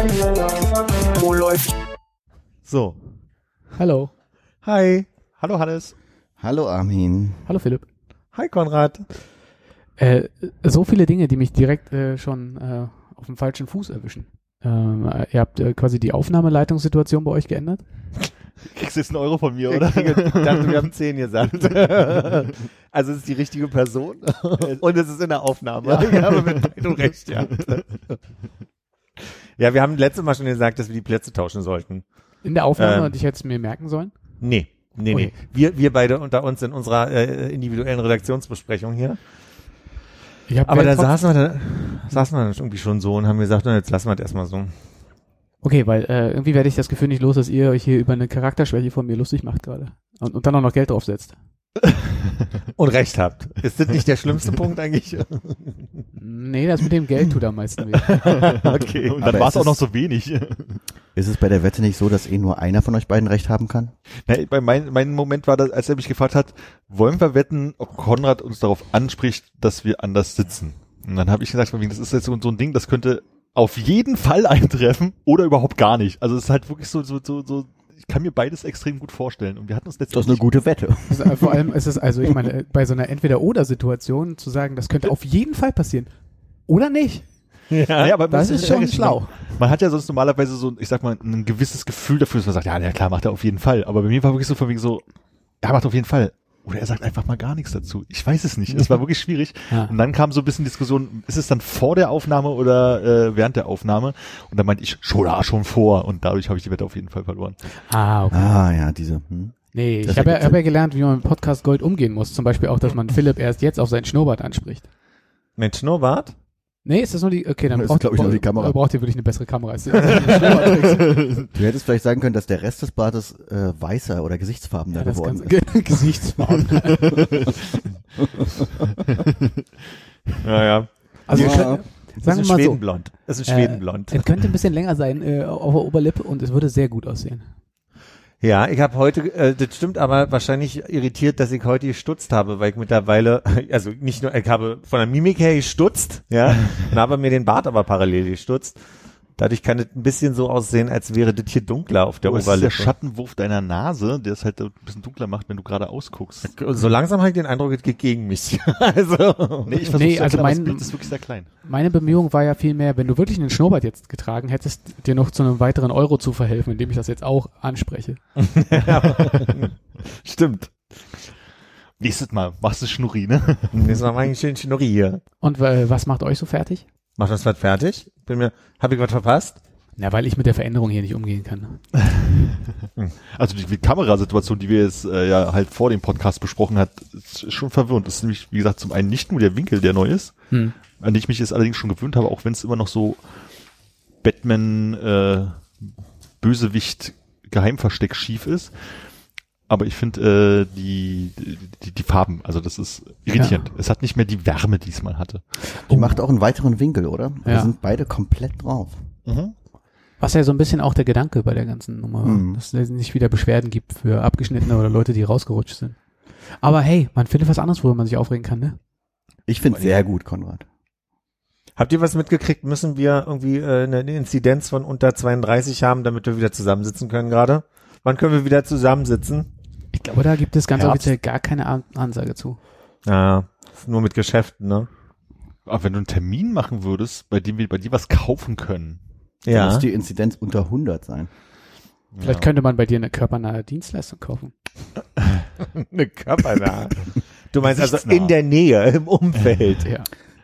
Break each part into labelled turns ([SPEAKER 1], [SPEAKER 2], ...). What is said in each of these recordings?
[SPEAKER 1] Wo läuft?
[SPEAKER 2] So.
[SPEAKER 3] Hallo.
[SPEAKER 2] Hi. Hallo Hannes.
[SPEAKER 4] Hallo Armin.
[SPEAKER 3] Hallo Philipp.
[SPEAKER 2] Hi Konrad.
[SPEAKER 3] Äh, so viele Dinge, die mich direkt äh, schon äh, auf dem falschen Fuß erwischen. Ähm, äh, ihr habt äh, quasi die Aufnahmeleitungssituation bei euch geändert.
[SPEAKER 2] Kriegst du jetzt einen Euro von mir, oder?
[SPEAKER 5] Ich dachte, wir haben zehn gesagt. Also es ist die richtige Person und es ist in der Aufnahme.
[SPEAKER 2] Ja, aber mit beidem recht, ja.
[SPEAKER 5] Ja, wir haben letztes Mal schon gesagt, dass wir die Plätze tauschen sollten.
[SPEAKER 3] In der Aufnahme,
[SPEAKER 5] Ähm.
[SPEAKER 3] die ich jetzt mir merken sollen.
[SPEAKER 5] Nee, nee,
[SPEAKER 3] Okay.
[SPEAKER 5] nee. Wir, wir beide unter uns in unserer äh, individuellen Redaktionsbesprechung hier.
[SPEAKER 3] Ich
[SPEAKER 5] Aber da saßen wir, da, saßen wir dann irgendwie schon so und haben gesagt, na, jetzt lassen wir das erstmal so.
[SPEAKER 3] Okay, weil äh, irgendwie werde ich das Gefühl nicht los, dass ihr euch hier über eine Charakterschwäche von mir lustig macht gerade. Und, und dann auch noch Geld draufsetzt.
[SPEAKER 5] Und recht habt. Ist das nicht der schlimmste Punkt eigentlich?
[SPEAKER 3] Nee, das mit dem Geld tut am meisten weh.
[SPEAKER 5] okay.
[SPEAKER 2] Und dann war es auch noch so wenig.
[SPEAKER 4] Ist es bei der Wette nicht so, dass eh nur einer von euch beiden recht haben kann?
[SPEAKER 2] Na, bei mein, mein Moment war das, als er mich gefragt hat, wollen wir wetten, ob Konrad uns darauf anspricht, dass wir anders sitzen? Und dann habe ich gesagt, das ist jetzt so, so ein Ding, das könnte auf jeden Fall eintreffen oder überhaupt gar nicht. Also es ist halt wirklich so, so, so, so kann mir beides extrem gut vorstellen. Und wir hatten uns
[SPEAKER 4] Das ist eine gute Wette.
[SPEAKER 3] Also, äh, vor allem ist es also, ich meine, bei so einer Entweder-Oder-Situation zu sagen, das könnte auf jeden Fall passieren. Oder nicht?
[SPEAKER 2] Ja, aber
[SPEAKER 3] Das ist schon
[SPEAKER 2] richtig.
[SPEAKER 3] schlau.
[SPEAKER 2] Man hat ja sonst normalerweise so, ich sag mal, ein gewisses Gefühl dafür, dass man sagt, ja, ja klar, macht er auf jeden Fall. Aber bei mir war wirklich so von wegen so, ja, macht auf jeden Fall. Oder er sagt einfach mal gar nichts dazu. Ich weiß es nicht. Es war wirklich schwierig.
[SPEAKER 3] Ja.
[SPEAKER 2] Und dann kam so ein bisschen Diskussion, ist es dann vor der Aufnahme oder äh, während der Aufnahme? Und dann meinte ich, schon, ah, schon vor. Und dadurch habe ich die Wette auf jeden Fall verloren.
[SPEAKER 3] Ah, okay.
[SPEAKER 4] Ah, ja, diese. Hm.
[SPEAKER 3] Nee,
[SPEAKER 4] Das
[SPEAKER 3] ich habe ja, hab ja gelernt, wie man mit Podcast Gold umgehen muss. Zum Beispiel auch, dass man Philipp erst jetzt auf seinen Schnurrbart anspricht.
[SPEAKER 5] Mit Schnurrbart?
[SPEAKER 3] Nee, ist das nur die, okay, dann
[SPEAKER 4] Das ist,
[SPEAKER 3] braucht,
[SPEAKER 4] glaub ich, nur die Kamera.
[SPEAKER 3] äh, braucht ihr wirklich eine bessere Kamera.
[SPEAKER 4] Du hättest vielleicht sagen können, dass der Rest des Bartes äh, weißer oder gesichtsfarbener
[SPEAKER 3] ja, das
[SPEAKER 4] geworden ist.
[SPEAKER 3] Ge Gesichtsfarben.
[SPEAKER 5] Ja, ja.
[SPEAKER 3] Also,
[SPEAKER 4] Ja.
[SPEAKER 5] Das
[SPEAKER 3] sagen wir
[SPEAKER 5] ist
[SPEAKER 3] mal
[SPEAKER 5] ein
[SPEAKER 3] so,
[SPEAKER 5] Schwedenblond. Das ist ein
[SPEAKER 3] Äh,
[SPEAKER 5] Schwedenblond.
[SPEAKER 3] es könnte ein bisschen länger sein äh, auf der Oberlippe und es würde sehr gut aussehen.
[SPEAKER 5] Ja, ich habe heute, äh, das stimmt aber wahrscheinlich irritiert, dass ich heute gestutzt habe, weil ich mittlerweile, also nicht nur, ich habe von der Mimik her gestutzt, ja, und habe mir den Bart aber parallel gestutzt. Dadurch kann es ein bisschen so aussehen, als wäre das hier dunkler auf der
[SPEAKER 2] Aber es ist der
[SPEAKER 5] Oberlippe.
[SPEAKER 2] Schattenwurf deiner Nase, der es halt ein bisschen dunkler macht, wenn du gerade ausguckst.
[SPEAKER 5] So langsam habe ich den Eindruck, es geht gegen mich. also,
[SPEAKER 2] Nee, ich
[SPEAKER 3] Nee, also mein-
[SPEAKER 2] das Bild ist wirklich sehr klein.
[SPEAKER 3] Meine Bemühung war ja vielmehr, wenn du wirklich einen Schnurrbart jetzt getragen hättest, dir noch zu einem weiteren Euro zu verhelfen, indem ich das jetzt auch anspreche.
[SPEAKER 5] stimmt.
[SPEAKER 2] Nächstes Mal machst du Schnurri, ne?
[SPEAKER 5] Jetzt machen wir einen schönen Schnurri hier.
[SPEAKER 3] Und äh, was macht euch so fertig?
[SPEAKER 5] Macht das was fertig? Bin mir, habe ich was verpasst?
[SPEAKER 3] Na, weil ich mit der Veränderung hier nicht umgehen kann.
[SPEAKER 2] Also die, die Kamerasituation, die wir jetzt äh, ja halt vor dem Podcast besprochen hat, ist schon verwirrend. Das ist nämlich, wie gesagt, zum einen nicht nur der Winkel, der neu ist,
[SPEAKER 3] Hm.
[SPEAKER 2] an den ich mich jetzt allerdings schon gewöhnt habe, auch wenn es immer noch so Batman äh, Bösewicht Geheimversteck schief ist. Aber ich finde äh, die, die die Farben, also das ist irritierend. Es hat nicht mehr die Wärme, die es mal hatte.
[SPEAKER 4] Die macht auch einen weiteren Winkel, oder? Wir
[SPEAKER 3] Ja.
[SPEAKER 4] sind beide komplett drauf.
[SPEAKER 3] Was ja so ein bisschen auch der Gedanke bei der ganzen Nummer, war,
[SPEAKER 4] Mhm.
[SPEAKER 3] dass es nicht wieder Beschwerden gibt für Abgeschnittene oder Leute, die rausgerutscht sind. Aber hey, man findet was anderes, worüber man sich aufregen kann, ne?
[SPEAKER 4] Ich finde sehr gut, Konrad.
[SPEAKER 5] Habt ihr was mitgekriegt? Müssen wir irgendwie äh, eine Inzidenz von unter 32 haben, damit wir wieder zusammensitzen können gerade? Wann können wir wieder zusammensitzen?
[SPEAKER 3] Ich glaube, da gibt es ganz
[SPEAKER 2] Herbst.
[SPEAKER 3] offiziell gar keine An Ansage zu.
[SPEAKER 5] Ja, nur mit Geschäften, ne?
[SPEAKER 2] Aber wenn du einen Termin machen würdest, bei dem wir bei dir was kaufen können.
[SPEAKER 5] Ja.
[SPEAKER 4] muss die Inzidenz unter 100 sein.
[SPEAKER 3] Vielleicht könnte man bei dir eine körpernahe Dienstleistung kaufen.
[SPEAKER 5] eine Körpernahe. Du meinst also in der Nähe, im Umfeld.
[SPEAKER 3] Ja.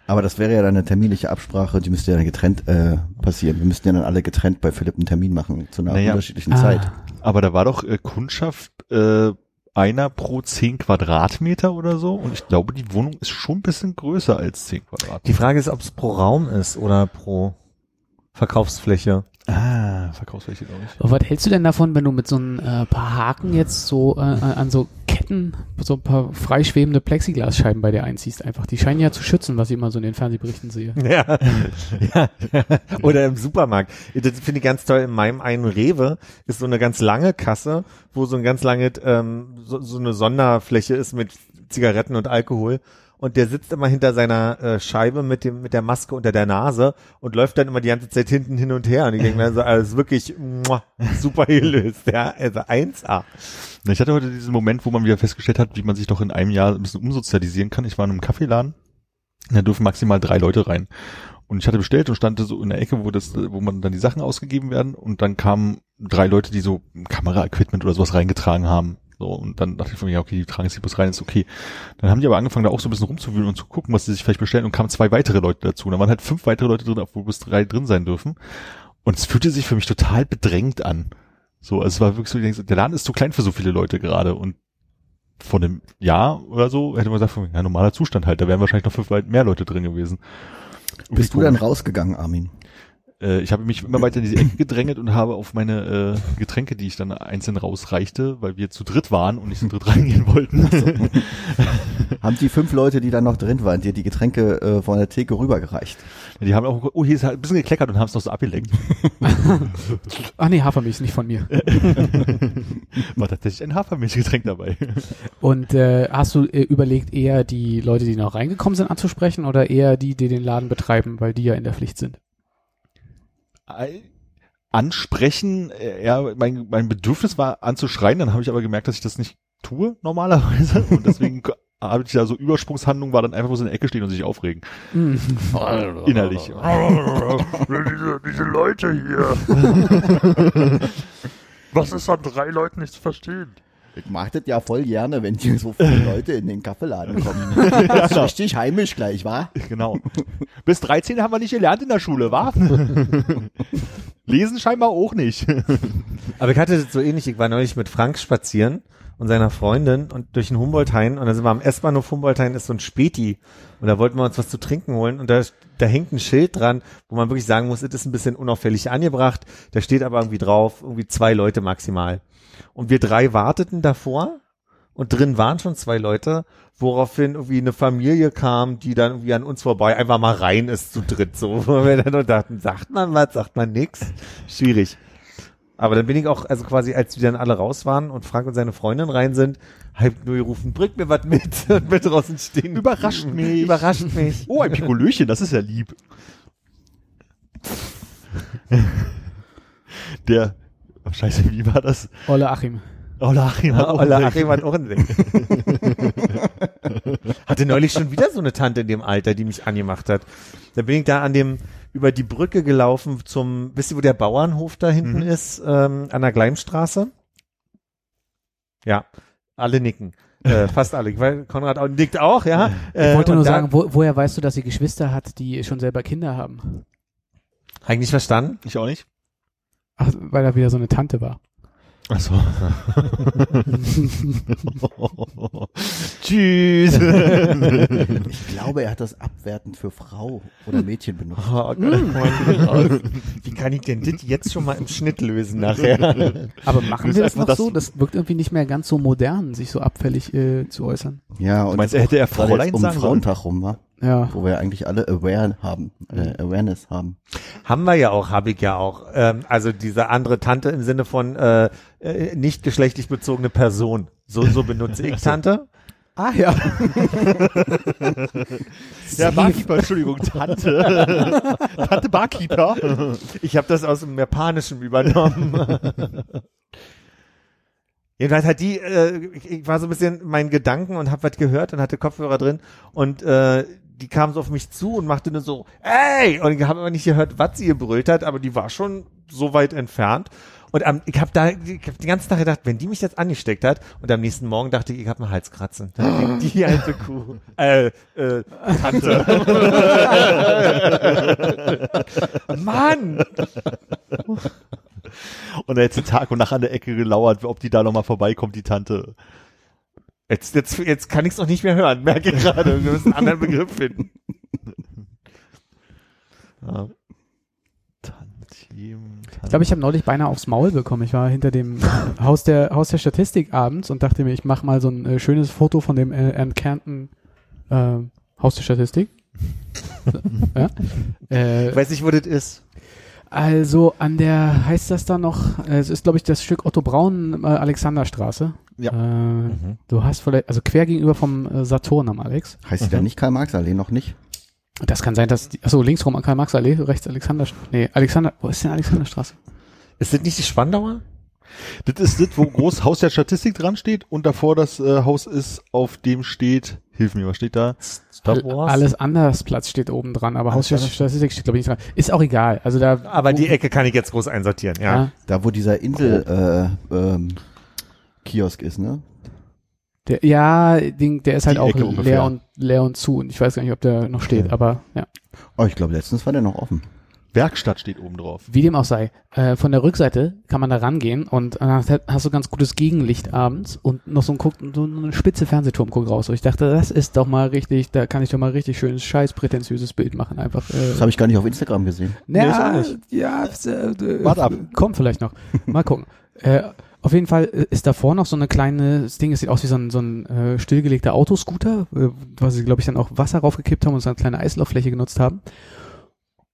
[SPEAKER 4] Aber das wäre ja dann eine terminliche Absprache, die müsste ja dann getrennt äh, passieren. Wir müssten ja dann alle getrennt bei Philipp einen Termin machen, zu einer
[SPEAKER 2] Naja.
[SPEAKER 4] unterschiedlichen
[SPEAKER 3] Ah.
[SPEAKER 4] Zeit.
[SPEAKER 2] Aber da war doch äh, Kundschaft äh, einer pro zehn Quadratmeter oder so. Und ich glaube, die Wohnung ist schon ein bisschen größer als zehn Quadratmeter.
[SPEAKER 5] Die Frage ist, ob es pro Raum ist oder pro. Verkaufsfläche.
[SPEAKER 2] Ah, Verkaufsfläche, glaube ich.
[SPEAKER 3] Aber was hältst du denn davon, wenn du mit so ein äh, paar Haken jetzt so äh, an so Ketten so ein paar freischwebende Plexiglasscheiben bei dir einziehst? Einfach, die scheinen ja zu schützen, was ich immer so in den Fernsehberichten sehe.
[SPEAKER 5] Ja. ja. Oder im Supermarkt. Das finde ich ganz toll. In meinem einen Rewe ist so eine ganz lange Kasse, wo so ein ganz lange, ähm, so, so eine Sonderfläche ist mit Zigaretten und Alkohol. Und der sitzt immer hinter seiner äh, Scheibe mit dem mit der Maske unter der Nase und läuft dann immer die ganze Zeit hinten hin und her. Und ich denke mir so, alles wirklich muah, super gelöst. Ja, also 1A.
[SPEAKER 2] Na, Ich hatte heute diesen Moment, wo man wieder festgestellt hat, wie man sich doch in einem Jahr ein bisschen umsozialisieren kann. Ich war in einem Kaffeeladen, da dürfen maximal drei Leute rein. Und ich hatte bestellt und stand so in der Ecke, wo das, wo man dann die Sachen ausgegeben werden und dann kamen drei Leute, die so Kameraequipment oder sowas reingetragen haben. So, und dann dachte ich von mir, ja, okay, die tragen jetzt hier bloß rein, ist okay. Dann haben die aber angefangen, da auch so ein bisschen rumzuwühlen und zu gucken, was sie sich vielleicht bestellen und kamen zwei weitere Leute dazu. Und da waren halt fünf weitere Leute drin, obwohl bis drei drin sein dürfen. Und es fühlte sich für mich total bedrängt an. So, also es war wirklich so, ich denke, der Laden ist zu klein für so viele Leute gerade und vor einem Jahr oder so hätte man gesagt, ja, normaler Zustand halt, da wären wahrscheinlich noch fünf weit mehr Leute drin gewesen.
[SPEAKER 4] Bist du dann rausgegangen, Armin?
[SPEAKER 2] Äh, ich habe mich immer weiter in diese Ecke gedrängelt und habe auf meine äh, Getränke, die ich dann einzeln rausreichte, weil wir zu dritt waren und nicht zu dritt reingehen wollten.
[SPEAKER 4] Haben die fünf Leute, die da noch drin waren, dir die Getränke äh, von der Theke rübergereicht?
[SPEAKER 2] die haben auch, oh, hier ist halt ein bisschen gekleckert und haben es noch so abgelenkt.
[SPEAKER 3] Ach nee, Hafermilch ist nicht von mir.
[SPEAKER 2] War tatsächlich ein Hafermilchgetränk dabei.
[SPEAKER 3] Und äh, hast du äh, überlegt, eher die Leute, die noch reingekommen sind, anzusprechen oder eher die, die den Laden betreiben, weil die ja in der Pflicht sind?
[SPEAKER 2] Ansprechen, ja, mein, mein Bedürfnis war anzuschreien, dann habe ich aber gemerkt, dass ich das nicht tue normalerweise und deswegen habe ich da so Übersprungshandlung, war dann einfach bloß in der Ecke stehen und sich aufregen. Innerlich.
[SPEAKER 6] diese, diese Leute hier. Was ist an drei Leuten nicht zu verstehen?
[SPEAKER 4] Ich mag das ja voll gerne, wenn hier so viele Leute in den Kaffeeladen kommen. Das ist richtig heimisch gleich, wa?
[SPEAKER 2] Genau. Bis 13 haben wir nicht gelernt in der Schule, wa? Lesen scheinbar auch nicht.
[SPEAKER 5] Aber ich hatte das so ähnlich, ich war neulich mit Frank spazieren und seiner Freundin und durch den Humboldthain und dann sind wir am S-Bahnhof Humboldthain ist so ein Späti und da wollten wir uns was zu trinken holen und da, da hängt ein Schild dran, wo man wirklich sagen muss, es ist ein bisschen unauffällig angebracht, da steht aber irgendwie drauf, irgendwie zwei Leute maximal. Und wir drei warteten davor und drin waren schon zwei Leute, woraufhin irgendwie eine Familie kam, die dann irgendwie an uns vorbei einfach mal rein ist zu dritt, so, wo wir dann nur dachten, sagt man was, sagt man nix? Schwierig. Aber dann bin ich auch, also quasi, als die dann alle raus waren und Frank und seine Freundin rein sind, halb nur gerufen, bringt mir was mit und mit draußen stehen.
[SPEAKER 2] Überrascht mich.
[SPEAKER 5] Überrascht mich.
[SPEAKER 2] Oh, ein Pikolöchen, das ist ja lieb. Der, oh, scheiße, wie war das?
[SPEAKER 3] Olle Achim.
[SPEAKER 2] Oh, Achim hat auch
[SPEAKER 5] Ola
[SPEAKER 2] einen
[SPEAKER 5] Achim hat auch einen Sekt. Hatte neulich schon wieder so eine Tante in dem Alter, die mich angemacht hat. Da bin ich da an dem, über die Brücke gelaufen zum, wisst ihr, wo der Bauernhof da hinten
[SPEAKER 2] Mhm.
[SPEAKER 5] ist, ähm, an der Gleimstraße? Ja, alle nicken. Äh, fast alle. Weil Konrad auch, nickt auch, ja.
[SPEAKER 3] Ich
[SPEAKER 5] Äh,
[SPEAKER 3] wollte
[SPEAKER 5] und
[SPEAKER 3] nur sagen, wo, woher weißt du, dass sie Geschwister hat, die schon selber Kinder haben?
[SPEAKER 5] Hab ich nicht verstanden?
[SPEAKER 2] Ich auch nicht.
[SPEAKER 3] Ach, weil er wieder so eine Tante war.
[SPEAKER 2] Ach so. Tschüss.
[SPEAKER 4] Ich glaube, er hat das abwertend für Frau oder Mädchen benutzt.
[SPEAKER 5] Oh Gott, Mann. Wie kann ich denn das jetzt schon mal im Schnitt lösen nachher?
[SPEAKER 3] Aber machen wir das noch
[SPEAKER 2] das-
[SPEAKER 3] so? Das wirkt irgendwie nicht mehr ganz so modern, sich so abfällig äh, zu äußern.
[SPEAKER 4] Ja, und
[SPEAKER 2] meinst, er hätte er Fräulein
[SPEAKER 4] um
[SPEAKER 2] sagen sollen?
[SPEAKER 4] Frauentag rum, wa?
[SPEAKER 3] Ja.
[SPEAKER 4] Wo wir eigentlich alle aware haben, äh, Awareness haben.
[SPEAKER 5] Haben wir ja auch, habe ich ja auch. Ähm, also diese andere Tante im Sinne von äh, äh, nicht geschlechtlich bezogene Person. So, so benutze ich Tante.
[SPEAKER 3] Ah ja.
[SPEAKER 2] Ja, Barkeeper, Entschuldigung, Tante. Tante Barkeeper.
[SPEAKER 5] Ich habe das aus dem Japanischen übernommen. Jedenfalls hat die, äh, ich, ich war so ein bisschen in meinen Gedanken und habe was gehört und hatte Kopfhörer drin und äh, die kam so auf mich zu und machte nur so, ey! Und ich habe aber nicht gehört, was sie gebrüllt hat, aber die war schon so weit entfernt. Und am, ich habe da ich hab den ganzen Tag gedacht, wenn die mich jetzt angesteckt hat und am nächsten Morgen dachte ich, ich habe einen Halskratzen. Dann die alte Kuh. Äh, äh, Tante. Mann!
[SPEAKER 2] Und er hat jetzt Tag und Nacht an der Ecke gelauert, ob die da nochmal vorbeikommt, die Tante.
[SPEAKER 5] Jetzt, jetzt, jetzt kann ich es noch nicht mehr hören, merke ich gerade. Wir müssen einen anderen Begriff finden. Ja.
[SPEAKER 3] Ich glaube, ich habe neulich beinahe aufs Maul bekommen. Ich war hinter dem Haus der Haus der Statistik abends und dachte mir, ich mache mal so ein äh, schönes Foto von dem äh, entkernten äh, Haus der Statistik. ja? äh,
[SPEAKER 5] Ich weiß nicht, wo das ist.
[SPEAKER 3] Also an der heißt das da noch? äh, Es ist glaube ich das Stück Otto Braun äh, Alexanderstraße.
[SPEAKER 2] Ja.
[SPEAKER 3] Äh, Du hast vielleicht also quer gegenüber vom äh, Saturn am Alex.
[SPEAKER 4] Heißt die da nicht Karl-Marx-Allee noch nicht?
[SPEAKER 3] Das kann sein, dass die, achso links rum an Karl Marx Allee, rechts Alexander. Nee, Alexander. Wo ist denn Alexanderstraße?
[SPEAKER 5] Ist das nicht die Spandauer?
[SPEAKER 2] Das ist das, wo groß Haus der Statistik dran steht und davor das äh, Haus ist, auf dem steht, hilf mir, was steht da?
[SPEAKER 5] Star
[SPEAKER 3] All- Alles anders Platz steht oben dran, aber Haus der Statistik steht glaube ich nicht dran. Ist auch egal. Also da.
[SPEAKER 5] Aber
[SPEAKER 3] wo-
[SPEAKER 5] die Ecke kann ich jetzt groß einsortieren, ja.
[SPEAKER 3] ja.
[SPEAKER 4] Da, wo dieser Insel äh, ähm, Kiosk ist, ne?
[SPEAKER 3] Der, ja, den, der ist halt
[SPEAKER 2] Die
[SPEAKER 3] auch
[SPEAKER 2] Ecke
[SPEAKER 3] leer
[SPEAKER 2] ungefähr.
[SPEAKER 3] und leer und zu und ich weiß gar nicht, ob der noch steht, aber ja.
[SPEAKER 4] Oh, ich glaube, letztens war der noch offen.
[SPEAKER 2] Werkstatt steht oben drauf.
[SPEAKER 3] Wie dem auch sei. Äh, von der Rückseite kann man da rangehen und äh, hast du ganz gutes Gegenlicht abends und noch so ein, guck, so ein spitze Fernsehturm guckt raus. Und ich dachte, das ist doch mal richtig, da kann ich doch mal richtig schönes, scheiß prätentiöses Bild machen. Einfach. Äh,
[SPEAKER 4] Das habe ich gar nicht auf Instagram gesehen.
[SPEAKER 3] Ja,
[SPEAKER 2] Nee, ist auch nicht.
[SPEAKER 3] ja, äh, äh,
[SPEAKER 2] Wart ab.
[SPEAKER 3] Kommt vielleicht noch. Mal gucken. Äh, auf jeden Fall äh, ist davor noch so eine kleine das Ding, es sieht aus wie so ein, so ein äh, stillgelegter Autoscooter, äh, was sie, glaube ich, dann auch Wasser raufgekippt haben und so eine kleine Eislauffläche genutzt haben.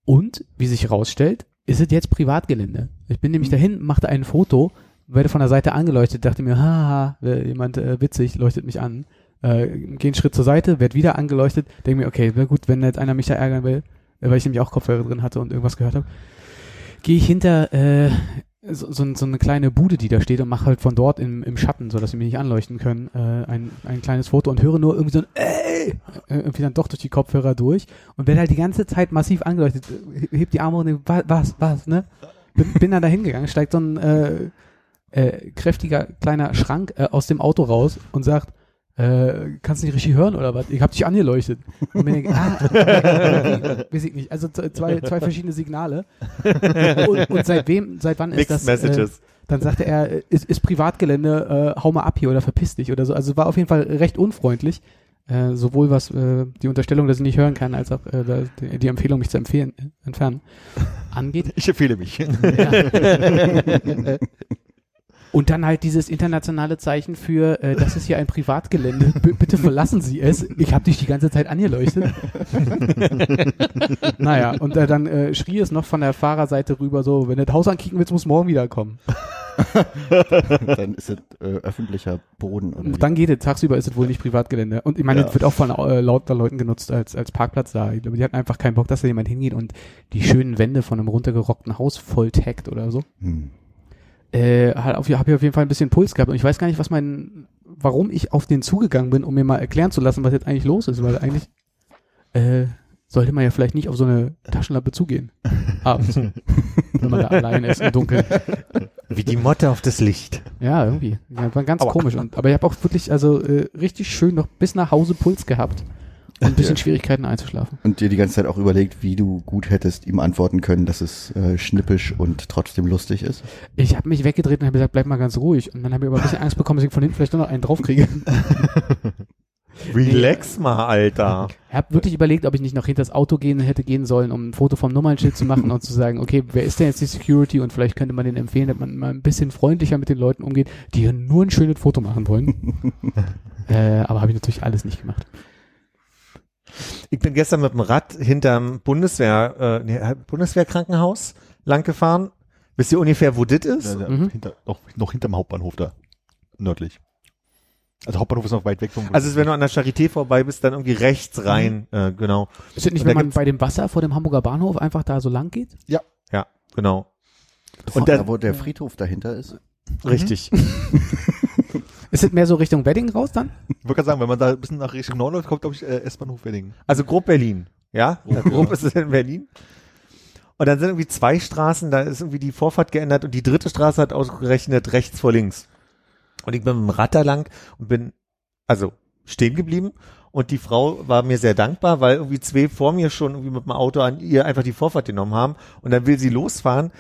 [SPEAKER 3] Und, wie sich herausstellt, ist es jetzt Privatgelände. Ich bin nämlich dahin, machte ein Foto, werde von der Seite angeleuchtet, dachte mir, haha, äh, jemand äh, witzig, leuchtet mich an. Äh, gehe einen Schritt zur Seite, werd wieder angeleuchtet, denke mir, okay, wäre gut, wenn jetzt einer mich da ärgern will, äh, weil ich nämlich auch Kopfhörer drin hatte und irgendwas gehört habe, gehe ich hinter äh, so, so, so eine kleine Bude, die da steht und mache halt von dort im, im Schatten, so dass sie mich nicht anleuchten können, äh, ein, ein kleines Foto und höre nur irgendwie so ein ey, äh, irgendwie dann doch durch die Kopfhörer durch und werde halt die ganze Zeit massiv angeleuchtet, äh, heb die Arme und denk, wa- was, was, ne? Bin, bin dann da hingegangen, steigt so ein äh, äh, kräftiger kleiner Schrank äh, aus dem Auto raus und sagt, äh, kannst du nicht richtig hören oder was? Ich hab dich angeleuchtet. Und mir denke, ah, okay, weiß ich nicht. Also zwei, zwei verschiedene Signale. Und, und seit wem, seit wann ist
[SPEAKER 5] Mixed
[SPEAKER 3] das?
[SPEAKER 5] Messages.
[SPEAKER 3] Äh, dann sagte er, äh, ist, ist Privatgelände, äh, hau mal ab hier oder verpiss dich oder so. Also war auf jeden Fall recht unfreundlich. Äh, sowohl was äh, die Unterstellung, dass ich nicht hören kann, als auch äh, die, die Empfehlung, mich zu empfehlen, äh, entfernen, angeht.
[SPEAKER 2] Ich empfehle mich.
[SPEAKER 3] Und dann halt dieses internationale Zeichen für, äh, das ist hier ein Privatgelände, B bitte verlassen Sie es. Ich habe dich die ganze Zeit angeleuchtet. naja, und äh, dann äh, schrie es noch von der Fahrerseite rüber so, wenn du das Haus ankicken willst, musst du morgen wiederkommen.
[SPEAKER 4] Dann ist es äh, öffentlicher Boden. Oder?
[SPEAKER 3] Und dann geht es, tagsüber ist es wohl nicht Privatgelände. Und ich meine,
[SPEAKER 4] Ja.
[SPEAKER 3] es wird auch von äh, lauter Leuten genutzt als, als Parkplatz da. Ich glaube, die hatten einfach keinen Bock, dass da jemand hingeht und die schönen Wände von einem runtergerockten Haus voll taggt oder so.
[SPEAKER 4] hm.
[SPEAKER 3] Äh, habe auf, hab ich auf jeden Fall ein bisschen Puls gehabt und ich weiß gar nicht, was mein, warum ich auf den zugegangen bin, um mir mal erklären zu lassen, was jetzt eigentlich los ist, weil eigentlich äh, sollte man ja vielleicht nicht auf so eine Taschenlampe zugehen. Abends. wenn man da alleine ist im Dunkeln.
[SPEAKER 5] Wie die Motte auf das Licht.
[SPEAKER 3] Ja, irgendwie. Ja, war ganz
[SPEAKER 5] Aua.
[SPEAKER 3] komisch. Und, aber ich habe auch wirklich, also äh, richtig schön noch bis nach Hause Puls gehabt. Und ein bisschen
[SPEAKER 4] Ja.
[SPEAKER 3] Schwierigkeiten einzuschlafen.
[SPEAKER 4] Und dir die ganze Zeit auch überlegt, wie du gut hättest ihm antworten können, dass es äh, schnippisch und trotzdem lustig ist.
[SPEAKER 3] Ich habe mich weggedreht und habe gesagt, bleib mal ganz ruhig. Und dann habe ich aber ein bisschen Angst bekommen, dass ich von hinten vielleicht noch einen draufkriege.
[SPEAKER 5] Relax mal, Alter.
[SPEAKER 3] Ich habe wirklich überlegt, ob ich nicht noch hinter das Auto gehen hätte gehen sollen, um ein Foto vom Nummernschild zu machen und zu sagen, okay, wer ist denn jetzt die Security und vielleicht könnte man denen empfehlen, dass man mal ein bisschen freundlicher mit den Leuten umgeht, die hier nur ein schönes Foto machen wollen. äh, aber habe ich natürlich alles nicht gemacht.
[SPEAKER 5] Ich bin gestern mit dem Rad hinterm Bundeswehr, äh, nee, Bundeswehrkrankenhaus lang gefahren. Wisst ihr ungefähr, wo das ist?
[SPEAKER 2] Ja,
[SPEAKER 3] Mhm.
[SPEAKER 2] hinter, noch, noch hinterm Hauptbahnhof da. Nördlich. Also Hauptbahnhof ist noch weit weg vom
[SPEAKER 5] Also wenn du an der Charité vorbei bist, dann irgendwie rechts rein, äh, genau.
[SPEAKER 3] Ist das nicht, wenn man bei dem Wasser vor dem Hamburger Bahnhof einfach da so lang geht?
[SPEAKER 5] Ja, genau.
[SPEAKER 4] Und
[SPEAKER 5] Und
[SPEAKER 4] da, wo der Friedhof dahinter ist.
[SPEAKER 5] Richtig.
[SPEAKER 3] Ist es mehr so Richtung Wedding raus dann?
[SPEAKER 2] Ich wollte gerade sagen, wenn man da ein bisschen nach Richtung Norden läuft, kommt, glaube ich, äh, S-Bahnhof Wedding.
[SPEAKER 5] Also grob Berlin. Ja, ja grob ist es in Berlin. Und dann sind irgendwie zwei Straßen, da ist irgendwie die Vorfahrt geändert und die dritte Straße hat ausgerechnet rechts vor links. Und ich bin mit dem Rad da lang und bin also stehen geblieben und die Frau war mir sehr dankbar, weil irgendwie zwei vor mir schon irgendwie mit dem Auto an ihr einfach die Vorfahrt genommen haben und dann will sie losfahren.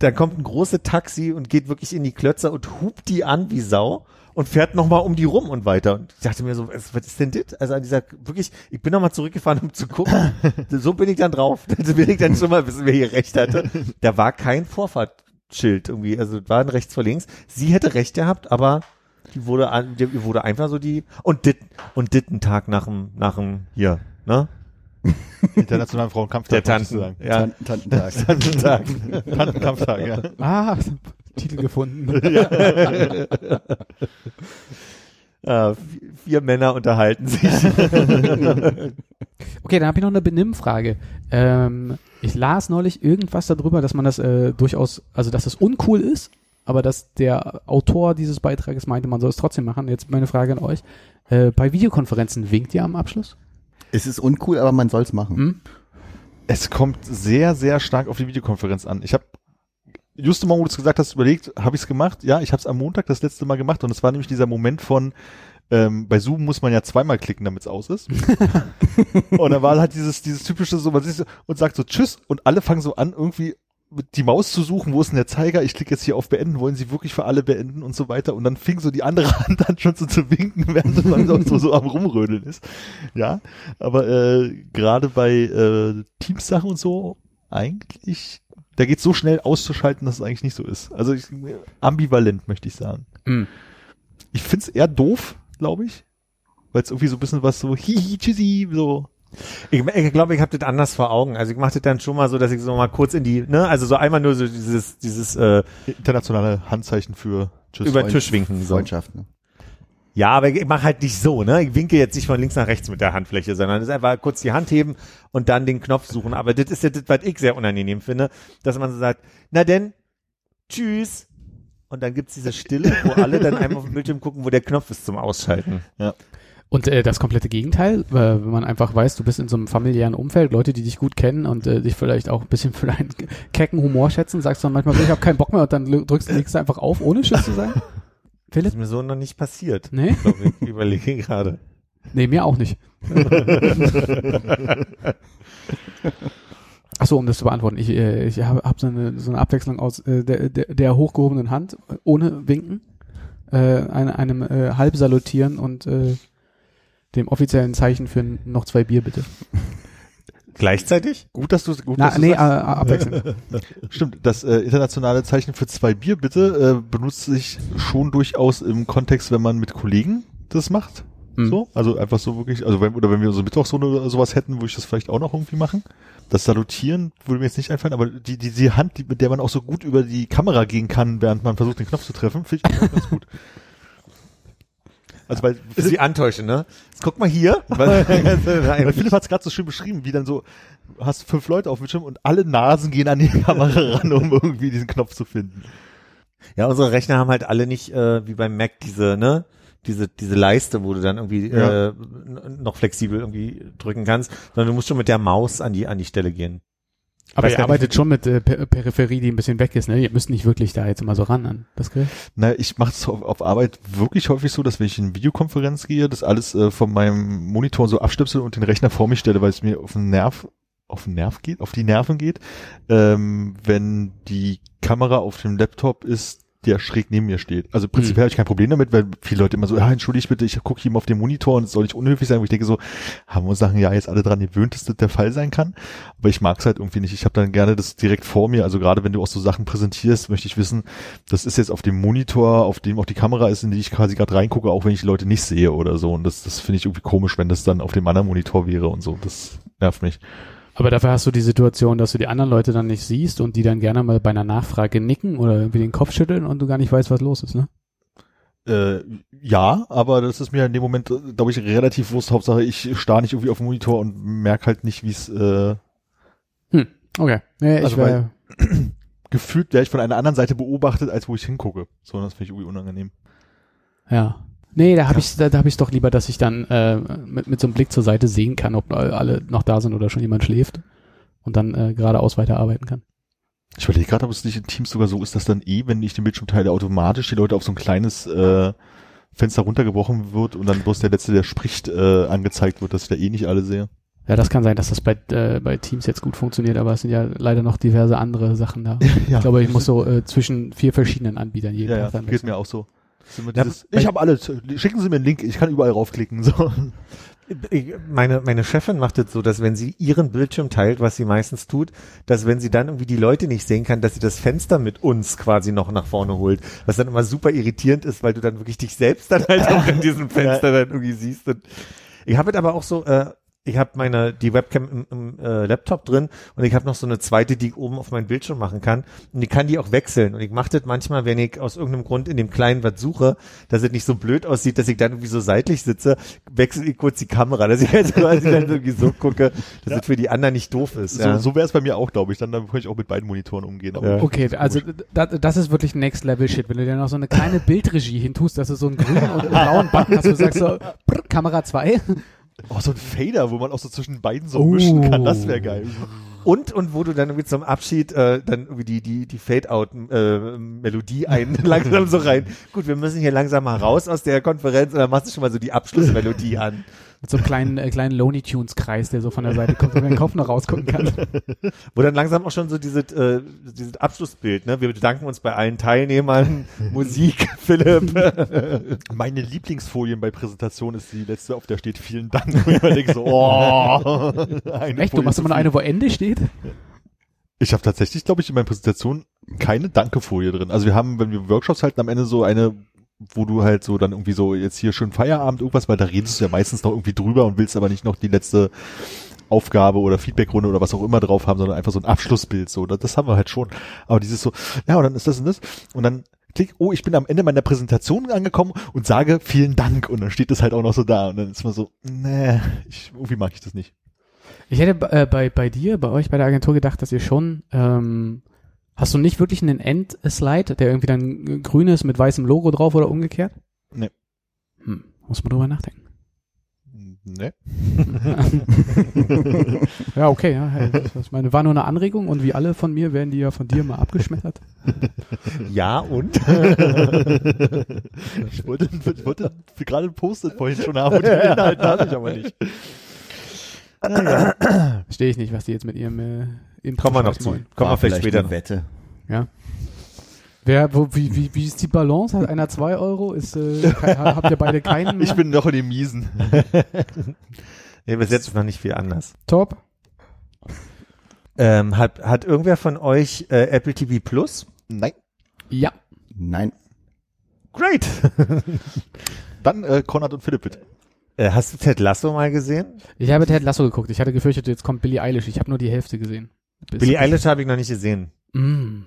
[SPEAKER 5] dann kommt ein großes Taxi und geht wirklich in die Klötzer und hupt die an wie Sau und fährt nochmal um die rum und weiter. Und ich dachte mir so, was, was ist denn das? Also an dieser, wirklich, ich bin nochmal zurückgefahren, um zu gucken. so bin ich dann drauf. So bin ich dann schon mal wissen, wer hier recht hatte. Da war kein Vorfahrtsschild irgendwie, also war ein rechts vor links. Sie hätte recht gehabt, aber die wurde, an, die wurde einfach so die, und dit, und dit einen Tag nach dem, nach dem, hier, ne?
[SPEAKER 2] Internationalen Frauenkampftag.
[SPEAKER 5] Der Tanten,
[SPEAKER 2] sagen.
[SPEAKER 5] ja.
[SPEAKER 4] Tan- Tantentag.
[SPEAKER 5] Tantentag.
[SPEAKER 2] Tantenkampftag, ja.
[SPEAKER 3] Ah, Titel gefunden.
[SPEAKER 5] Vi- vier Männer unterhalten sich.
[SPEAKER 3] Okay, dann habe ich noch eine Benimmfrage. Ähm, ich las neulich irgendwas darüber, dass man das äh, durchaus, also dass das uncool ist, aber dass der Autor dieses Beitrages meinte, man soll es trotzdem machen. Jetzt meine Frage an euch. Äh, bei Videokonferenzen winkt ihr am Abschluss?
[SPEAKER 4] Es ist uncool, aber man soll's machen.
[SPEAKER 3] Hm?
[SPEAKER 2] Es kommt sehr, sehr stark auf die Videokonferenz an. Ich habe just im Moment, wo du es gesagt hast, überlegt, habe ich es gemacht? Ja, ich habe es am Montag das letzte Mal gemacht und es war nämlich dieser Moment von ähm, bei Zoom muss man ja zweimal klicken, damit es aus ist. und da war halt dieses, dieses typische so, man sieht so und sagt so Tschüss und alle fangen so an, irgendwie mit die Maus zu suchen, wo ist denn der Zeiger? Ich klicke jetzt hier auf Beenden, wollen sie wirklich für alle beenden und so weiter. Und dann fing so die andere Hand an schon so zu winken, während man sonst so, so am Rumrödeln ist. Ja, aber äh, gerade bei äh, Teams-Sachen und so, eigentlich, da geht so schnell auszuschalten, dass es eigentlich nicht so ist. Also ich, ambivalent, möchte ich sagen.
[SPEAKER 3] Hm.
[SPEAKER 2] Ich find's eher doof, glaube ich. Weil es irgendwie so ein bisschen was so hihi, tschüssi, so.
[SPEAKER 5] Ich, ich glaube, ich habe das anders vor Augen. Also ich mache das dann schon mal so, dass ich so mal kurz in die, ne, also so einmal nur so dieses, dieses äh,
[SPEAKER 2] Internationale Handzeichen für Tschüss.
[SPEAKER 5] über den Tisch winken. So.
[SPEAKER 4] Freundschaft. Ne?
[SPEAKER 5] Ja, aber ich mache halt nicht so, ne? Ich winke jetzt nicht von links nach rechts mit der Handfläche, sondern das ist einfach kurz die Hand heben und dann den Knopf suchen. Aber das ist ja das, was ich sehr unangenehm finde, dass man so sagt, na denn, tschüss. Und dann gibt's diese Stille, wo alle dann einmal auf den Bildschirm gucken, wo der Knopf ist zum Ausschalten.
[SPEAKER 3] Und äh, das komplette Gegenteil, äh, wenn man einfach weiß, du bist in so einem familiären Umfeld, Leute, die dich gut kennen und äh, dich vielleicht auch ein bisschen für deinen kecken Humor schätzen, sagst du dann manchmal, ich habe keinen Bock mehr und dann drückst du einfach auf, ohne Tschüss zu sagen?
[SPEAKER 5] Das
[SPEAKER 3] Philipp?
[SPEAKER 5] ist mir so noch nicht passiert.
[SPEAKER 3] Nee?
[SPEAKER 5] Glaub ich ich überlege gerade.
[SPEAKER 3] Nee, mir auch nicht. Achso, um das zu beantworten, ich, äh, ich habe hab so, eine, so eine Abwechslung aus äh, der, der, der hochgehobenen Hand äh, ohne Winken, äh, eine, einem äh, halb salutieren und äh, dem offiziellen Zeichen für noch zwei Bier bitte.
[SPEAKER 5] Gleichzeitig?
[SPEAKER 2] Gut, dass du gut,
[SPEAKER 3] Na,
[SPEAKER 2] dass du
[SPEAKER 3] nee, äh,
[SPEAKER 2] sagst.
[SPEAKER 3] abwechselnd.
[SPEAKER 2] Stimmt, das äh, internationale Zeichen für zwei Bier bitte äh, benutzt sich schon durchaus im Kontext, wenn man mit Kollegen das macht.
[SPEAKER 3] Mhm.
[SPEAKER 2] So, also einfach so wirklich, also wenn, oder wenn wir so Mittwochsrunde oder sowas hätten, würde ich das vielleicht auch noch irgendwie machen. Das Salutieren würde mir jetzt nicht einfallen, aber die, die, die Hand, die, mit der man auch so gut über die Kamera gehen kann, während man versucht, den Knopf zu treffen, finde ich auch ganz gut. Also weil,
[SPEAKER 5] Ist wie Antäusche, ne? Jetzt guck mal hier.
[SPEAKER 2] weil, weil Philipp hat es gerade so schön beschrieben, wie dann so, hast fünf Leute auf dem Bildschirm und alle Nasen gehen an die Kamera ran, um irgendwie diesen Knopf zu finden.
[SPEAKER 5] Ja, unsere Rechner haben halt alle nicht äh, wie beim Mac diese, ne, diese diese Leiste, wo du dann irgendwie
[SPEAKER 2] Ja.
[SPEAKER 5] äh, noch flexibel irgendwie drücken kannst, sondern du musst schon mit der Maus an die an die Stelle gehen.
[SPEAKER 3] Aber ihr
[SPEAKER 5] nicht,
[SPEAKER 3] arbeitet schon mit äh, Per- Peripherie, die ein bisschen weg ist, ne? Ihr müsst nicht wirklich da jetzt immer so ran an das Gerät.
[SPEAKER 2] Na, ich mache es auf, auf Arbeit wirklich häufig so, dass wenn ich in Videokonferenz gehe, das alles äh, von meinem Monitor so abstöpsel und den Rechner vor mich stelle, weil es mir auf den Nerv auf den Nerv geht, auf die Nerven geht, ähm, wenn die Kamera auf dem Laptop ist, der schräg neben mir steht. Also prinzipiell habe ich kein Problem damit, weil viele Leute immer so, ja, entschuldige bitte, ich gucke ihm auf den Monitor und es soll nicht unhöflich sein, wo ich denke so, haben wir uns Sachen ja jetzt alle dran gewöhnt, dass das der Fall sein kann. Aber ich mag es halt irgendwie nicht. Ich habe dann gerne das direkt vor mir. Also gerade wenn du auch so Sachen präsentierst, möchte ich wissen, das ist jetzt auf dem Monitor, auf dem auch die Kamera ist, in die ich quasi gerade reingucke, auch wenn ich die Leute nicht sehe oder so. Und das, das finde ich irgendwie komisch, wenn das dann auf dem anderen Monitor wäre und so. Das nervt mich.
[SPEAKER 3] Aber dafür hast du die Situation, dass du die anderen Leute dann nicht siehst und die dann gerne mal bei einer Nachfrage nicken oder irgendwie den Kopf schütteln und du gar nicht weißt, was los ist, ne?
[SPEAKER 2] Äh, ja, aber das ist mir in dem Moment, äh, glaube ich, relativ wurscht. Hauptsache, ich starr nicht irgendwie auf den Monitor und merke halt nicht, wie es äh,
[SPEAKER 3] Hm, okay. Nee, ich
[SPEAKER 2] Also,
[SPEAKER 3] wär,
[SPEAKER 2] gefühlt werde ich von einer anderen Seite beobachtet, als wo ich hingucke. So, das finde ich irgendwie unangenehm.
[SPEAKER 3] ja. Nee, da habe ich da, da hab ich doch lieber, dass ich dann äh, mit, mit so einem Blick zur Seite sehen kann, ob alle noch da sind oder schon jemand schläft und dann äh, geradeaus weiterarbeiten kann.
[SPEAKER 2] Ich überlege gerade, ob es nicht in Teams sogar so ist, dass dann eh, wenn ich den Bildschirm teile, automatisch die Leute auf so ein kleines äh, Fenster runtergebrochen wird und dann bloß der Letzte, der spricht, äh, angezeigt wird, dass ich da eh nicht alle sehe.
[SPEAKER 3] Ja, das kann sein, dass das bei, äh, bei Teams jetzt gut funktioniert, aber es sind ja leider noch diverse andere Sachen da.
[SPEAKER 2] Ja.
[SPEAKER 3] Ich glaube, ich muss so äh, zwischen vier verschiedenen Anbietern jeden
[SPEAKER 2] Ja, ja,
[SPEAKER 3] Tag dann
[SPEAKER 2] geht mir auch so. Dieses, ich habe alles. Schicken Sie mir einen Link, ich kann überall raufklicken. So.
[SPEAKER 5] Meine, meine Chefin macht es so, dass wenn sie ihren Bildschirm teilt, was sie meistens tut, dass wenn sie dann irgendwie die Leute nicht sehen kann, dass sie das Fenster mit uns quasi noch nach vorne holt. Was dann immer super irritierend ist, weil du dann wirklich dich selbst dann halt auch in diesem Fenster dann irgendwie siehst. Und ich habe es aber auch so, äh, ich habe meine die Webcam im, im äh, Laptop drin und ich habe noch so eine zweite, die ich oben auf meinen Bildschirm machen kann und ich kann die auch wechseln und ich mache das manchmal, wenn ich aus irgendeinem Grund in dem kleinen was suche, dass es nicht so blöd aussieht, dass ich dann irgendwie so seitlich sitze, wechsle ich kurz die Kamera, dass ich halt quasi dann irgendwie so gucke, dass es für die anderen nicht doof ist.
[SPEAKER 2] So,
[SPEAKER 5] ja.
[SPEAKER 2] so wäre es bei mir auch, glaube ich. Dann, dann könnte ich auch mit beiden Monitoren umgehen. Aber
[SPEAKER 5] Ja.
[SPEAKER 3] Okay, also das, das ist wirklich Next Level Shit. Wenn du dir noch so eine kleine Bildregie hintust, dass du so einen grünen und einen blauen Button hast, wo du sagst so, brr, Kamera 2.
[SPEAKER 2] Oh, so ein Fader, wo man auch so zwischen beiden so
[SPEAKER 3] Oh.
[SPEAKER 2] mischen kann, das wäre geil.
[SPEAKER 5] Und, und wo du dann irgendwie zum Abschied äh, dann irgendwie die, die, die Fade-Out-Melodie ein langsam so rein. Gut, wir müssen hier langsam mal raus aus der Konferenz und dann machst du schon mal so die Abschlussmelodie an.
[SPEAKER 3] Mit so einem kleinen, äh, kleinen Looney Tunes Kreis, der so von der Seite kommt, wo man den Kopf noch rausgucken kann.
[SPEAKER 5] Wo dann langsam auch schon so dieses, äh, dieses Abschlussbild, ne? Wir bedanken uns bei allen Teilnehmern, Musik, Philipp.
[SPEAKER 2] Meine Lieblingsfolien bei Präsentationen ist die letzte, auf der steht vielen Dank. Und ich denke so, oh. eine
[SPEAKER 3] Echt? Du
[SPEAKER 2] Folie
[SPEAKER 3] machst
[SPEAKER 2] zu
[SPEAKER 3] immer noch eine, wo Ende steht?
[SPEAKER 2] Ich habe tatsächlich, glaube ich, in meiner Präsentation keine Danke-Folie drin. Also wir haben, wenn wir Workshops halten, am Ende so eine, wo du halt so dann irgendwie so jetzt hier schön Feierabend irgendwas, weil da redest du ja meistens noch irgendwie drüber und willst aber nicht noch die letzte Aufgabe oder Feedbackrunde oder was auch immer drauf haben, sondern einfach so ein Abschlussbild. So, das, das haben wir halt schon. Aber dieses so, ja, und dann ist das und das und dann klick, oh, ich bin am Ende meiner Präsentation angekommen und sage vielen Dank und dann steht das halt auch noch so da und dann ist man so, nee, ich, irgendwie mag ich das nicht.
[SPEAKER 3] Ich hätte äh, bei, bei dir, bei euch, bei der Agentur gedacht, dass ihr schon, ähm, hast du nicht wirklich einen End-Slide, der irgendwie dann grün ist mit weißem Logo drauf oder umgekehrt?
[SPEAKER 2] Nee.
[SPEAKER 3] Hm, muss man drüber nachdenken.
[SPEAKER 2] Ne?
[SPEAKER 3] Ja, okay, ja, das meine, war nur eine Anregung und wie alle von mir werden die ja von dir mal abgeschmettert.
[SPEAKER 5] ja, und?
[SPEAKER 2] Ich wollte, ich wollte gerade ein Post-it vorhin schon haben und den Inhalt hatte ich aber nicht.
[SPEAKER 3] Verstehe ich nicht, was die jetzt mit ihrem äh, Intro
[SPEAKER 5] Kommen wir noch
[SPEAKER 3] schreiben
[SPEAKER 5] zu. Kommen wir vielleicht später
[SPEAKER 4] eine. Wette.
[SPEAKER 3] Ja. Wer, wo, wie, wie, wie ist die Balance? Hat einer zwei Euro? Ist, äh, ke- habt ihr beide keinen mehr?
[SPEAKER 2] Ich bin noch in den Miesen.
[SPEAKER 5] Nee, bis jetzt ist noch nicht viel anders.
[SPEAKER 3] top.
[SPEAKER 5] Ähm, hat, hat irgendwer von euch äh, Apple TV Plus?
[SPEAKER 2] Nein.
[SPEAKER 3] Ja.
[SPEAKER 4] Nein.
[SPEAKER 5] Great.
[SPEAKER 2] Dann äh, Konrad und Philipp bitte.
[SPEAKER 5] Äh, hast du Ted Lasso mal gesehen?
[SPEAKER 3] Ich habe Ted Lasso geguckt. Ich hatte gefürchtet, jetzt kommt Billie Eilish. Ich habe nur die Hälfte gesehen.
[SPEAKER 5] Billie Eilish habe ich noch nicht gesehen.
[SPEAKER 3] Mm.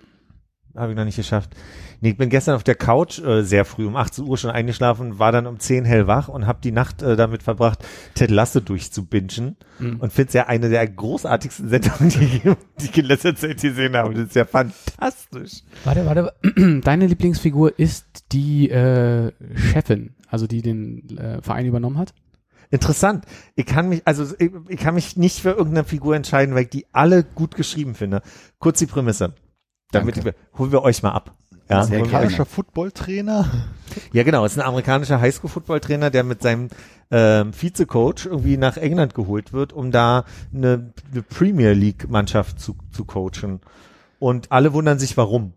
[SPEAKER 5] Habe ich noch nicht geschafft. Nee, ich bin gestern auf der Couch äh, sehr früh um 18 Uhr schon eingeschlafen, war dann um 10 hellwach und habe die Nacht äh, damit verbracht, Ted Lasso durchzubingen
[SPEAKER 3] Mm.
[SPEAKER 5] und finde es ja eine der großartigsten Sendungen, die, ich- die ich in letzter Zeit gesehen habe. Das ist ja fantastisch.
[SPEAKER 3] Warte, warte. Deine Lieblingsfigur ist die äh, Chefin, also die den äh, Verein übernommen hat?
[SPEAKER 5] Interessant. Ich kann mich, also ich, ich kann mich nicht für irgendeine Figur entscheiden, weil ich die alle gut geschrieben finde. Kurz die Prämisse. Damit wir, holen wir euch mal ab. Ja,
[SPEAKER 4] gerne.
[SPEAKER 2] Amerikanischer Footballtrainer.
[SPEAKER 5] Ja, genau. Es ist ein amerikanischer Highschool-Football-Trainer, der mit seinem ähm, Vizecoach irgendwie nach England geholt wird, um da eine, eine Premier League-Mannschaft zu, zu coachen. Und alle wundern sich, warum.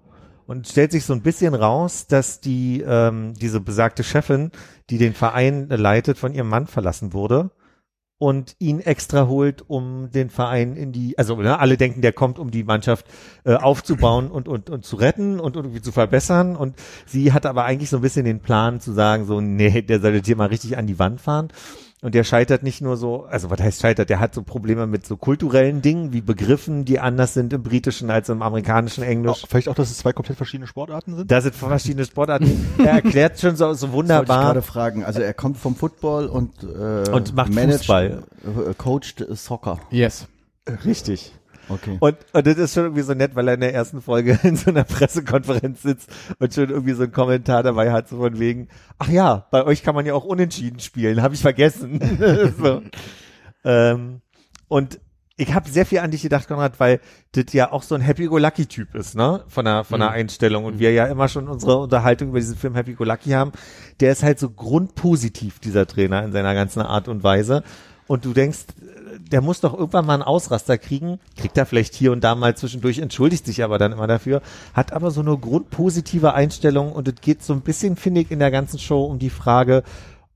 [SPEAKER 5] Und stellt sich so ein bisschen raus, dass die ähm, diese besagte Chefin, die den Verein leitet, von ihrem Mann verlassen wurde und ihn extra holt, um den Verein in die, also ne, alle denken, der kommt, um die Mannschaft äh, aufzubauen und, und, und zu retten und irgendwie zu verbessern. Und sie hat aber eigentlich so ein bisschen den Plan zu sagen, so, nee, der sollte hier mal richtig an die Wand fahren. Und der scheitert nicht nur so, also was heißt scheitert, der hat so Probleme mit so kulturellen Dingen wie Begriffen, die anders sind im britischen als im amerikanischen Englisch.
[SPEAKER 2] Auch, vielleicht auch, dass es zwei komplett verschiedene Sportarten sind.
[SPEAKER 5] Da sind verschiedene Sportarten. Er erklärt schon so, so
[SPEAKER 4] Das wollte ich
[SPEAKER 5] wunderbar.
[SPEAKER 4] gerade fragen. Also er kommt vom Football und, äh,
[SPEAKER 5] Und macht
[SPEAKER 4] managt,
[SPEAKER 5] Fußball.
[SPEAKER 4] Äh, coacht Soccer.
[SPEAKER 3] Yes.
[SPEAKER 5] Richtig.
[SPEAKER 4] Okay.
[SPEAKER 5] Und, und das ist schon irgendwie so nett, weil er in der ersten Folge in so einer Pressekonferenz sitzt und schon irgendwie so einen Kommentar dabei hat, so von wegen, ach ja, bei euch kann man ja auch unentschieden spielen, habe ich vergessen. so. ähm, und ich habe sehr viel an dich gedacht, Konrad, weil das ja auch so ein Happy-Go-Lucky-Typ ist, ne? Von der, von der Einstellung. Und wir ja immer schon unsere Unterhaltung über diesen Film Happy-Go-Lucky haben. Der ist halt so grundpositiv, dieser Trainer, in seiner ganzen Art und Weise. Und du denkst, der muss doch irgendwann mal einen Ausraster kriegen, kriegt er vielleicht hier und da mal zwischendurch, entschuldigt sich aber dann immer dafür, hat aber so eine grundpositive Einstellung und es geht so ein bisschen, finde ich, in der ganzen Show um die Frage,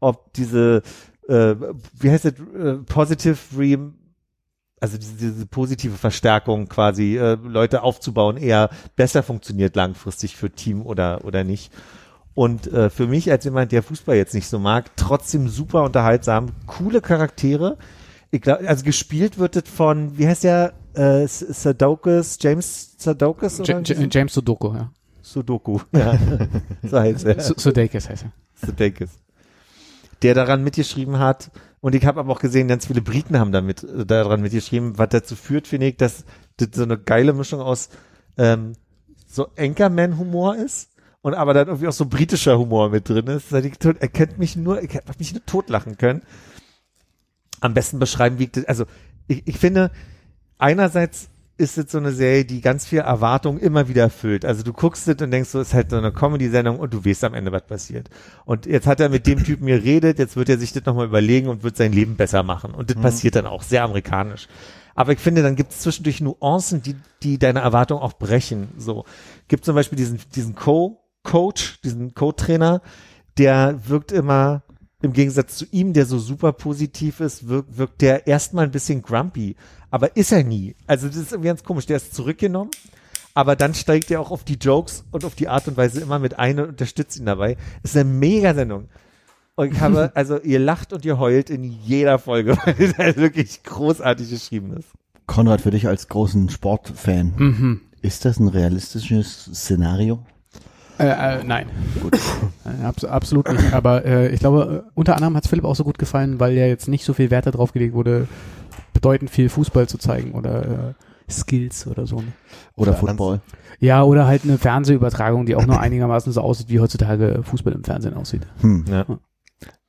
[SPEAKER 5] ob diese, äh, wie heißt es, äh, Positive Re also diese, diese positive Verstärkung quasi, äh, Leute aufzubauen, eher besser funktioniert langfristig für Team oder, oder nicht. Und äh, für mich als jemand, der Fußball jetzt nicht so mag, trotzdem super unterhaltsam, coole Charaktere. Ich glaub, also gespielt wird es von, wie heißt der, äh, Sudokus, James Sudokus oder
[SPEAKER 3] J James Sudoku, ja.
[SPEAKER 5] Sudoku, ja, so heißt er.
[SPEAKER 3] Su- Sudeikis heißt er.
[SPEAKER 5] Sudeikis. Der daran mitgeschrieben hat, und ich habe aber auch gesehen, ganz viele Briten haben damit äh, daran mitgeschrieben, was dazu führt, finde ich, dass das so eine geile Mischung aus ähm, so Anchorman-Humor ist und aber dann irgendwie auch so britischer Humor mit drin ist. Ich, er kennt mich nur, ich hab mich nur totlachen können. Am besten beschreiben, wie also ich, ich finde, einerseits ist es so eine Serie, die ganz viel Erwartung immer wieder erfüllt. Also du guckst es und denkst so, es ist halt so eine Comedy-Sendung und du weißt am Ende, was passiert. Und jetzt hat er mit dem Typen geredet, jetzt wird er sich das nochmal überlegen und wird sein Leben besser machen. Und das passiert dann auch sehr amerikanisch. Aber ich finde, dann gibt es zwischendurch Nuancen, die, die deine Erwartung auch brechen. So gibt zum Beispiel diesen, diesen Co-Coach, diesen Co-Trainer, der wirkt immer im Gegensatz zu ihm, der so super positiv ist, wirkt, wirkt der erstmal ein bisschen grumpy. Aber ist er nie. Also das ist irgendwie ganz komisch. Der ist zurückgenommen, aber dann steigt er auch auf die Jokes und auf die Art und Weise immer mit ein und unterstützt ihn dabei. ist eine mega Sendung. Und ich habe, also ihr lacht und ihr heult in jeder Folge, weil es halt wirklich großartig geschrieben ist.
[SPEAKER 4] Konrad, für dich als großen Sportfan,
[SPEAKER 3] Mhm.
[SPEAKER 4] ist das ein realistisches Szenario?
[SPEAKER 3] Äh, äh, nein. Gut. Äh, abs absolut nicht. Aber äh, ich glaube, äh, unter anderem hat es Philipp auch so gut gefallen, weil ja jetzt nicht so viel Wert darauf gelegt wurde, bedeutend viel Fußball zu zeigen oder äh, Skills oder so.
[SPEAKER 4] Oder
[SPEAKER 2] Auf der anderen
[SPEAKER 4] Football?
[SPEAKER 3] Ja, oder halt eine Fernsehübertragung, die auch nur einigermaßen so aussieht, wie heutzutage Fußball im Fernsehen aussieht.
[SPEAKER 4] Hm.
[SPEAKER 5] Ja.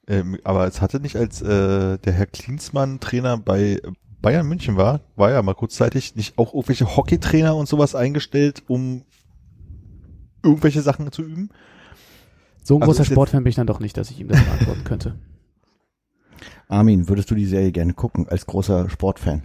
[SPEAKER 2] Ähm, aber es hatte nicht, als äh, der Herr Klinsmann Trainer bei Bayern München war, war ja mal kurzzeitig nicht auch irgendwelche Hockeytrainer und sowas eingestellt, um irgendwelche Sachen zu üben?
[SPEAKER 3] So ein
[SPEAKER 2] Also
[SPEAKER 3] großer Sportfan bin ich dann doch nicht, dass ich ihm das beantworten könnte.
[SPEAKER 4] Armin, würdest du die Serie gerne gucken als großer Sportfan?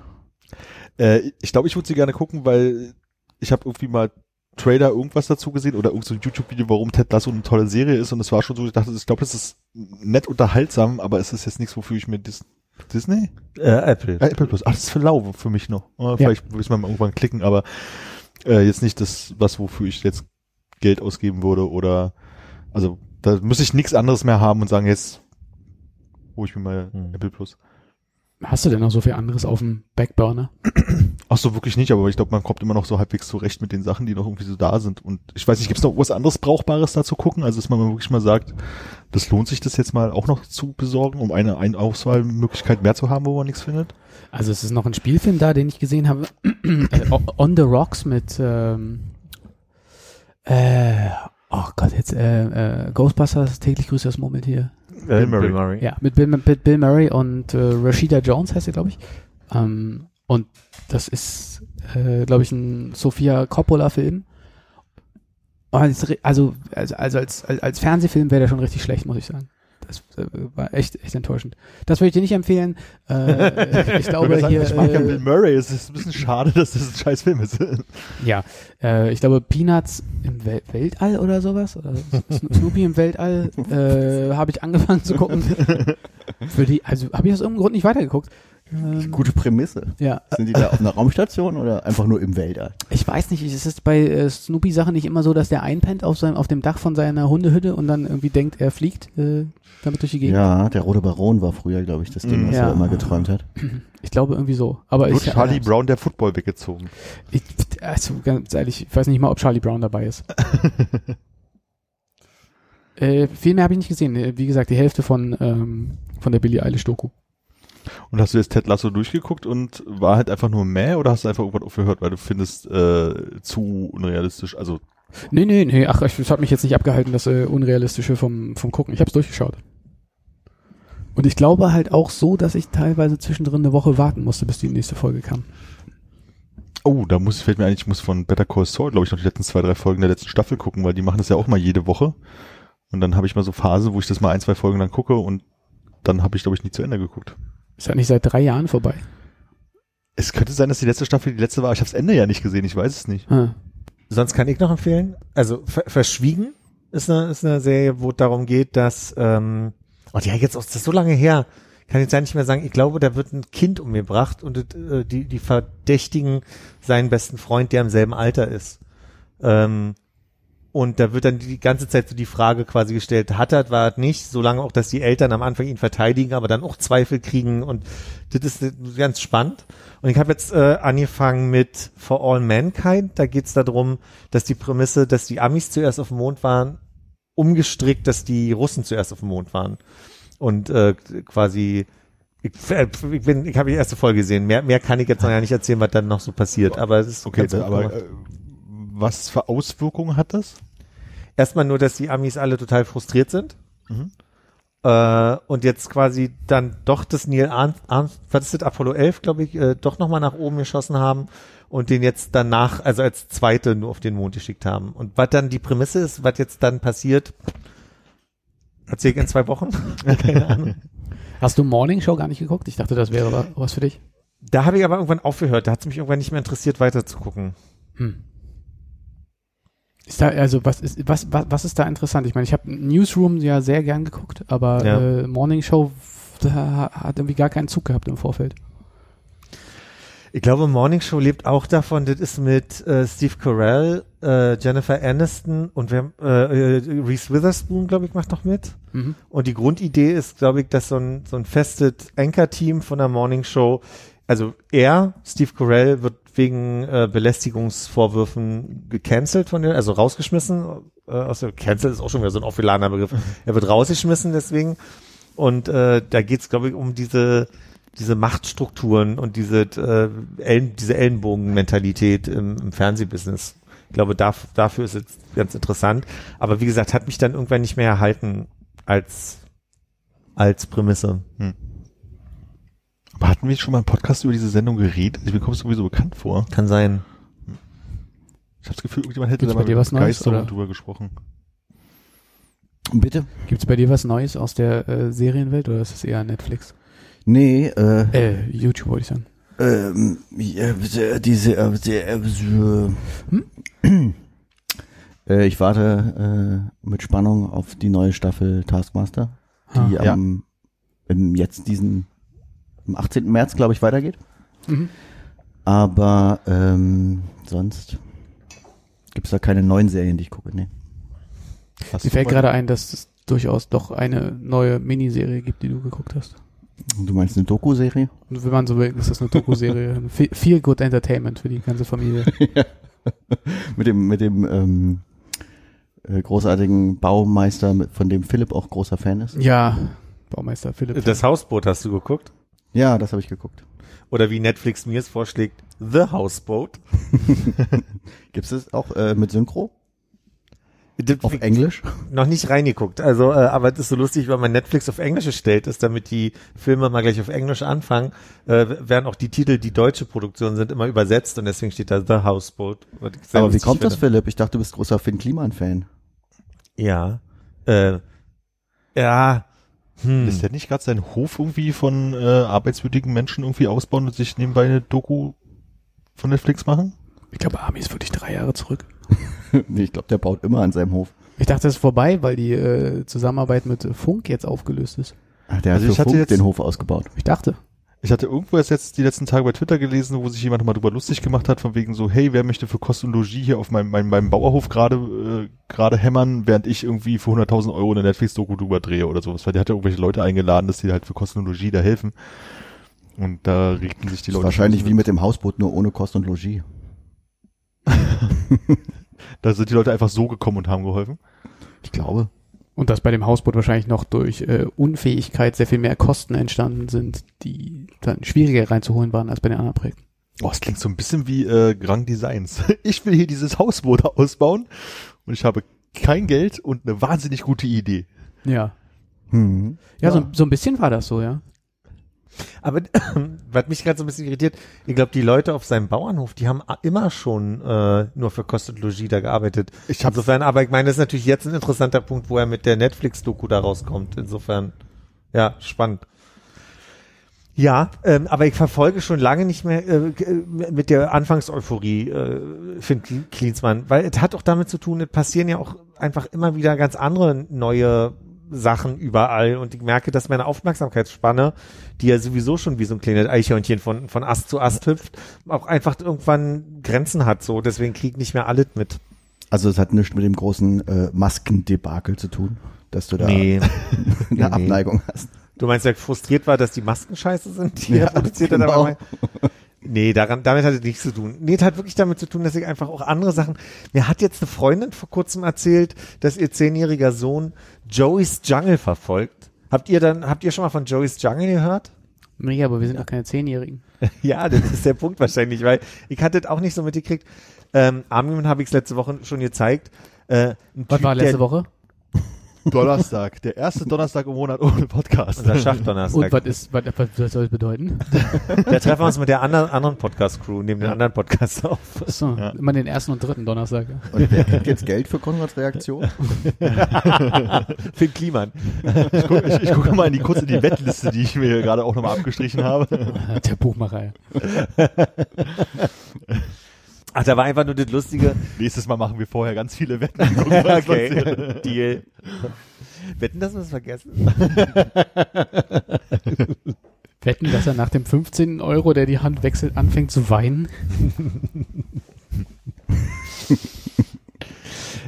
[SPEAKER 2] Äh, ich glaube, ich würde sie gerne gucken, weil ich habe irgendwie mal Trailer irgendwas dazu gesehen oder irgend so ein YouTube-Video, warum Ted Lasso eine tolle Serie ist und es war schon so, ich dachte, ich glaube, das ist nett unterhaltsam, aber es ist jetzt nichts, wofür ich mir Dis Disney?
[SPEAKER 5] Äh, Apple.
[SPEAKER 2] Äh, Apple Plus. Ach, das ist für lau für mich noch. Äh, Vielleicht würde ich mal irgendwann klicken, aber äh, jetzt nicht das, was wofür ich jetzt Geld ausgeben würde oder also da muss ich nichts anderes mehr haben und sagen, jetzt hole ich mir mal
[SPEAKER 5] Hm.
[SPEAKER 2] Apple Plus.
[SPEAKER 3] Hast du denn noch so viel anderes auf dem Backburner?
[SPEAKER 2] Ach so, wirklich nicht, aber ich glaube, man kommt immer noch so halbwegs zurecht mit den Sachen, die noch irgendwie so da sind. Und ich weiß nicht, gibt es noch was anderes Brauchbares da zu gucken? Also, dass man mal wirklich mal sagt, das lohnt sich das jetzt mal auch noch zu besorgen, um eine, eine Auswahlmöglichkeit mehr zu haben, wo man nichts findet?
[SPEAKER 3] Also es ist noch ein Spielfilm da, den ich gesehen habe. äh, On the Rocks mit ähm, äh, oh Gott, jetzt äh, äh, Ghostbusters, täglich grüßt das Murmeltier.
[SPEAKER 5] Äh,
[SPEAKER 2] Bill Murray.
[SPEAKER 3] Ja, mit Bill, mit Bill Murray und äh, Rashida Jones heißt sie, glaube ich. Ähm, und das ist, äh, glaube ich, ein Sofia Coppola-Film. Also, also, also als, als, als Fernsehfilm wäre der schon richtig schlecht, muss ich sagen. Das äh, war echt, echt enttäuschend. Das würde ich dir nicht empfehlen. Äh, ich glaube
[SPEAKER 2] wir sagen,
[SPEAKER 3] hier.
[SPEAKER 2] ich mag ja
[SPEAKER 3] äh,
[SPEAKER 2] Bill Murray, es ist ein bisschen schade, dass das ein scheiß Film ist.
[SPEAKER 3] Ja, äh, ich glaube Peanuts im Wel Weltall oder sowas. Oder Sno- Snoopy im Weltall äh, habe ich angefangen zu gucken. Für die, also habe ich aus irgendeinem Grund nicht weitergeguckt. Ähm,
[SPEAKER 4] Gute Prämisse.
[SPEAKER 3] Ja,
[SPEAKER 4] Sind die da auf einer Raumstation oder einfach nur im Weltall?
[SPEAKER 3] ich weiß nicht, es ist bei äh, Snoopy Sachen nicht immer so, dass der einpennt auf seinem auf dem Dach von seiner Hundehütte und dann irgendwie denkt, er fliegt äh, damit durch die Gegend.
[SPEAKER 4] Ja, der Rote Baron war früher, glaube ich, das Ding, was
[SPEAKER 3] Ja.
[SPEAKER 4] er immer geträumt hat.
[SPEAKER 3] Ich glaube irgendwie so. Aber
[SPEAKER 2] Wird
[SPEAKER 3] ich,
[SPEAKER 2] Charlie
[SPEAKER 3] äh,
[SPEAKER 2] Brown der Football weggezogen.
[SPEAKER 3] Ich, also ganz ehrlich, ich weiß nicht mal, ob Charlie Brown dabei ist. äh, viel mehr habe ich nicht gesehen. Äh, Wie gesagt, die Hälfte von, ähm, von der Billie Eilish Doku.
[SPEAKER 2] Und hast du jetzt Ted Lasso durchgeguckt und war halt einfach nur mäh oder hast du einfach irgendwann aufgehört, weil du findest äh, zu unrealistisch? Also
[SPEAKER 3] Nee, nee, nee, ach, ich- das hat mich jetzt nicht abgehalten, das äh, Unrealistische vom, vom Gucken. Ich habe es durchgeschaut. Und ich glaube halt auch so, dass ich teilweise zwischendrin eine Woche warten musste, bis die nächste Folge kam.
[SPEAKER 2] Oh, da muss ich fällt mir ein, ich muss von Better Call Saul, glaube ich, noch die letzten zwei, drei Folgen der letzten Staffel gucken, weil die machen das ja auch mal jede Woche. Und dann habe ich mal so Phase, wo ich das mal ein, zwei Folgen dann gucke und dann habe ich, glaube ich, nie zu Ende geguckt.
[SPEAKER 3] Ist halt nicht seit drei Jahren vorbei.
[SPEAKER 2] Es könnte sein, dass die letzte Staffel die letzte war. Ich habe das Ende ja nicht gesehen, ich weiß es nicht.
[SPEAKER 3] Ah.
[SPEAKER 5] Sonst kann ich noch empfehlen. Also Ver Verschwiegen ist eine, ist eine Serie, wo es darum geht, dass ähm, oh, ja jetzt auch das ist so lange her, kann jetzt ja nicht mehr sagen. Ich glaube, da wird ein Kind umgebracht und äh, die die verdächtigen seinen besten Freund, der im selben Alter ist. Ähm, und da wird dann die ganze Zeit so die Frage quasi gestellt, hat er, war er nicht, solange auch, dass die Eltern am Anfang ihn verteidigen, aber dann auch Zweifel kriegen und das ist ganz spannend. Und ich habe jetzt äh, angefangen mit For All Mankind, da geht's darum, dass die Prämisse, dass die Amis zuerst auf dem Mond waren, umgestrickt, dass die Russen zuerst auf dem Mond waren. Und äh, quasi ich, äh, ich bin, ich habe die erste Folge gesehen. Mehr, mehr kann ich jetzt noch ja nicht erzählen, was dann noch so passiert. Aber es ist
[SPEAKER 2] Okay, aber äh, was für Auswirkungen hat das?
[SPEAKER 5] erstmal nur, dass die Amis alle total frustriert sind.
[SPEAKER 2] Mhm.
[SPEAKER 5] Äh, und jetzt quasi dann doch das Neil Armstrong, was ist das, Apollo 11, glaube ich, äh, doch nochmal nach oben geschossen haben und den jetzt danach, also als zweite nur auf den Mond geschickt haben. Und was dann die Prämisse ist, was jetzt dann passiert, erzähl ich in zwei Wochen. Keine Ahnung.
[SPEAKER 3] Hast du Morning Show gar nicht geguckt? Ich dachte, das wäre wa- was für dich.
[SPEAKER 5] Da habe ich aber irgendwann aufgehört, da hat es mich irgendwann nicht mehr interessiert, weiter zu gucken.
[SPEAKER 3] Hm. Ist da, also was ist, was, was, was ist da interessant? Ich meine, ich habe Newsroom ja sehr gern geguckt, aber
[SPEAKER 5] Ja.
[SPEAKER 3] äh, Morning Show da hat irgendwie gar keinen Zug gehabt im Vorfeld.
[SPEAKER 5] Ich glaube, Morning Show lebt auch davon, das ist mit äh, Steve Carell, äh, Jennifer Aniston und wer, äh, äh, Reese Witherspoon, glaube ich, macht noch mit.
[SPEAKER 3] Mhm.
[SPEAKER 5] Und die Grundidee ist, glaube ich, dass so ein, so ein festes Anchor-Team von der Morning Show, also er, Steve Carell, wird wegen äh, Belästigungsvorwürfen gecancelt von der, also rausgeschmissen. Äh, aus Cancel ist auch schon wieder so ein aufgeladener Begriff. Er wird rausgeschmissen deswegen. Und äh, da geht's, glaube ich, um diese diese Machtstrukturen und diese äh, Ellen, diese Ellenbogenmentalität im, im Fernsehbusiness. Ich glaube, darf, dafür ist es ganz interessant. Aber wie gesagt, hat mich dann irgendwann nicht mehr erhalten als als Prämisse.
[SPEAKER 2] Aber hatten wir schon mal im Podcast über diese Sendung geredet? Ich bekomme es sowieso bekannt vor.
[SPEAKER 5] Kann sein.
[SPEAKER 2] Ich habe das Gefühl, irgendjemand hätte
[SPEAKER 3] Gibt's
[SPEAKER 2] da
[SPEAKER 3] bei
[SPEAKER 2] mal
[SPEAKER 3] dir
[SPEAKER 2] mit
[SPEAKER 3] was Neues,
[SPEAKER 2] drüber gesprochen.
[SPEAKER 4] Bitte?
[SPEAKER 3] Gibt's bei dir was Neues aus der äh, Serienwelt oder ist es eher Netflix?
[SPEAKER 4] Nee, äh,
[SPEAKER 3] Äh, YouTube wollte ich sagen.
[SPEAKER 4] ähm, ja, diese, äh, die, äh, äh, ich warte äh, mit Spannung auf die neue Staffel Taskmaster, die
[SPEAKER 3] Ah,
[SPEAKER 2] ja.
[SPEAKER 4] am im jetzt diesen am 18. März, glaube ich, weitergeht.
[SPEAKER 3] Mhm.
[SPEAKER 4] Aber ähm, sonst gibt's da keine neuen Serien, die ich gucke. Nee.
[SPEAKER 2] Hast
[SPEAKER 3] Mir fällt gerade ein, dass es durchaus doch eine neue Miniserie gibt, die du geguckt hast.
[SPEAKER 4] Du meinst eine Doku-Serie?
[SPEAKER 3] Und wenn man so will, ist das eine Doku-Serie. Viel Good Entertainment für die ganze Familie.
[SPEAKER 4] mit dem mit dem ähm, äh, großartigen Baumeister, von dem Philipp auch großer Fan ist.
[SPEAKER 3] Ja, Baumeister Philipp.
[SPEAKER 5] Das Hausboot hast du geguckt?
[SPEAKER 4] Ja, das habe ich geguckt.
[SPEAKER 5] Oder wie Netflix mir es vorschlägt, The Houseboat.
[SPEAKER 4] Gibt's das auch äh, mit Synchro auf Englisch?
[SPEAKER 5] Noch nicht reingeguckt. Also, äh, aber das ist so lustig, weil man Netflix auf Englisch gestellt ist, damit die Filme mal gleich auf Englisch anfangen, äh, werden auch die Titel, die deutsche Produktion sind, immer übersetzt und deswegen steht da The Houseboat.
[SPEAKER 4] Aber wie kommt das. Philipp? Ich dachte, du bist großer Finn Kliman-Fan.
[SPEAKER 5] Ja. Äh, ja. Hm.
[SPEAKER 2] Lässt der nicht gerade seinen Hof irgendwie von äh, arbeitswürdigen Menschen irgendwie ausbauen und sich nebenbei eine Doku von Netflix machen?
[SPEAKER 3] Ich glaube, Army ist wirklich drei Jahre zurück.
[SPEAKER 4] nee, ich glaube, der baut immer an seinem Hof.
[SPEAKER 3] Ich dachte, es ist vorbei, weil die äh, Zusammenarbeit mit Funk jetzt aufgelöst ist.
[SPEAKER 4] Ach, der
[SPEAKER 2] Also
[SPEAKER 4] hat
[SPEAKER 2] ich
[SPEAKER 4] für
[SPEAKER 2] hatte
[SPEAKER 4] Funk
[SPEAKER 2] jetzt-
[SPEAKER 4] den Hof ausgebaut.
[SPEAKER 3] Ich dachte.
[SPEAKER 2] Ich hatte irgendwo erst jetzt die letzten Tage bei Twitter gelesen, wo sich jemand mal drüber lustig gemacht hat, von wegen so, hey, wer möchte für Kost und Logis hier auf meinem, meinem, meinem Bauerhof gerade äh, gerade hämmern, während ich irgendwie für 100.000 Euro eine Netflix-Doku drüber drehe oder sowas. Weil der hat ja irgendwelche Leute eingeladen, dass die halt für Kost und Logis da helfen. Und da regten sich die
[SPEAKER 4] Das ist
[SPEAKER 2] Leute.
[SPEAKER 4] wahrscheinlich wie mit dem Hausboot, nur ohne Kost und Logis.
[SPEAKER 2] Da sind die Leute einfach so gekommen und haben geholfen.
[SPEAKER 4] Ich glaube.
[SPEAKER 3] Und dass bei dem Hausboot wahrscheinlich noch durch äh, Unfähigkeit sehr viel mehr Kosten entstanden sind, die dann schwieriger reinzuholen waren als bei den anderen Projekten.
[SPEAKER 2] Oh, es klingt so ein bisschen wie äh, Grand Designs. Ich will hier dieses Hausboot ausbauen und ich habe kein Geld und eine wahnsinnig gute Idee.
[SPEAKER 3] Ja.
[SPEAKER 4] Hm.
[SPEAKER 3] Ja, So, so ein bisschen war das so, ja.
[SPEAKER 5] Aber was mich gerade so ein bisschen irritiert, ich glaube, die Leute auf seinem Bauernhof, die haben immer schon äh, nur für Kost und Logis da gearbeitet.
[SPEAKER 2] Ich hab-
[SPEAKER 5] Insofern, aber ich meine, das ist natürlich jetzt ein interessanter Punkt, wo er mit der Netflix-Doku da rauskommt. Insofern, ja, spannend. Ja, ähm, aber ich verfolge schon lange nicht mehr äh, äh, mit der Anfangseuphorie, äh, Finn Kli- Klinsmann, weil es hat auch damit zu tun, es passieren ja auch einfach immer wieder ganz andere neue Sachen überall und ich merke, dass meine Aufmerksamkeitsspanne, die ja sowieso schon wie so ein kleines Eichhörnchen von, von Ast zu Ast hüpft, auch einfach irgendwann Grenzen hat so, deswegen krieg ich nicht mehr alles mit.
[SPEAKER 4] Also es hat nichts mit dem großen äh, Maskendebakel zu tun, dass du da
[SPEAKER 5] Nee.
[SPEAKER 4] eine
[SPEAKER 5] nee.
[SPEAKER 4] Abneigung hast.
[SPEAKER 5] Du meinst, er frustriert war, dass die Masken scheiße sind, die
[SPEAKER 4] Ja,
[SPEAKER 5] er produziert hat?
[SPEAKER 4] genau.
[SPEAKER 5] Aber mein- nee, daran, damit hat es nichts zu tun. Nee, es hat wirklich damit zu tun, dass ich einfach auch andere Sachen. Mir hat jetzt eine Freundin vor kurzem erzählt, dass ihr zehnjähriger Sohn Joey's Jungle verfolgt. Habt ihr dann, habt ihr schon mal von Joey's Jungle gehört?
[SPEAKER 3] Nee, aber wir sind doch keine Zehnjährigen.
[SPEAKER 5] Ja, das ist der Punkt wahrscheinlich, weil ich hatte es auch nicht so mitgekriegt. Ähm, Armin habe ich es letzte Woche schon gezeigt. Äh,
[SPEAKER 3] Was war letzte Woche?
[SPEAKER 2] Donnerstag, der erste Donnerstag im Monat ohne Podcast.
[SPEAKER 5] Unser
[SPEAKER 3] Und
[SPEAKER 5] Schachdonnerstag.
[SPEAKER 3] was ist, was, was soll das bedeuten?
[SPEAKER 5] Da treffen wir uns mit der anderen, anderen Podcast-Crew, nehmen den anderen Podcast auf.
[SPEAKER 3] Achso,
[SPEAKER 2] Ja.
[SPEAKER 3] immer den ersten und dritten Donnerstag.
[SPEAKER 4] Und wer kriegt jetzt Geld für Konrads Reaktion?
[SPEAKER 5] Finn Kliman.
[SPEAKER 2] Ich gucke ich, ich guck mal in die, kurz in die Wettliste, die ich mir hier gerade auch nochmal abgestrichen habe.
[SPEAKER 3] Der Buchmacher.
[SPEAKER 5] Ach, da war einfach nur das Lustige.
[SPEAKER 2] Nächstes Mal machen wir vorher ganz viele Wetten. gucken,
[SPEAKER 5] okay, Deal. Wetten, dass wir es vergessen?
[SPEAKER 3] Wetten, dass er nach dem 15. Euro, der die Hand wechselt, anfängt zu weinen?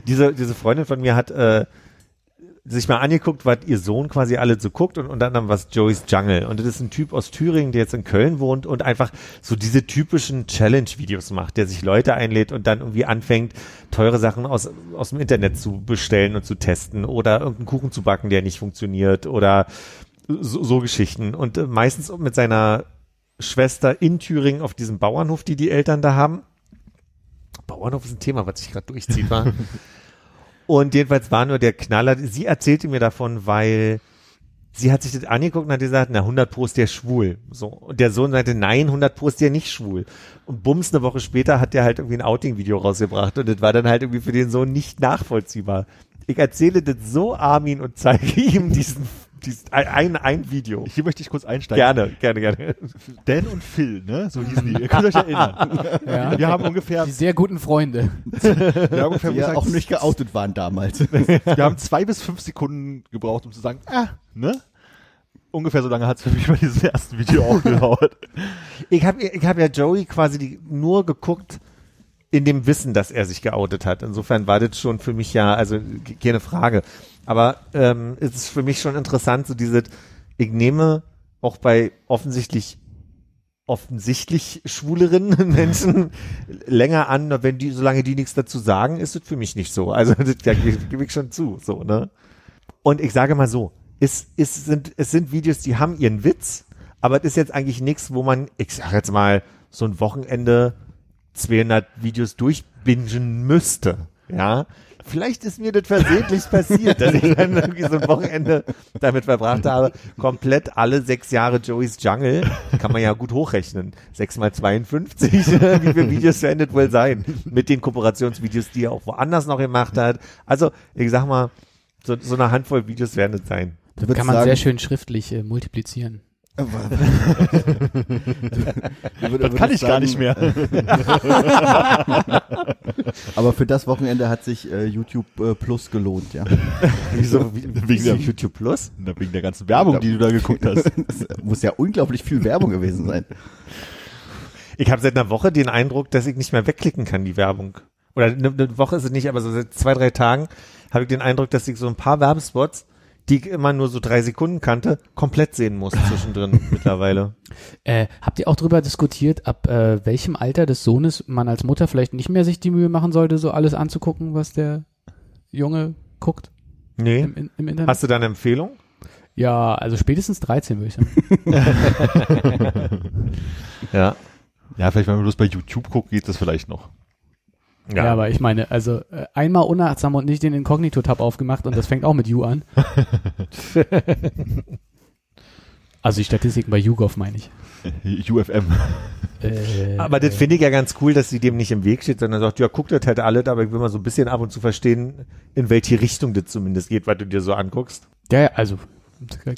[SPEAKER 5] Diese, diese Freundin von mir hat äh, sich mal angeguckt, was ihr Sohn quasi alle so guckt und unter anderem was Joey's Jungle. Und das ist ein Typ aus Thüringen, der jetzt in Köln wohnt und einfach so diese typischen Challenge-Videos macht, der sich Leute einlädt und dann irgendwie anfängt, teure Sachen aus, aus dem Internet zu bestellen und zu testen oder irgendeinen Kuchen zu backen, der nicht funktioniert oder so, so Geschichten. Und äh, meistens mit seiner Schwester in Thüringen auf diesem Bauernhof, die die Eltern da haben. Bauernhof ist ein Thema, was sich gerade durchzieht, war. Und jedenfalls war nur der Knaller, sie erzählte mir davon, weil sie hat sich das angeguckt und hat gesagt, na 100 Pro ist der schwul. So. Und der Sohn sagte, nein, 100 Pro ist der nicht schwul. Und bums, eine Woche später hat der halt irgendwie ein Outing-Video rausgebracht und das war dann halt irgendwie für den Sohn nicht nachvollziehbar. Ich erzähle das so Armin und zeige ihm diesen, diesen ein, ein Video.
[SPEAKER 2] Hier möchte ich kurz einsteigen.
[SPEAKER 5] Gerne, gerne, gerne.
[SPEAKER 2] Dan und Phil, ne? So hießen die. Ihr könnt euch erinnern.
[SPEAKER 3] Ja.
[SPEAKER 2] Wir haben ungefähr,
[SPEAKER 3] Die sehr guten Freunde.
[SPEAKER 2] wir haben ungefähr
[SPEAKER 4] Die ja auch nicht geoutet waren damals.
[SPEAKER 2] wir haben zwei bis fünf Sekunden gebraucht, um zu sagen, ah, ne? Ungefähr so lange hat es für mich bei diesem ersten Video auch gedauert.
[SPEAKER 5] Ich habe ich hab ja Joey quasi die, nur geguckt in dem Wissen, dass er sich geoutet hat. Insofern war das schon für mich ja, also keine Frage. Aber ähm, es ist für mich schon interessant, so diese, ich nehme auch bei offensichtlich offensichtlich schwuleren Menschen länger an, wenn die, solange die nichts dazu sagen, ist es für mich nicht so. Also das gebe ich schon zu, so, ne? Und ich sage mal so, es, es sind, es sind Videos, die haben ihren Witz, aber es ist jetzt eigentlich nichts, wo man, ich sage jetzt mal, so ein Wochenende 200 Videos durchbingen müsste, ja. Vielleicht ist mir das versehentlich passiert, dass ich dann irgendwie so ein Wochenende damit verbracht habe, komplett alle sechs Jahre Joey's Jungle, kann man ja gut hochrechnen, sechs mal 52, wie viele Videos werden das wohl sein, mit den Kooperationsvideos, die er auch woanders noch gemacht hat. Also, ich sag mal, so, so eine Handvoll Videos werden es sein.
[SPEAKER 3] Das
[SPEAKER 4] würdest
[SPEAKER 3] kann man
[SPEAKER 4] sagen-
[SPEAKER 3] sehr schön schriftlich äh, multiplizieren.
[SPEAKER 4] Das
[SPEAKER 2] kann ich gar nicht mehr.
[SPEAKER 4] Aber für das Wochenende hat sich äh, YouTube äh, Plus gelohnt, ja.
[SPEAKER 5] Wieso, wie,
[SPEAKER 2] Wegen der-
[SPEAKER 5] YouTube Plus?
[SPEAKER 2] Na, Wegen der ganzen Werbung, die du da geguckt hast.
[SPEAKER 4] Das muss ja unglaublich viel Werbung gewesen sein.
[SPEAKER 5] Ich habe seit einer Woche den Eindruck, dass ich nicht mehr wegklicken kann, die Werbung. Oder eine, eine Woche ist es nicht, aber so seit zwei, drei Tagen habe ich den Eindruck, dass ich so ein paar Werbespots, die immer nur so drei Sekunden kannte, komplett sehen muss zwischendrin mittlerweile.
[SPEAKER 3] Äh, habt ihr auch darüber diskutiert, ab äh, welchem Alter des Sohnes man als Mutter vielleicht nicht mehr sich die Mühe machen sollte, so alles anzugucken, was der Junge guckt
[SPEAKER 5] Nee.
[SPEAKER 3] im, in- im Internet?
[SPEAKER 5] Hast du da eine Empfehlung?
[SPEAKER 3] ja, also spätestens 13 würde ich sagen.
[SPEAKER 5] Ja.
[SPEAKER 2] Ja, vielleicht, wenn man bloß bei YouTube guckt, geht das vielleicht noch.
[SPEAKER 3] Ja, aber ich meine, also äh, einmal unachtsam und nicht den Inkognito-Tab aufgemacht und das fängt auch mit You an. also die Statistiken bei YouGov meine ich.
[SPEAKER 2] UFM.
[SPEAKER 3] Äh,
[SPEAKER 5] Aber das finde ich ja ganz cool, dass sie dem nicht im Weg steht, sondern sagt, ja, guck das halt alles, aber ich will mal so ein bisschen ab und zu verstehen, in welche Richtung das zumindest geht, was du dir so anguckst.
[SPEAKER 3] Ja, ja, also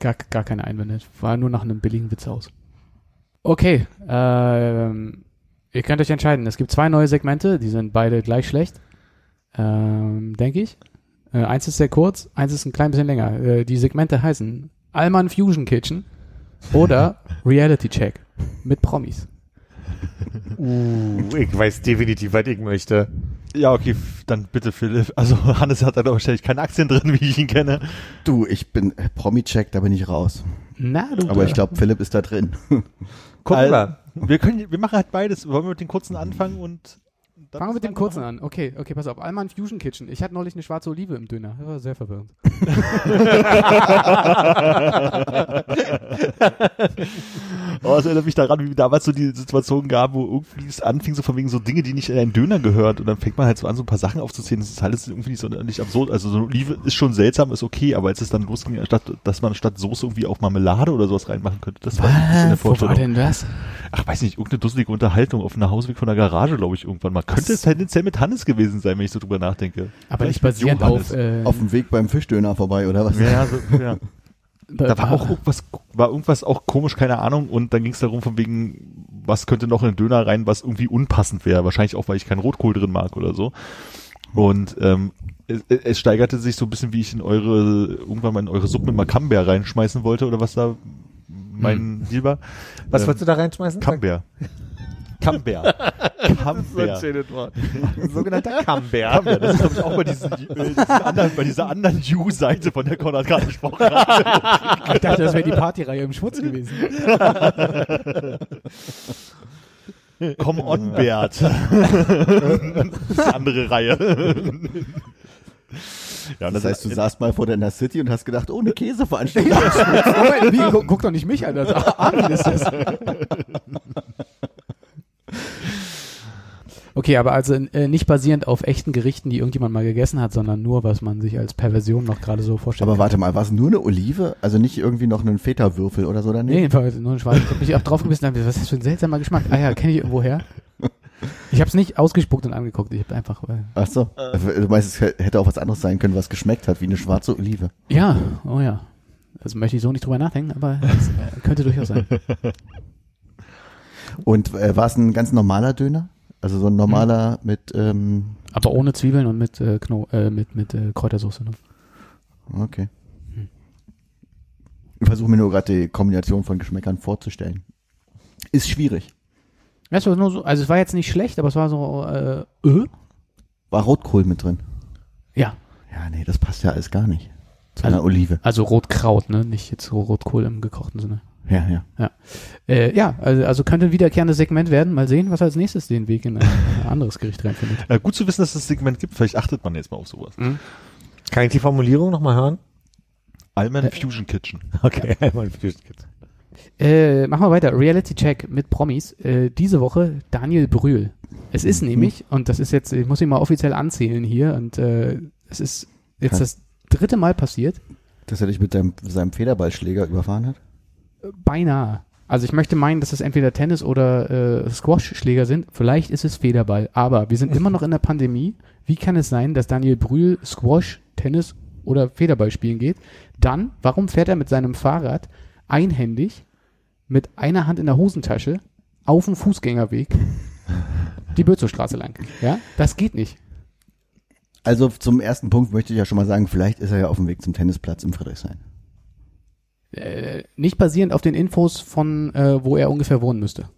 [SPEAKER 3] gar, gar keine Einwände. War nur nach einem billigen Witz aus. Okay, ähm, ihr könnt euch entscheiden. Es gibt zwei neue Segmente, die sind beide gleich schlecht, ähm, denke ich. Äh, eins ist sehr kurz, eins ist ein klein bisschen länger. Äh, die Segmente heißen Alman Fusion Kitchen oder Reality Check mit Promis.
[SPEAKER 5] Uh, ich weiß definitiv, was ich möchte.
[SPEAKER 2] Ja, okay, dann bitte Philipp. Also Hannes hat da doch wahrscheinlich keine Aktien drin, wie ich ihn kenne.
[SPEAKER 4] Du, ich bin äh, Promi-Check, da bin ich raus.
[SPEAKER 3] Na, du.
[SPEAKER 4] Aber ich glaube, Philipp ist da drin.
[SPEAKER 5] Gucken wir.
[SPEAKER 2] Wir können, wir machen halt beides. Wollen wir mit den kurzen anfangen und dann
[SPEAKER 3] Fangen wir mit
[SPEAKER 2] das
[SPEAKER 3] dem kurzen
[SPEAKER 2] machen?
[SPEAKER 3] an. Okay, okay, pass auf. Alman Fusion Kitchen. Ich hatte neulich eine schwarze Olive im Döner. Das war sehr verwirrend.
[SPEAKER 2] Oh, es erinnert mich daran, wie damals so die Situation gab, wo irgendwie es anfing, so von wegen so Dinge, die nicht in einen Döner gehört. Und dann fängt man halt so an, so ein paar Sachen aufzuzählen. Das ist alles irgendwie nicht so nicht absurd. Also so eine Olive ist schon seltsam, ist okay, aber als es dann losging, statt, dass man statt Soße irgendwie auch Marmelade oder sowas reinmachen könnte, das war nicht in der
[SPEAKER 3] Wo war
[SPEAKER 2] Vorstellung.
[SPEAKER 3] denn das?
[SPEAKER 2] Ach, weiß nicht, irgendeine dusselige Unterhaltung auf einem Hausweg von der Garage, glaube ich, irgendwann mal. Könnte es tendenziell mit Hannes gewesen sein, wenn ich so drüber nachdenke.
[SPEAKER 3] Aber nicht basierend auf. Äh,
[SPEAKER 4] Auf dem Weg beim Fischdöner vorbei, oder was?
[SPEAKER 2] Ja, so, ja. Da war auch irgendwas, war irgendwas auch komisch, keine Ahnung. Und dann ging es darum, von wegen, was könnte noch in den Döner rein, was irgendwie unpassend wäre. Wahrscheinlich auch, weil ich keinen Rotkohl drin mag oder so. Und ähm, es, es steigerte sich so ein bisschen, wie ich in eure, irgendwann mal in eure Suppe mit mal Camembert reinschmeißen wollte oder was da mein Deal war.
[SPEAKER 5] Was
[SPEAKER 2] Ähm,
[SPEAKER 5] wolltest du da reinschmeißen?
[SPEAKER 2] Camembert. Camembert. Camembert.
[SPEAKER 5] schönes Wort. Ein sogenannter Camembert.
[SPEAKER 2] Camembert. Das ist, glaube ich, auch bei, diesen, äh, diesen anderen, bei dieser anderen You-Seite, von der Konrad gerade gesprochen hat.
[SPEAKER 3] ich dachte, das wäre die Partyreihe im Schmutz gewesen.
[SPEAKER 2] Come on, Bert. das ist eine andere Reihe. ja, und
[SPEAKER 4] Das heißt, du saßt mal vor deiner City und hast gedacht, oh, eine Käseveranstaltung.
[SPEAKER 3] Moment, wie, guck, guck doch nicht mich an. Das Armin ist das. Okay, aber also äh, nicht basierend auf echten Gerichten, die irgendjemand mal gegessen hat, sondern nur, was man sich als Perversion noch gerade so vorstellt.
[SPEAKER 4] Aber warte mal, war es nur eine Olive? Also nicht irgendwie noch einen Feta-Würfel oder so daneben?
[SPEAKER 3] Nee, war nur ein Schwarz. Ich hab mich auch drauf gebissen und hab gesagt, was ist das für ein seltsamer Geschmack? Ah ja, kenne ich irgendwoher. Ich habe es nicht ausgespuckt und angeguckt. Ich habe einfach. Äh,
[SPEAKER 4] Ach so. Du meinst, es hätte auch was anderes sein können, was geschmeckt hat, wie eine schwarze Olive.
[SPEAKER 3] ja, oh ja. Also möchte ich so nicht drüber nachdenken, aber es äh, könnte durchaus sein.
[SPEAKER 4] Und äh, war es ein ganz normaler Döner? Also so ein normaler mit, ähm,
[SPEAKER 3] Aber ohne Zwiebeln und mit äh, Kno äh, mit mit äh, Kräutersoße. Ne?
[SPEAKER 4] okay. Ich versuche mir nur gerade die Kombination von Geschmäckern vorzustellen. Ist schwierig.
[SPEAKER 3] Es war nur so, also es war jetzt nicht schlecht, aber es war so, äh, äh?
[SPEAKER 4] War Rotkohl mit drin?
[SPEAKER 3] Ja,
[SPEAKER 4] Ja, nee, das passt ja alles gar nicht. Zu
[SPEAKER 3] Also-
[SPEAKER 4] einer Olive.
[SPEAKER 3] also Rotkraut, ne? Nicht jetzt so Rotkohl im gekochten Sinne.
[SPEAKER 4] Ja, ja.
[SPEAKER 3] Äh, ja, also, also könnte ein wiederkehrendes Segment werden. Mal sehen, was als nächstes den Weg in ein anderes Gericht reinfindet.
[SPEAKER 2] Äh, gut zu wissen, dass es das Segment gibt. Vielleicht achtet man jetzt mal auf sowas.
[SPEAKER 5] Kann ich die Formulierung nochmal hören?
[SPEAKER 2] Alman
[SPEAKER 3] Äh,
[SPEAKER 2] Fusion Kitchen.
[SPEAKER 5] Okay, einmal Fusion Kids.
[SPEAKER 3] Äh, machen wir weiter. Reality Check mit Promis. Äh, diese Woche Daniel Brühl. Es ist nämlich, und das ist jetzt, ich muss ihn mal offiziell anzählen hier, und äh, es ist jetzt das dritte Mal passiert.
[SPEAKER 4] Dass er dich mit deinem, seinem Federballschläger überfahren hat?
[SPEAKER 3] Beinahe. Also ich möchte meinen, dass es entweder Tennis oder äh, Squash-Schläger sind. Vielleicht ist es Federball. Aber wir sind immer noch in der Pandemie. Wie kann es sein, dass Daniel Brühl Squash, Tennis oder Federball spielen geht? Dann, warum fährt er mit seinem Fahrrad einhändig mit einer Hand in der Hosentasche auf dem Fußgängerweg die Bözowstraße lang? Ja, das geht nicht.
[SPEAKER 4] Also zum ersten Punkt möchte ich ja schon mal sagen, vielleicht ist er ja auf dem Weg zum Tennisplatz im Friedrichshain.
[SPEAKER 3] Äh, nicht basierend auf den Infos von, äh, wo er ungefähr wohnen müsste.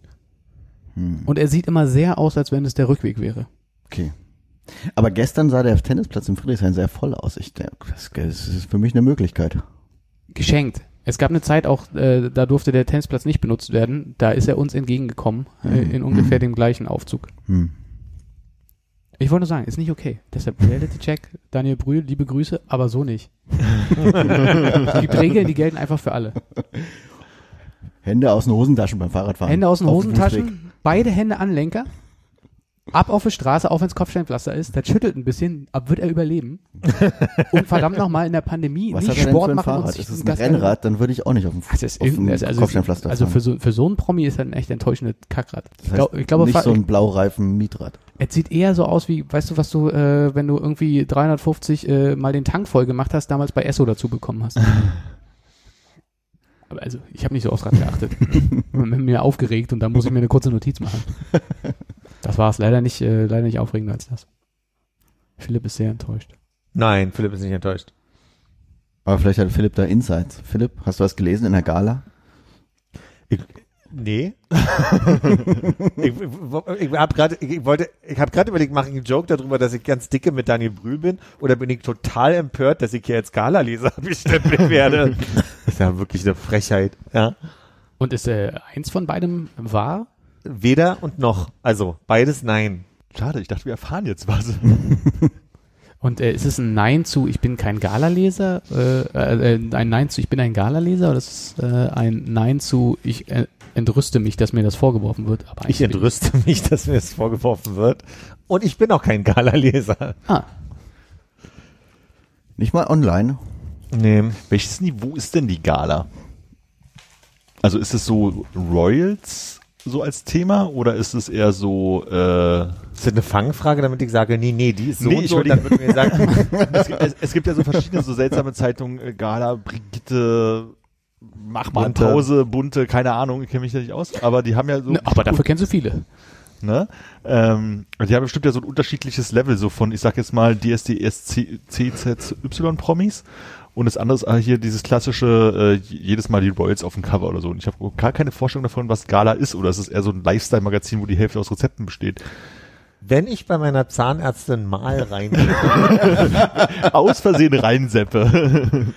[SPEAKER 4] Hm.
[SPEAKER 3] Und er sieht immer sehr aus, als wenn es der Rückweg wäre.
[SPEAKER 4] Okay. Aber gestern sah der Tennisplatz im Friedrichshain sehr voll aus. Ich das das ist für mich eine Möglichkeit.
[SPEAKER 3] geschenkt. Es gab eine Zeit auch, äh, da durfte der Tennisplatz nicht benutzt werden. Da ist er uns entgegengekommen, äh,
[SPEAKER 4] Mhm.
[SPEAKER 3] in ungefähr dem gleichen Aufzug.
[SPEAKER 4] Hm.
[SPEAKER 3] Ich wollte nur sagen, ist nicht okay. Deshalb Reality Check, Daniel Brühl, liebe Grüße, aber so nicht. es gibt Regeln, die gelten einfach für alle.
[SPEAKER 4] Hände aus den Hosentaschen beim Fahrradfahren.
[SPEAKER 3] Hände aus den. Hosentaschen, beide Hände an Lenker, ab auf die Straße, auch wenn es Kopfsteinpflaster ist. Das schüttelt ein bisschen, ab wird er überleben. Und verdammt nochmal in der Pandemie
[SPEAKER 4] Was
[SPEAKER 3] nicht
[SPEAKER 4] hat er denn
[SPEAKER 3] Sport
[SPEAKER 4] für ein
[SPEAKER 3] machen und
[SPEAKER 4] Fahrrad?
[SPEAKER 3] sich
[SPEAKER 4] Ist es ein
[SPEAKER 3] Gas-
[SPEAKER 4] Rennrad? Dann würde ich auch nicht auf dem,
[SPEAKER 3] Das ist
[SPEAKER 4] auf dem
[SPEAKER 3] irgendein, also,
[SPEAKER 4] Kopfsteinpflaster
[SPEAKER 3] also
[SPEAKER 4] fahren.
[SPEAKER 3] für so, für so einen Promi ist das ein echt enttäuschendes Kackrad.
[SPEAKER 4] Das
[SPEAKER 3] Ich,
[SPEAKER 4] heißt,
[SPEAKER 3] glaub, ich glaube,
[SPEAKER 4] nicht
[SPEAKER 3] fa-
[SPEAKER 4] so ein blaureifen Mietrad.
[SPEAKER 3] Es sieht eher so aus wie, weißt du, was du, äh, wenn du irgendwie 350 äh, mal den Tank voll gemacht hast, damals bei Esso dazu bekommen hast. Aber also, ich habe nicht so oft dran geachtet. mir aufgeregt und dann muss ich mir eine kurze Notiz machen. Das war es leider nicht, äh, leider nicht aufregender als das. Philipp ist sehr enttäuscht.
[SPEAKER 5] Nein, Philipp ist nicht enttäuscht.
[SPEAKER 4] Aber vielleicht hat Philipp da Insights. Philipp, hast du was gelesen in der Gala?
[SPEAKER 5] Nee. ich ich habe gerade, ich wollte, ich habe gerade überlegt, mache ich einen Joke darüber, dass ich ganz dicke mit Daniel Brühl bin, oder bin ich total empört, dass ich hier als Gala-Leser bestempelt werde? das ist ja wirklich eine Frechheit. Ja.
[SPEAKER 3] Und ist äh, eins von beidem wahr?
[SPEAKER 5] Weder und noch. Also beides nein.
[SPEAKER 2] Schade, ich dachte, wir erfahren jetzt was.
[SPEAKER 3] Und äh, ist es ein Nein zu Ich bin kein Gala-Leser? Äh, äh, ein Nein zu Ich bin ein Gala-Leser? Oder ist es äh, ein Nein zu Ich äh, entrüste mich, dass mir das vorgeworfen wird? Aber
[SPEAKER 5] Ich entrüste mich, dass mir das vorgeworfen wird. Und ich bin auch kein Gala-Leser.
[SPEAKER 3] Ah,
[SPEAKER 4] Nicht mal online.
[SPEAKER 5] Nee.
[SPEAKER 2] Welches Niveau ist denn die Gala? Also ist es so Royals so als Thema oder ist es eher so äh,
[SPEAKER 5] Ist das eine Fangfrage, damit ich sage, nee, nee, die ist so
[SPEAKER 2] Nee,
[SPEAKER 5] und
[SPEAKER 2] ich
[SPEAKER 5] so, dann wird mir sagen,
[SPEAKER 2] es, gibt- es, es gibt ja so verschiedene so seltsame Zeitungen, äh, Gala, Brigitte, mach mal
[SPEAKER 5] Bunte.
[SPEAKER 2] Pause, bunte, keine Ahnung, ich kenne mich da nicht aus, aber die haben ja so
[SPEAKER 3] ne, aber dafür kennst du viele.
[SPEAKER 2] ne? Ähm, die haben bestimmt ja so ein unterschiedliches Level, so von, ich sag jetzt mal, DSDS, C, CZY Promis. Und das andere ist ah, hier dieses klassische, äh, jedes Mal die Royals auf dem Cover oder so. Und ich habe gar keine Vorstellung davon, was Gala ist. Oder ist es eher so ein Lifestyle-Magazin, wo die Hälfte aus Rezepten besteht.
[SPEAKER 5] wenn ich bei meiner Zahnärztin mal reingehe,
[SPEAKER 2] Aus Versehen reinseppe.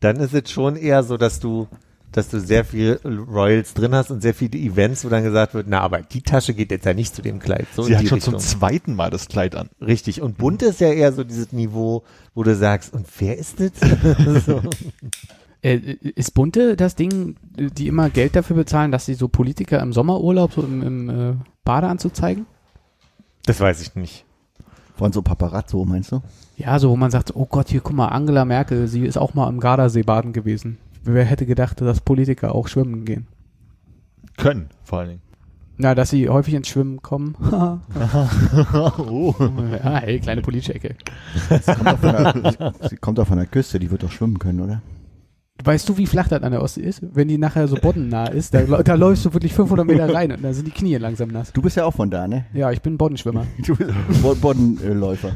[SPEAKER 5] dann ist es schon eher so, dass du, dass du sehr viel Royals drin hast und sehr viele Events, wo dann gesagt wird, na, aber die Tasche geht jetzt ja nicht zu dem Kleid. So
[SPEAKER 2] Sie hat schon
[SPEAKER 5] Richtung.
[SPEAKER 2] zum zweiten Mal das Kleid an.
[SPEAKER 5] Richtig. Und bunt ist ja eher so dieses Niveau, wo du sagst, und wer ist das? so.
[SPEAKER 3] Äh, ist Bunte das Ding, die immer Geld dafür bezahlen, dass sie so Politiker im Sommerurlaub so im, im äh, Badeanzug zeigen?
[SPEAKER 5] Das weiß ich nicht.
[SPEAKER 4] Von so Paparazzo, meinst du?
[SPEAKER 3] Ja, so wo man sagt, oh Gott, hier guck mal, Angela Merkel, sie ist auch mal am Gardasee baden gewesen. Wer hätte gedacht, dass Politiker auch schwimmen gehen?
[SPEAKER 2] Können, vor allen Dingen.
[SPEAKER 3] Na, dass sie häufig ins Schwimmen kommen.
[SPEAKER 2] oh.
[SPEAKER 3] ja, hey, kleine politische Ecke.
[SPEAKER 4] Kommt doch von der, sie kommt doch von der Küste, die wird doch schwimmen können, oder?
[SPEAKER 3] Weißt du, wie flach das an der Ostsee ist? Wenn die nachher so boddennah ist, da, da läufst du wirklich 500 Meter rein und da sind die Knie langsam nass.
[SPEAKER 4] Du bist ja auch von da, ne?
[SPEAKER 3] Ja, ich bin Boddenschwimmer.
[SPEAKER 4] Du bist Bo- Boddenläufer.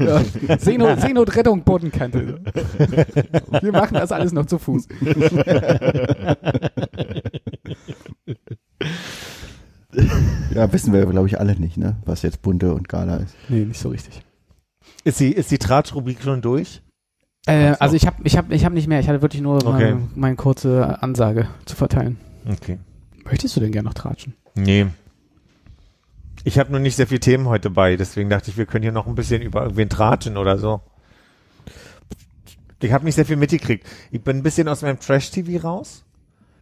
[SPEAKER 3] Ja. Seenot, Seenotrettung, Boddenkante. Wir machen das alles noch zu Fuß.
[SPEAKER 4] Ja, wissen wir, glaube ich, alle nicht, ne? Was jetzt bunte und Gala ist.
[SPEAKER 3] Nee, nicht so richtig.
[SPEAKER 5] Ist die, ist die Tratsch-Rubrik schon durch?
[SPEAKER 3] Äh, also ich habe ich hab, ich hab nicht mehr. Ich hatte wirklich nur
[SPEAKER 5] Okay.
[SPEAKER 3] meine, meine kurze Ansage zu verteilen.
[SPEAKER 5] Okay.
[SPEAKER 3] Möchtest du denn gerne noch tratschen?
[SPEAKER 5] Nee. Ich habe nur nicht sehr viele Themen heute bei, deswegen dachte ich, wir können hier noch ein bisschen über irgendwen tratschen oder so. Ich habe nicht sehr viel mitgekriegt. Ich bin ein bisschen aus meinem Trash-TV raus.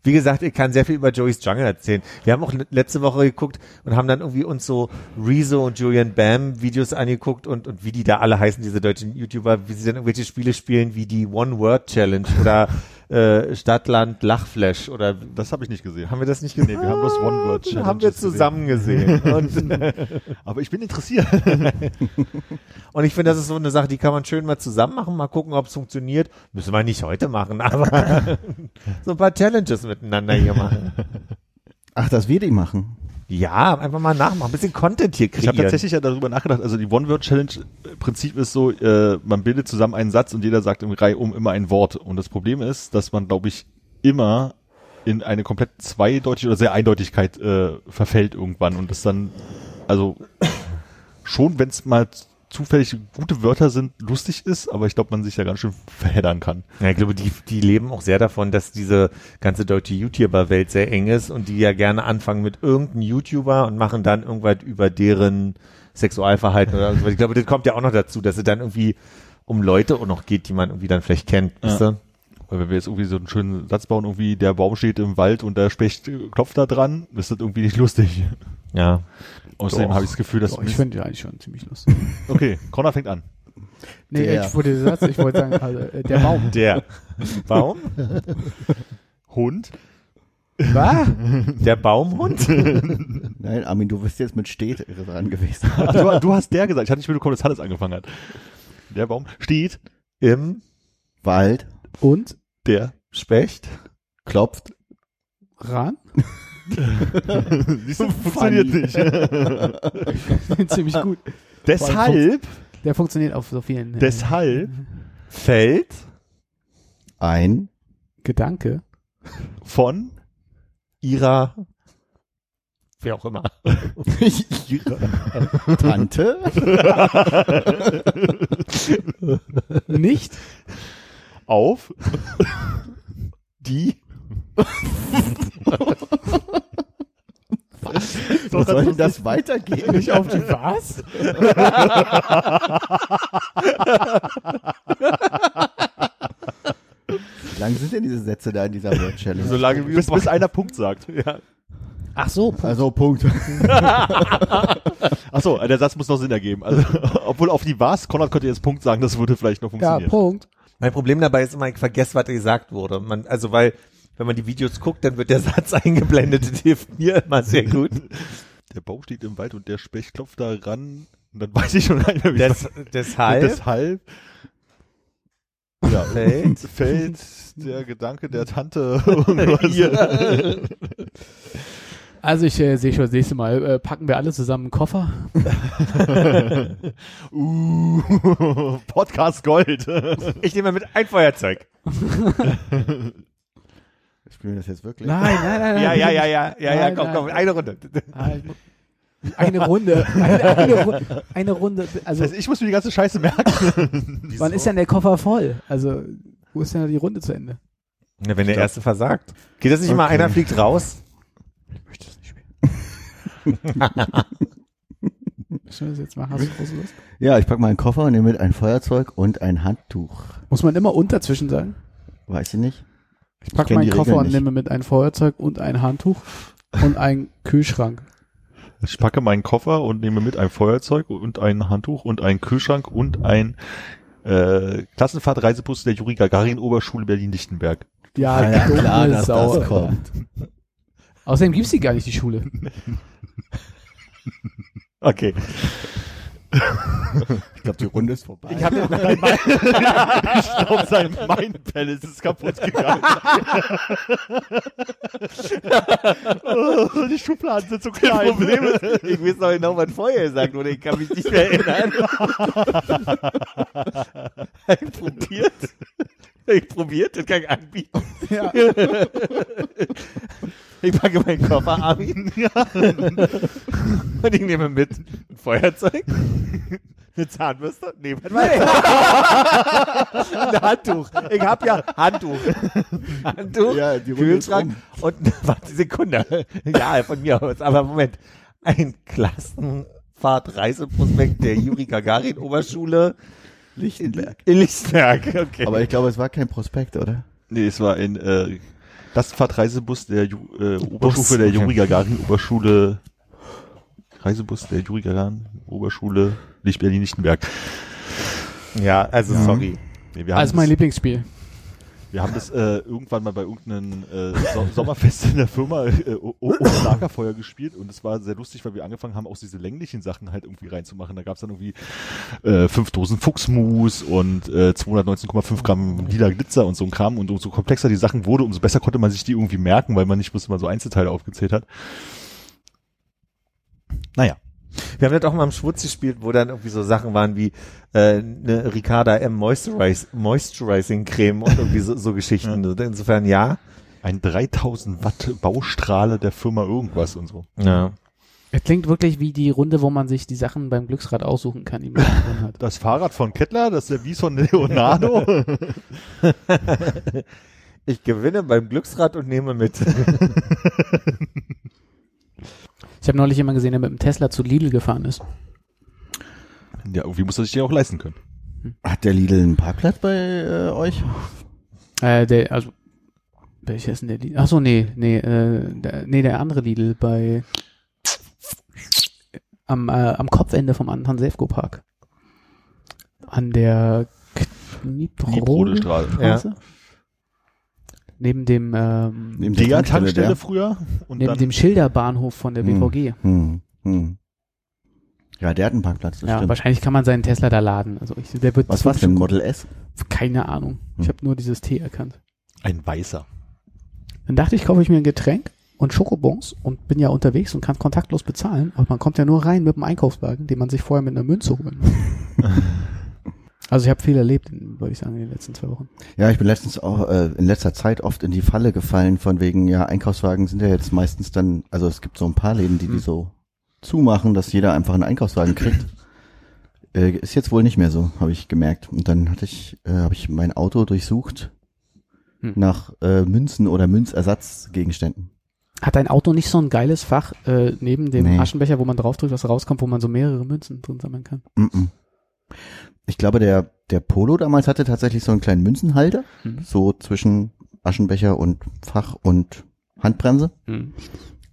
[SPEAKER 5] Wie gesagt, ich kann sehr viel über Joey's Jungle erzählen. Wir haben auch le- letzte Woche geguckt und haben dann irgendwie uns so Rezo und Julian Bam Videos angeguckt und, und wie die da alle heißen, diese deutschen YouTuber, wie sie dann irgendwelche Spiele spielen, wie die One-Word-Challenge oder äh, Stadtland Lachflash oder
[SPEAKER 2] Das habe ich nicht gesehen.
[SPEAKER 5] haben wir das nicht gesehen?
[SPEAKER 2] Nee, wir haben bloß One-Word-Challenges
[SPEAKER 5] Haben wir zusammen gesehen. Und,
[SPEAKER 2] Aber ich bin interessiert.
[SPEAKER 5] und ich finde, das ist so eine Sache, die kann man schön mal zusammen machen, mal gucken, ob es funktioniert. Müssen wir nicht heute machen, aber so ein paar Challenges miteinander hier machen.
[SPEAKER 4] Ach, dass wir die machen.
[SPEAKER 5] Ja, einfach mal nachmachen, ein bisschen Content hier
[SPEAKER 2] Ich
[SPEAKER 5] kreieren.
[SPEAKER 2] habe tatsächlich ja darüber nachgedacht, also die One-Word-Challenge äh, Prinzip ist so, äh, man bildet zusammen einen Satz und jeder sagt im Reihe um immer ein Wort. Und das Problem ist, dass man, glaube ich, immer in eine komplett zweideutige oder sehr Eindeutigkeit äh, verfällt irgendwann und das dann, also schon, wenn es mal zufällig gute Wörter sind, lustig ist, aber ich glaube, man sich da ganz schön verheddern kann.
[SPEAKER 5] Ja, ich glaube, die, die leben auch sehr davon, dass diese ganze deutsche YouTuber-Welt sehr eng ist und die ja gerne anfangen mit irgendeinem YouTuber und machen dann irgendwas über deren Sexualverhalten oder so. Ich glaube, das kommt ja auch noch dazu, dass es dann irgendwie um Leute auch noch geht, die man irgendwie dann vielleicht kennt.
[SPEAKER 2] Ja.
[SPEAKER 5] Weißt du?
[SPEAKER 2] Weil wenn wir jetzt irgendwie so einen schönen Satz bauen, irgendwie der Baum steht im Wald und der Specht äh, klopft da dran, ist das irgendwie nicht lustig.
[SPEAKER 5] Ja.
[SPEAKER 2] Außerdem
[SPEAKER 5] Doch.
[SPEAKER 2] habe ich das Gefühl, dass
[SPEAKER 3] Boah, ich finde ja eigentlich schon ziemlich lustig.
[SPEAKER 2] Okay, Connor fängt an.
[SPEAKER 3] Nee,
[SPEAKER 4] Der.
[SPEAKER 3] ich wollte Satz, ich wollte sagen, also, äh, der Baum.
[SPEAKER 5] Der. Baum?
[SPEAKER 2] Hund?
[SPEAKER 3] Was?
[SPEAKER 5] Der Baumhund?
[SPEAKER 4] Nein, Armin, du bist jetzt mit steht dran gewesen.
[SPEAKER 2] Ach, du, du hast der gesagt. Ich hatte nicht mitbekommen, dass Hannes angefangen hat. Der Baum steht,
[SPEAKER 5] Im
[SPEAKER 4] Wald,
[SPEAKER 3] Und?
[SPEAKER 2] der
[SPEAKER 5] Specht.
[SPEAKER 4] Klopft.
[SPEAKER 3] Ran?
[SPEAKER 2] Du, funktioniert nicht.
[SPEAKER 3] Ziemlich gut.
[SPEAKER 2] deshalb,
[SPEAKER 3] Der funktioniert auf so vielen. äh,
[SPEAKER 2] deshalb
[SPEAKER 5] Fällt.
[SPEAKER 4] Ein.
[SPEAKER 3] Gedanke.
[SPEAKER 2] von
[SPEAKER 5] Ihrer. Wer auch immer.
[SPEAKER 4] Tante.
[SPEAKER 3] Nicht
[SPEAKER 2] auf
[SPEAKER 5] Die.
[SPEAKER 4] Wo soll denn das weitergehen?
[SPEAKER 3] nicht auf die was?
[SPEAKER 4] Wie lang sind denn diese Sätze da in dieser Word Challenge?
[SPEAKER 5] Solange wir
[SPEAKER 2] bis, bis einer Punkt sagt.
[SPEAKER 5] ja.
[SPEAKER 3] Ach so,
[SPEAKER 4] Also Punkt.
[SPEAKER 2] Achso, der Satz muss noch Sinn ergeben. Also, obwohl auf die was, Konrad könnte jetzt Punkt sagen, das würde vielleicht noch
[SPEAKER 3] ja,
[SPEAKER 2] funktionieren.
[SPEAKER 3] Punkt.
[SPEAKER 5] Mein Problem dabei ist immer, ich vergesse, was gesagt wurde. Man, also weil, wenn man die Videos guckt, dann wird der Satz eingeblendet. Das hilft mir immer sehr gut.
[SPEAKER 2] der Baum steht im Wald und der Specht klopft da ran. Und dann weiß ich schon nicht mehr, wie
[SPEAKER 5] Des, deshalb
[SPEAKER 2] deshalb ja,
[SPEAKER 5] Fällt.
[SPEAKER 2] fällt der Gedanke der Tante irgendwas.
[SPEAKER 3] Also ich äh, sehe schon das nächste Mal, äh, packen wir alle zusammen einen Koffer.
[SPEAKER 2] uh, Podcast Gold.
[SPEAKER 5] ich nehme mit ein Feuerzeug.
[SPEAKER 4] Spielen wir das jetzt wirklich?
[SPEAKER 3] Nein, nein, nein, nein.
[SPEAKER 5] Ja, ja, ja, ja, ja, ja,
[SPEAKER 3] Nein,
[SPEAKER 5] komm, komm, eine Runde.
[SPEAKER 3] Eine Runde. Eine, eine, Ru- eine Runde. Also,
[SPEAKER 2] Das heißt, ich muss mir die ganze Scheiße merken.
[SPEAKER 3] wann ist denn der Koffer voll? Also, wo ist denn die Runde zu Ende?
[SPEAKER 5] Ja, wenn der erste versagt. Geht das nicht mal,
[SPEAKER 4] Okay.
[SPEAKER 5] einer fliegt raus?
[SPEAKER 3] Ich möchte das nicht spielen. Sollen wir das jetzt machen? Hast du große Lust?
[SPEAKER 4] Ja, ich pack meinen Koffer und nehme mit ein Feuerzeug und ein Handtuch.
[SPEAKER 3] Muss man immer und dazwischen sagen?
[SPEAKER 4] Weiß ich nicht.
[SPEAKER 3] Ich packe meinen Koffer und nehme mit ein Feuerzeug und ein Handtuch und einen Kühlschrank.
[SPEAKER 2] Ich packe meinen Koffer und nehme mit ein Feuerzeug und ein Handtuch und einen Kühlschrank und ein äh, Klassenfahrt-Reisebus der Juri Gagarin Oberschule Berlin-Lichtenberg.
[SPEAKER 3] Ja,
[SPEAKER 4] Ah, ja,
[SPEAKER 3] dumme
[SPEAKER 4] klar, dass
[SPEAKER 3] Sau,
[SPEAKER 4] das
[SPEAKER 3] Alter.
[SPEAKER 4] kommt.
[SPEAKER 3] Außerdem gibt's die gar nicht, die Schule.
[SPEAKER 5] Okay.
[SPEAKER 4] Ich glaube, die Runde ist vorbei.
[SPEAKER 2] Ich habe ich glaube, sein Mind Palace ist kaputt gegangen. oh, die Schubladen sind so klein.
[SPEAKER 5] Problem ist, ich weiß noch genau, was vorher gesagt wurde. Ich kann mich nicht mehr erinnern. ich probiert. Ich probiert, das kann ich anbieten.
[SPEAKER 3] Ja.
[SPEAKER 5] Ich packe meinen Koffer, Armin. Und ich nehme mit ein Feuerzeug, eine Zahnbürste, nee, was ein Handtuch. Ich hab ja Handtuch. Handtuch,
[SPEAKER 4] Ja,
[SPEAKER 5] Kühlschrank und, warte, Sekunde. Ja, von mir aus, aber Moment. Ein Klassenfahrt-Reiseprospekt der Juri Gagarin Oberschule
[SPEAKER 4] Lichtenberg.
[SPEAKER 5] in Lichtenberg. Okay.
[SPEAKER 4] Aber ich glaube, es war kein Prospekt, oder?
[SPEAKER 2] Nee, es war ein äh, Klassenfahrt-Reisebus der Ju äh, Oberstufe der Juri Gagarin Oberschule Reisebus der Juri Gagarin Oberschule Licht Berlin-Lichtenberg.
[SPEAKER 5] ja, also sorry.
[SPEAKER 2] Nee, wir haben
[SPEAKER 3] Also mein
[SPEAKER 2] das-
[SPEAKER 3] Lieblingsspiel.
[SPEAKER 2] Wir haben das äh, irgendwann mal bei irgendeinem äh, so Sommerfest in der Firma äh, ohne Lagerfeuer gespielt und es war sehr lustig, weil wir angefangen haben, auch diese länglichen Sachen halt irgendwie reinzumachen. Da gab es dann irgendwie äh, fünf Dosen Fuchsmus und äh, 219,5 Gramm lila Glitzer und so ein Kram und umso komplexer die Sachen wurde, umso besser konnte man sich die irgendwie merken, weil man nicht bloß immer so Einzelteile aufgezählt hat. Naja.
[SPEAKER 5] Wir haben das auch mal im Schwutz gespielt, wo dann irgendwie so Sachen waren wie äh, eine Ricarda M Moisturize, Moisturizing Creme und irgendwie so, so Geschichten. Insofern ja.
[SPEAKER 2] Ein 3000 Watt Baustrahle der Firma irgendwas und so.
[SPEAKER 5] Ja.
[SPEAKER 3] Es klingt wirklich wie die Runde, wo man sich die Sachen beim Glücksrad aussuchen kann, die man drin hat.
[SPEAKER 2] Das Fahrrad von Kettler, das Service von Leonardo.
[SPEAKER 5] Ich gewinne beim Glücksrad und nehme mit.
[SPEAKER 3] Ich habe neulich jemanden gesehen, der mit dem Tesla zu Lidl gefahren ist.
[SPEAKER 2] ja, irgendwie muss er sich den auch leisten können.
[SPEAKER 4] Hat der Lidl einen Parkplatz bei äh, euch?
[SPEAKER 3] Äh, der, also, welcher ist denn der Lidl? Ach so, nee, nee, äh, der, nee, der andere Lidl bei, am, äh, am Kopfende vom Anton Sefco Park. An der
[SPEAKER 2] Kniebrode
[SPEAKER 3] Kniebrode
[SPEAKER 2] Straße.
[SPEAKER 3] Straße. Neben dem, ähm,
[SPEAKER 4] Neben der Tankstelle,
[SPEAKER 2] Tankstelle
[SPEAKER 4] der?
[SPEAKER 2] früher und
[SPEAKER 3] neben
[SPEAKER 2] dann
[SPEAKER 3] dem Schilderbahnhof von der
[SPEAKER 4] Hm.
[SPEAKER 3] BVG.
[SPEAKER 4] Hm. Hm. Ja, der hat einen Parkplatz, das
[SPEAKER 3] Ja,
[SPEAKER 4] stimmt.
[SPEAKER 3] wahrscheinlich kann man seinen Tesla da laden. Also ich, der wird
[SPEAKER 4] Was war's denn? Model S?
[SPEAKER 3] Keine Ahnung. Ich
[SPEAKER 4] Hm.
[SPEAKER 3] habe nur dieses T erkannt.
[SPEAKER 2] Ein weißer.
[SPEAKER 3] Dann dachte ich, kaufe ich mir ein Getränk und Schokobons und bin ja unterwegs und kann kontaktlos bezahlen. Und man kommt ja nur rein mit dem Einkaufswagen, den man sich vorher mit einer Münze holen muss. Also ich habe viel erlebt, würde ich sagen, in den letzten zwei Wochen.
[SPEAKER 4] Ja, ich bin letztens auch äh, in letzter Zeit oft in die Falle gefallen, von wegen, ja, Einkaufswagen sind ja jetzt meistens dann, also es gibt so ein paar Läden, die die so zumachen, dass jeder einfach einen Einkaufswagen kriegt. Äh, ist jetzt wohl nicht mehr so, habe ich gemerkt. Und dann hatte ich, äh, habe ich mein Auto durchsucht
[SPEAKER 3] Hm.
[SPEAKER 4] nach äh, Münzen oder Münzersatzgegenständen.
[SPEAKER 3] Hat dein Auto nicht so ein geiles Fach äh, neben dem
[SPEAKER 4] Nee.
[SPEAKER 3] Aschenbecher, wo man draufdrückt, was rauskommt, wo man so mehrere Münzen drin sammeln kann?
[SPEAKER 4] Mm -mm. Ich glaube, der, der Polo damals hatte tatsächlich so einen kleinen Münzenhalter,
[SPEAKER 3] Mhm.
[SPEAKER 4] so zwischen Aschenbecher und Fach und Handbremse.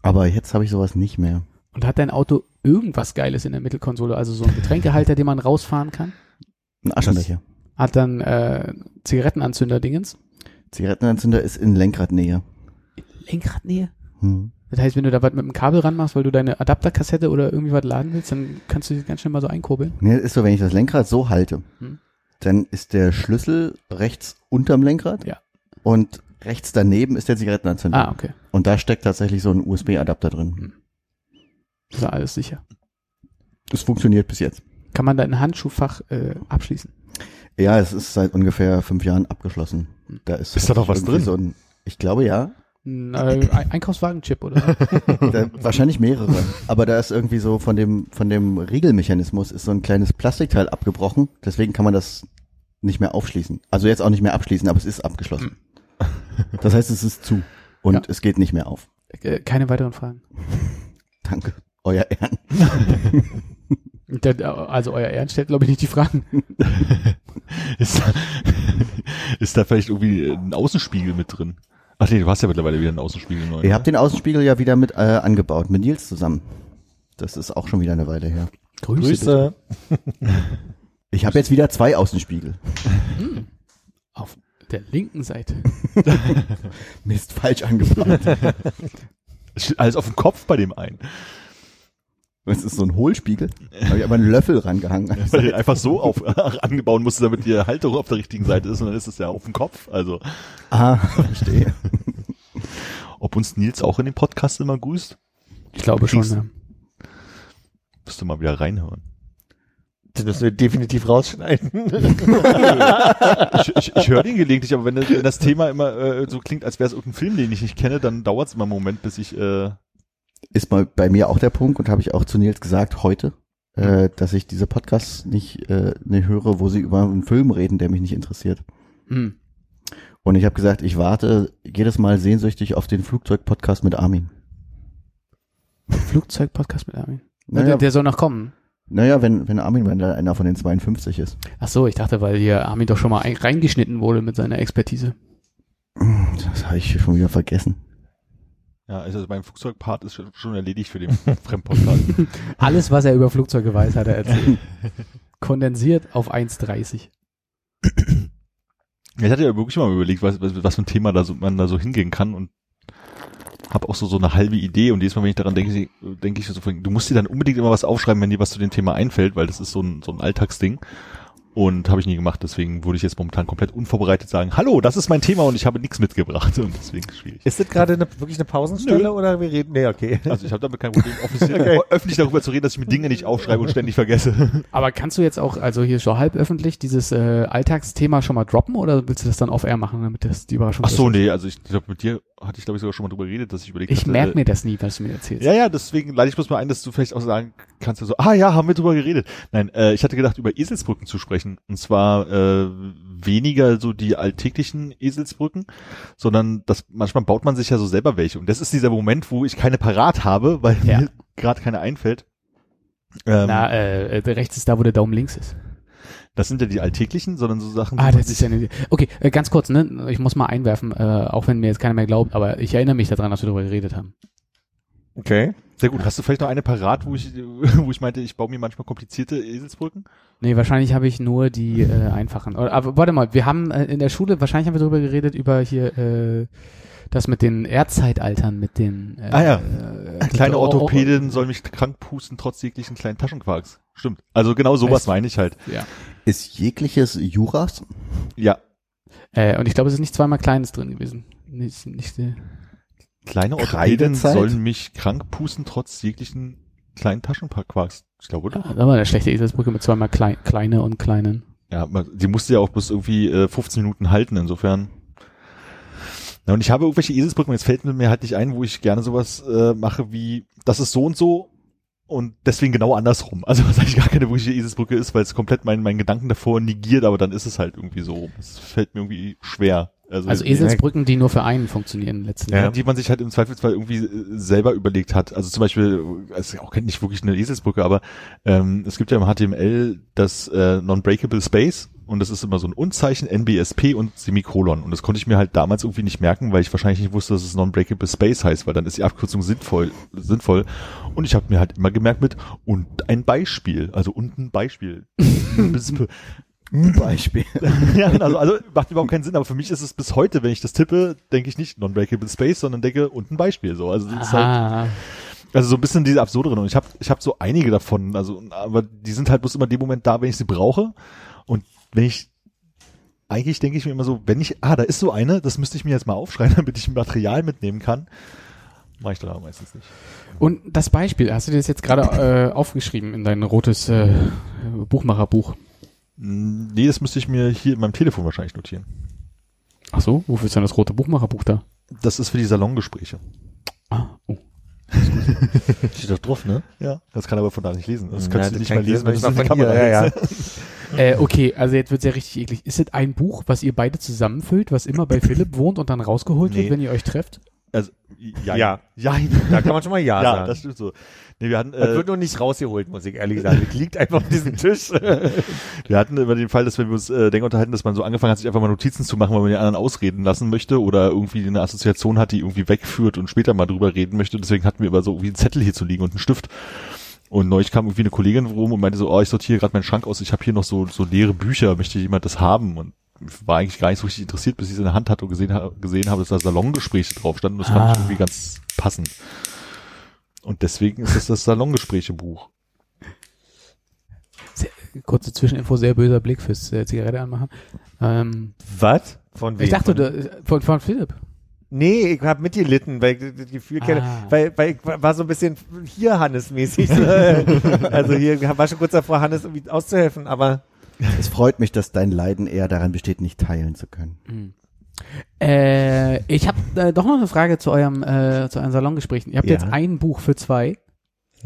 [SPEAKER 4] Aber jetzt habe ich sowas nicht mehr.
[SPEAKER 3] Und hat dein Auto irgendwas Geiles in der Mittelkonsole, also so ein Getränkehalter, den man rausfahren kann?
[SPEAKER 4] Ein Aschenbecher.
[SPEAKER 3] Hat dann äh, Zigarettenanzünder-Dingens?
[SPEAKER 4] Zigarettenanzünder ist in Lenkradnähe.
[SPEAKER 3] Lenkradnähe?
[SPEAKER 4] Hm.
[SPEAKER 3] Das heißt, wenn du da was mit dem Kabel ranmachst, weil du deine Adapterkassette oder irgendwie was laden willst, dann kannst du die ganz schnell mal so einkurbeln.
[SPEAKER 4] Nee, ist so, wenn ich das Lenkrad so halte,
[SPEAKER 3] Hm.
[SPEAKER 4] dann ist der Schlüssel rechts unterm Lenkrad
[SPEAKER 3] Ja.
[SPEAKER 4] und rechts daneben ist der Zigarettenanzünder.
[SPEAKER 3] Ah, okay.
[SPEAKER 4] Und da steckt tatsächlich so ein USB-Adapter drin.
[SPEAKER 3] Hm. Das ist alles sicher.
[SPEAKER 4] Das funktioniert bis jetzt.
[SPEAKER 3] Kann man dein Handschuhfach äh, abschließen?
[SPEAKER 4] Ja, es ist seit ungefähr fünf Jahren abgeschlossen. Da ist,
[SPEAKER 2] Ist da noch was drin?
[SPEAKER 4] So ein, ich glaube ja.
[SPEAKER 3] Ein äh, Ein- Einkaufswagen-Chip, oder?
[SPEAKER 4] Da, wahrscheinlich mehrere. Aber da ist irgendwie so von dem, von dem Riegelmechanismus ist so ein kleines Plastikteil abgebrochen. Deswegen kann man das nicht mehr aufschließen. Also jetzt auch nicht mehr abschließen, aber es ist abgeschlossen. Das heißt, es ist zu. Und
[SPEAKER 3] Ja.
[SPEAKER 4] es geht nicht mehr auf.
[SPEAKER 3] äh, keine weiteren Fragen.
[SPEAKER 4] Danke. Euer Ehren.
[SPEAKER 3] Der, also euer Ehren stellt, glaube ich, nicht die Fragen.
[SPEAKER 2] Ist da, ist da vielleicht irgendwie ein Außenspiegel mit drin? Ach nee, du hast ja mittlerweile wieder einen Außenspiegel neu.
[SPEAKER 4] Ihr habt den Außenspiegel ja wieder mit äh, angebaut, mit Nils zusammen. Das ist auch schon wieder eine Weile her.
[SPEAKER 5] Grüße.
[SPEAKER 4] Ich habe jetzt wieder zwei Außenspiegel.
[SPEAKER 3] Hm. Auf der linken Seite.
[SPEAKER 4] Mist, falsch angebaut.
[SPEAKER 2] Alles auf dem Kopf bei dem einen.
[SPEAKER 4] Das ist so ein Hohlspiegel. Da habe ich aber einen Löffel rangehangen.
[SPEAKER 2] Weil du einfach so auf, angebaut musst, damit die Halterung auf der richtigen Seite ist und dann ist es ja auf dem Kopf. Also,
[SPEAKER 4] Ah, verstehe.
[SPEAKER 2] ob uns Nils auch in den Podcast immer grüßt,
[SPEAKER 3] Ich glaube schon, ja.
[SPEAKER 2] müsst du mal wieder reinhören.
[SPEAKER 5] Das müssen wir definitiv rausschneiden.
[SPEAKER 2] Ich, ich, ich höre den gelegentlich, aber wenn das, wenn das Thema immer äh, so klingt, als wäre es irgendein Film, den ich nicht kenne, dann dauert es immer einen Moment, bis ich äh,
[SPEAKER 4] Ist mal bei mir auch der Punkt und habe ich auch zu Nils gesagt heute, äh, dass ich diese Podcasts nicht, äh, nicht höre, wo sie über einen Film reden, der mich nicht interessiert.
[SPEAKER 3] Hm.
[SPEAKER 4] Und ich habe gesagt, ich warte jedes Mal sehnsüchtig auf den Flugzeug-Podcast mit Armin.
[SPEAKER 3] Flugzeug-Podcast mit Armin.
[SPEAKER 4] Naja,
[SPEAKER 3] Der, der soll noch kommen.
[SPEAKER 4] naja wenn, wenn Armin wenn da einer von den 52 ist.
[SPEAKER 3] Ach so, ich dachte, weil hier Armin doch schon mal ein, reingeschnitten wurde mit seiner Expertise.
[SPEAKER 4] Das habe ich schon wieder vergessen.
[SPEAKER 2] Ja, also mein Flugzeugpart ist schon, erledigt für den Fremdpodcast.
[SPEAKER 3] Alles, was er über Flugzeuge weiß, hat er erzählt. Kondensiert auf 1,30.
[SPEAKER 2] Ich hatte ja wirklich mal überlegt, was, was, was für ein Thema da so, man da so hingehen kann und habe auch so so eine halbe Idee und jedes Mal, wenn ich daran denke, denke ich so, du musst dir dann unbedingt immer was aufschreiben, wenn dir was zu dem Thema einfällt, weil das ist so ein, so ein Alltagsding. Und habe ich nie gemacht, deswegen würde ich jetzt momentan komplett unvorbereitet sagen, hallo, das ist mein Thema und ich habe nichts mitgebracht und deswegen schwierig.
[SPEAKER 5] Ist das gerade eine, wirklich eine Pausenstelle
[SPEAKER 2] Nö.
[SPEAKER 5] oder wir reden? Nee, okay.
[SPEAKER 2] Also ich habe damit kein Problem, offiziell, öffentlich darüber zu reden, dass ich mir Dinge nicht aufschreibe und ständig vergesse.
[SPEAKER 3] Aber kannst du jetzt auch, also hier schon halb öffentlich, dieses äh, Alltagsthema schon mal droppen oder willst du das dann off-air machen, damit das die Überraschung
[SPEAKER 2] Ach so,
[SPEAKER 3] ist?
[SPEAKER 2] nee, also ich glaube, mit dir hatte ich glaube ich sogar schon mal drüber geredet, dass ich überlegt
[SPEAKER 3] Ich merke
[SPEAKER 2] äh,
[SPEAKER 3] mir das nie, was du mir erzählst.
[SPEAKER 2] Ja, ja, deswegen leite ich bloß mal ein, dass du vielleicht auch sagen kannst, so, ah ja, haben wir drüber geredet. Nein, äh, ich hatte gedacht, über Eselsbrücken zu sprechen. Und zwar äh, weniger so die alltäglichen Eselsbrücken, sondern das manchmal baut man sich ja so selber welche. Und das ist dieser Moment, wo ich keine parat habe, weil
[SPEAKER 3] Ja.
[SPEAKER 2] mir gerade keine einfällt. Ähm,
[SPEAKER 3] Na, äh, äh, rechts ist da, wo der Daumen links ist.
[SPEAKER 2] Das sind ja die alltäglichen, sondern so Sachen.
[SPEAKER 3] Ah, das ist ja eine, okay, äh, ganz kurz, ne? Ich muss mal einwerfen, äh, auch wenn mir jetzt keiner mehr glaubt, aber ich erinnere mich daran, dass wir darüber geredet haben.
[SPEAKER 5] Okay.
[SPEAKER 2] Sehr gut. Hast du vielleicht noch eine parat, wo ich, wo ich meinte, ich baue mir manchmal komplizierte Eselsbrücken?
[SPEAKER 3] Nee, wahrscheinlich habe ich nur die äh, einfachen. Aber warte mal, wir haben äh, in der Schule, wahrscheinlich haben wir darüber geredet, über hier äh, das mit den Erdzeitaltern, mit den äh,
[SPEAKER 2] Ah ja.
[SPEAKER 3] äh,
[SPEAKER 2] Kleine
[SPEAKER 3] oh, oh, oh,
[SPEAKER 2] Orthopädin soll mich krank pusten, trotz jeglichen kleinen Taschenquarks. Stimmt. Also genau sowas meine ich halt.
[SPEAKER 3] Ja.
[SPEAKER 4] Ist jegliches Juras?
[SPEAKER 2] Ja.
[SPEAKER 3] Äh, und ich glaube, es ist nicht zweimal Kleines drin gewesen. Nicht, nicht, äh,
[SPEAKER 2] Kleine Orthopäden sollen mich krank pusten, trotz jeglichen kleinen Taschenparkquarks. Ich glaube, oder?
[SPEAKER 3] ah, da war eine schlechte Eselsbrücke mit zweimal klein, kleine und kleinen.
[SPEAKER 2] Ja, man- die musste ja auch bis irgendwie äh, 15 Minuten halten, insofern. Ja, und ich habe irgendwelche Eselsbrücken, jetzt fällt mir halt nicht ein, wo ich gerne sowas äh, mache wie, das ist so und so und deswegen genau andersrum. Also was eigentlich gar keine wirkliche Eselsbrücke ist, weil es komplett meinen meinen Gedanken davor negiert, aber dann ist es halt irgendwie so. Das fällt mir irgendwie schwer. Also,
[SPEAKER 3] Also Eselsbrücken, die nur für einen funktionieren letzten
[SPEAKER 2] ja.
[SPEAKER 3] Endes.
[SPEAKER 2] die man sich halt im Zweifelsfall irgendwie äh, selber überlegt hat. Also zum Beispiel, äh, es ist auch nicht wirklich eine Eselsbrücke, aber ähm, es gibt ja im HTML das äh, Non-Breakable Space und das ist immer so ein Unzeichen, NBSP und Semikolon. Und das konnte ich mir halt damals irgendwie nicht merken, weil ich wahrscheinlich nicht wusste, dass es Non-Breakable Space heißt, weil dann ist die Abkürzung sinnvoll. sinnvoll. Und ich habe mir halt immer gemerkt mit und ein Beispiel, also und ein Beispiel.
[SPEAKER 4] Ein Beispiel.
[SPEAKER 2] ja, also, also macht überhaupt keinen Sinn, aber für mich ist es bis heute, wenn ich das tippe, denke ich nicht Non-Breakable Space, sondern denke und ein Beispiel. So. Also, das ist halt,
[SPEAKER 3] Aha.
[SPEAKER 2] also so ein bisschen diese absurderen. Und ich habe ich hab so einige davon, also aber die sind halt bloß immer dem Moment da, wenn ich sie brauche. Und wenn ich eigentlich denke ich mir immer so, wenn ich, ah, da ist so eine, das müsste ich mir jetzt mal aufschreiben, damit ich Material mitnehmen kann. Mache ich dann aber meistens nicht.
[SPEAKER 3] Und das Beispiel, hast du dir das jetzt gerade äh, aufgeschrieben in dein rotes äh, Buchmacherbuch?
[SPEAKER 2] Nee, das müsste ich mir hier in meinem Telefon wahrscheinlich notieren.
[SPEAKER 3] Ach so, wofür ist denn das rote Buchmacherbuch da?
[SPEAKER 2] Das ist für die Salongespräche.
[SPEAKER 3] Ah, oh.
[SPEAKER 5] Steht doch drauf, ne?
[SPEAKER 2] Ja. Das kann aber von da nicht lesen. Das
[SPEAKER 5] Ja,
[SPEAKER 2] kannst du
[SPEAKER 5] das
[SPEAKER 2] nicht
[SPEAKER 5] kann
[SPEAKER 2] mal lesen, wenn du es Kamera hältst.
[SPEAKER 5] ja,
[SPEAKER 3] Äh, okay, also jetzt wird's ja richtig eklig. Ist es ein Buch, was ihr beide zusammenfüllt, was immer bei Philipp wohnt und dann rausgeholt
[SPEAKER 2] Nee.
[SPEAKER 3] wird, wenn ihr euch trefft?
[SPEAKER 2] Also, ja.
[SPEAKER 5] Ja.
[SPEAKER 2] Ja,
[SPEAKER 5] Da kann man schon mal Ja,
[SPEAKER 2] ja
[SPEAKER 5] sagen.
[SPEAKER 2] das stimmt so. Nee, wir hatten,
[SPEAKER 5] das
[SPEAKER 2] äh,
[SPEAKER 5] wird nur nicht rausgeholt, muss ich ehrlich sagen. Das liegt einfach auf diesem Tisch.
[SPEAKER 2] Wir hatten über den Fall, dass wenn wir uns äh, denken unterhalten, dass man so angefangen hat, sich einfach mal Notizen zu machen, weil man den anderen ausreden lassen möchte oder irgendwie eine Assoziation hat, die irgendwie wegführt und später mal drüber reden möchte. Deswegen hatten wir über so wie einen Zettel hier zu liegen und einen Stift. Und neulich kam irgendwie eine Kollegin rum und meinte so, oh, ich sortiere gerade meinen Schrank aus, ich habe hier noch so, so leere Bücher, möchte jemand das haben? Und war eigentlich gar nicht so richtig interessiert, bis ich es in der Hand hatte und gesehen, gesehen habe, dass da Salongespräche drauf standen. Und das fand
[SPEAKER 3] Ah.
[SPEAKER 2] ich irgendwie ganz passend. Und deswegen ist es das Salongespräche-Buch.
[SPEAKER 3] Kurze Zwischeninfo, sehr böser Blick fürs äh, Zigarette anmachen. Ähm,
[SPEAKER 5] Was? Von wem?
[SPEAKER 3] ich dachte,
[SPEAKER 5] von,
[SPEAKER 3] da, von, von Philipp.
[SPEAKER 5] Nee, ich hab mitgelitten, weil ich das Gefühl kenne,
[SPEAKER 3] Ah.
[SPEAKER 5] weil, weil ich war so ein bisschen hier Hannes-mäßig. also hier war schon kurz davor, Hannes irgendwie auszuhelfen, aber
[SPEAKER 4] Es freut mich, dass dein Leiden eher daran besteht, nicht teilen zu können.
[SPEAKER 3] Hm. Äh, ich habe äh, doch noch eine Frage zu eurem äh, zu euren Salongesprächen. Ihr habt
[SPEAKER 5] Ja.
[SPEAKER 3] jetzt ein Buch für zwei,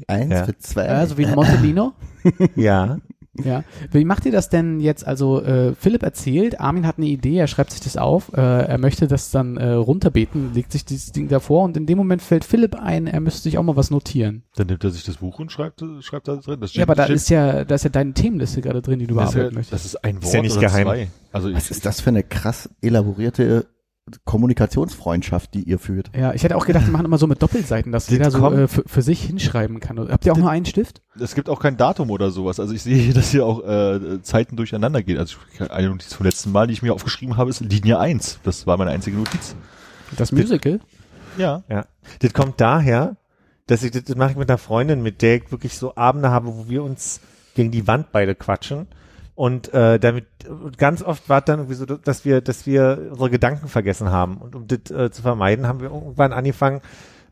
[SPEAKER 4] Eins
[SPEAKER 5] Ja.
[SPEAKER 4] für zwei.
[SPEAKER 3] äh, so wie ein Montelino.
[SPEAKER 5] ja.
[SPEAKER 3] Ja. Wie macht ihr das denn jetzt? Also äh, Philipp erzählt, Armin hat eine Idee, er schreibt sich das auf, äh, er möchte das dann äh, runterbeten, legt sich dieses Ding davor und in dem Moment fällt Philipp ein, er müsste sich auch mal was notieren.
[SPEAKER 2] Dann nimmt er sich das Buch und schreibt, schreibt da drin. Das
[SPEAKER 3] Ja, aber da
[SPEAKER 2] steht-
[SPEAKER 3] ist ja, da ist ja deine Themenliste gerade drin, die du
[SPEAKER 2] das ist, ja,
[SPEAKER 3] bearbeiten möchtest.
[SPEAKER 2] das ist ein Wort
[SPEAKER 5] Ist ja nicht
[SPEAKER 2] oder
[SPEAKER 5] geheim.
[SPEAKER 2] zwei. Also
[SPEAKER 4] Was ist das für eine krass elaborierte Kommunikationsfreundschaft, die ihr führt?
[SPEAKER 3] Ja, ich hätte auch gedacht, die machen immer so mit Doppelseiten, dass
[SPEAKER 2] Das
[SPEAKER 3] jeder so äh, für, für sich hinschreiben kann. Habt ihr auch nur einen Stift?
[SPEAKER 2] Es gibt auch kein Datum oder sowas. Also ich sehe hier, dass hier auch äh, Zeiten durcheinander gehen. Also ich- eine Notiz vom letzten Mal, die ich mir aufgeschrieben habe, ist Linie 1. Das war meine einzige Notiz.
[SPEAKER 3] Das Musical?
[SPEAKER 2] Ja.
[SPEAKER 5] Ja. Das kommt daher, dass ich, das, das mache ich mit einer Freundin, mit der ich wirklich so Abende habe, wo wir uns gegen die Wand beide quatschen. Und äh, damit ganz oft war dann irgendwie so, dass wir, dass wir unsere Gedanken vergessen haben. Und um das äh, zu vermeiden, haben wir irgendwann angefangen,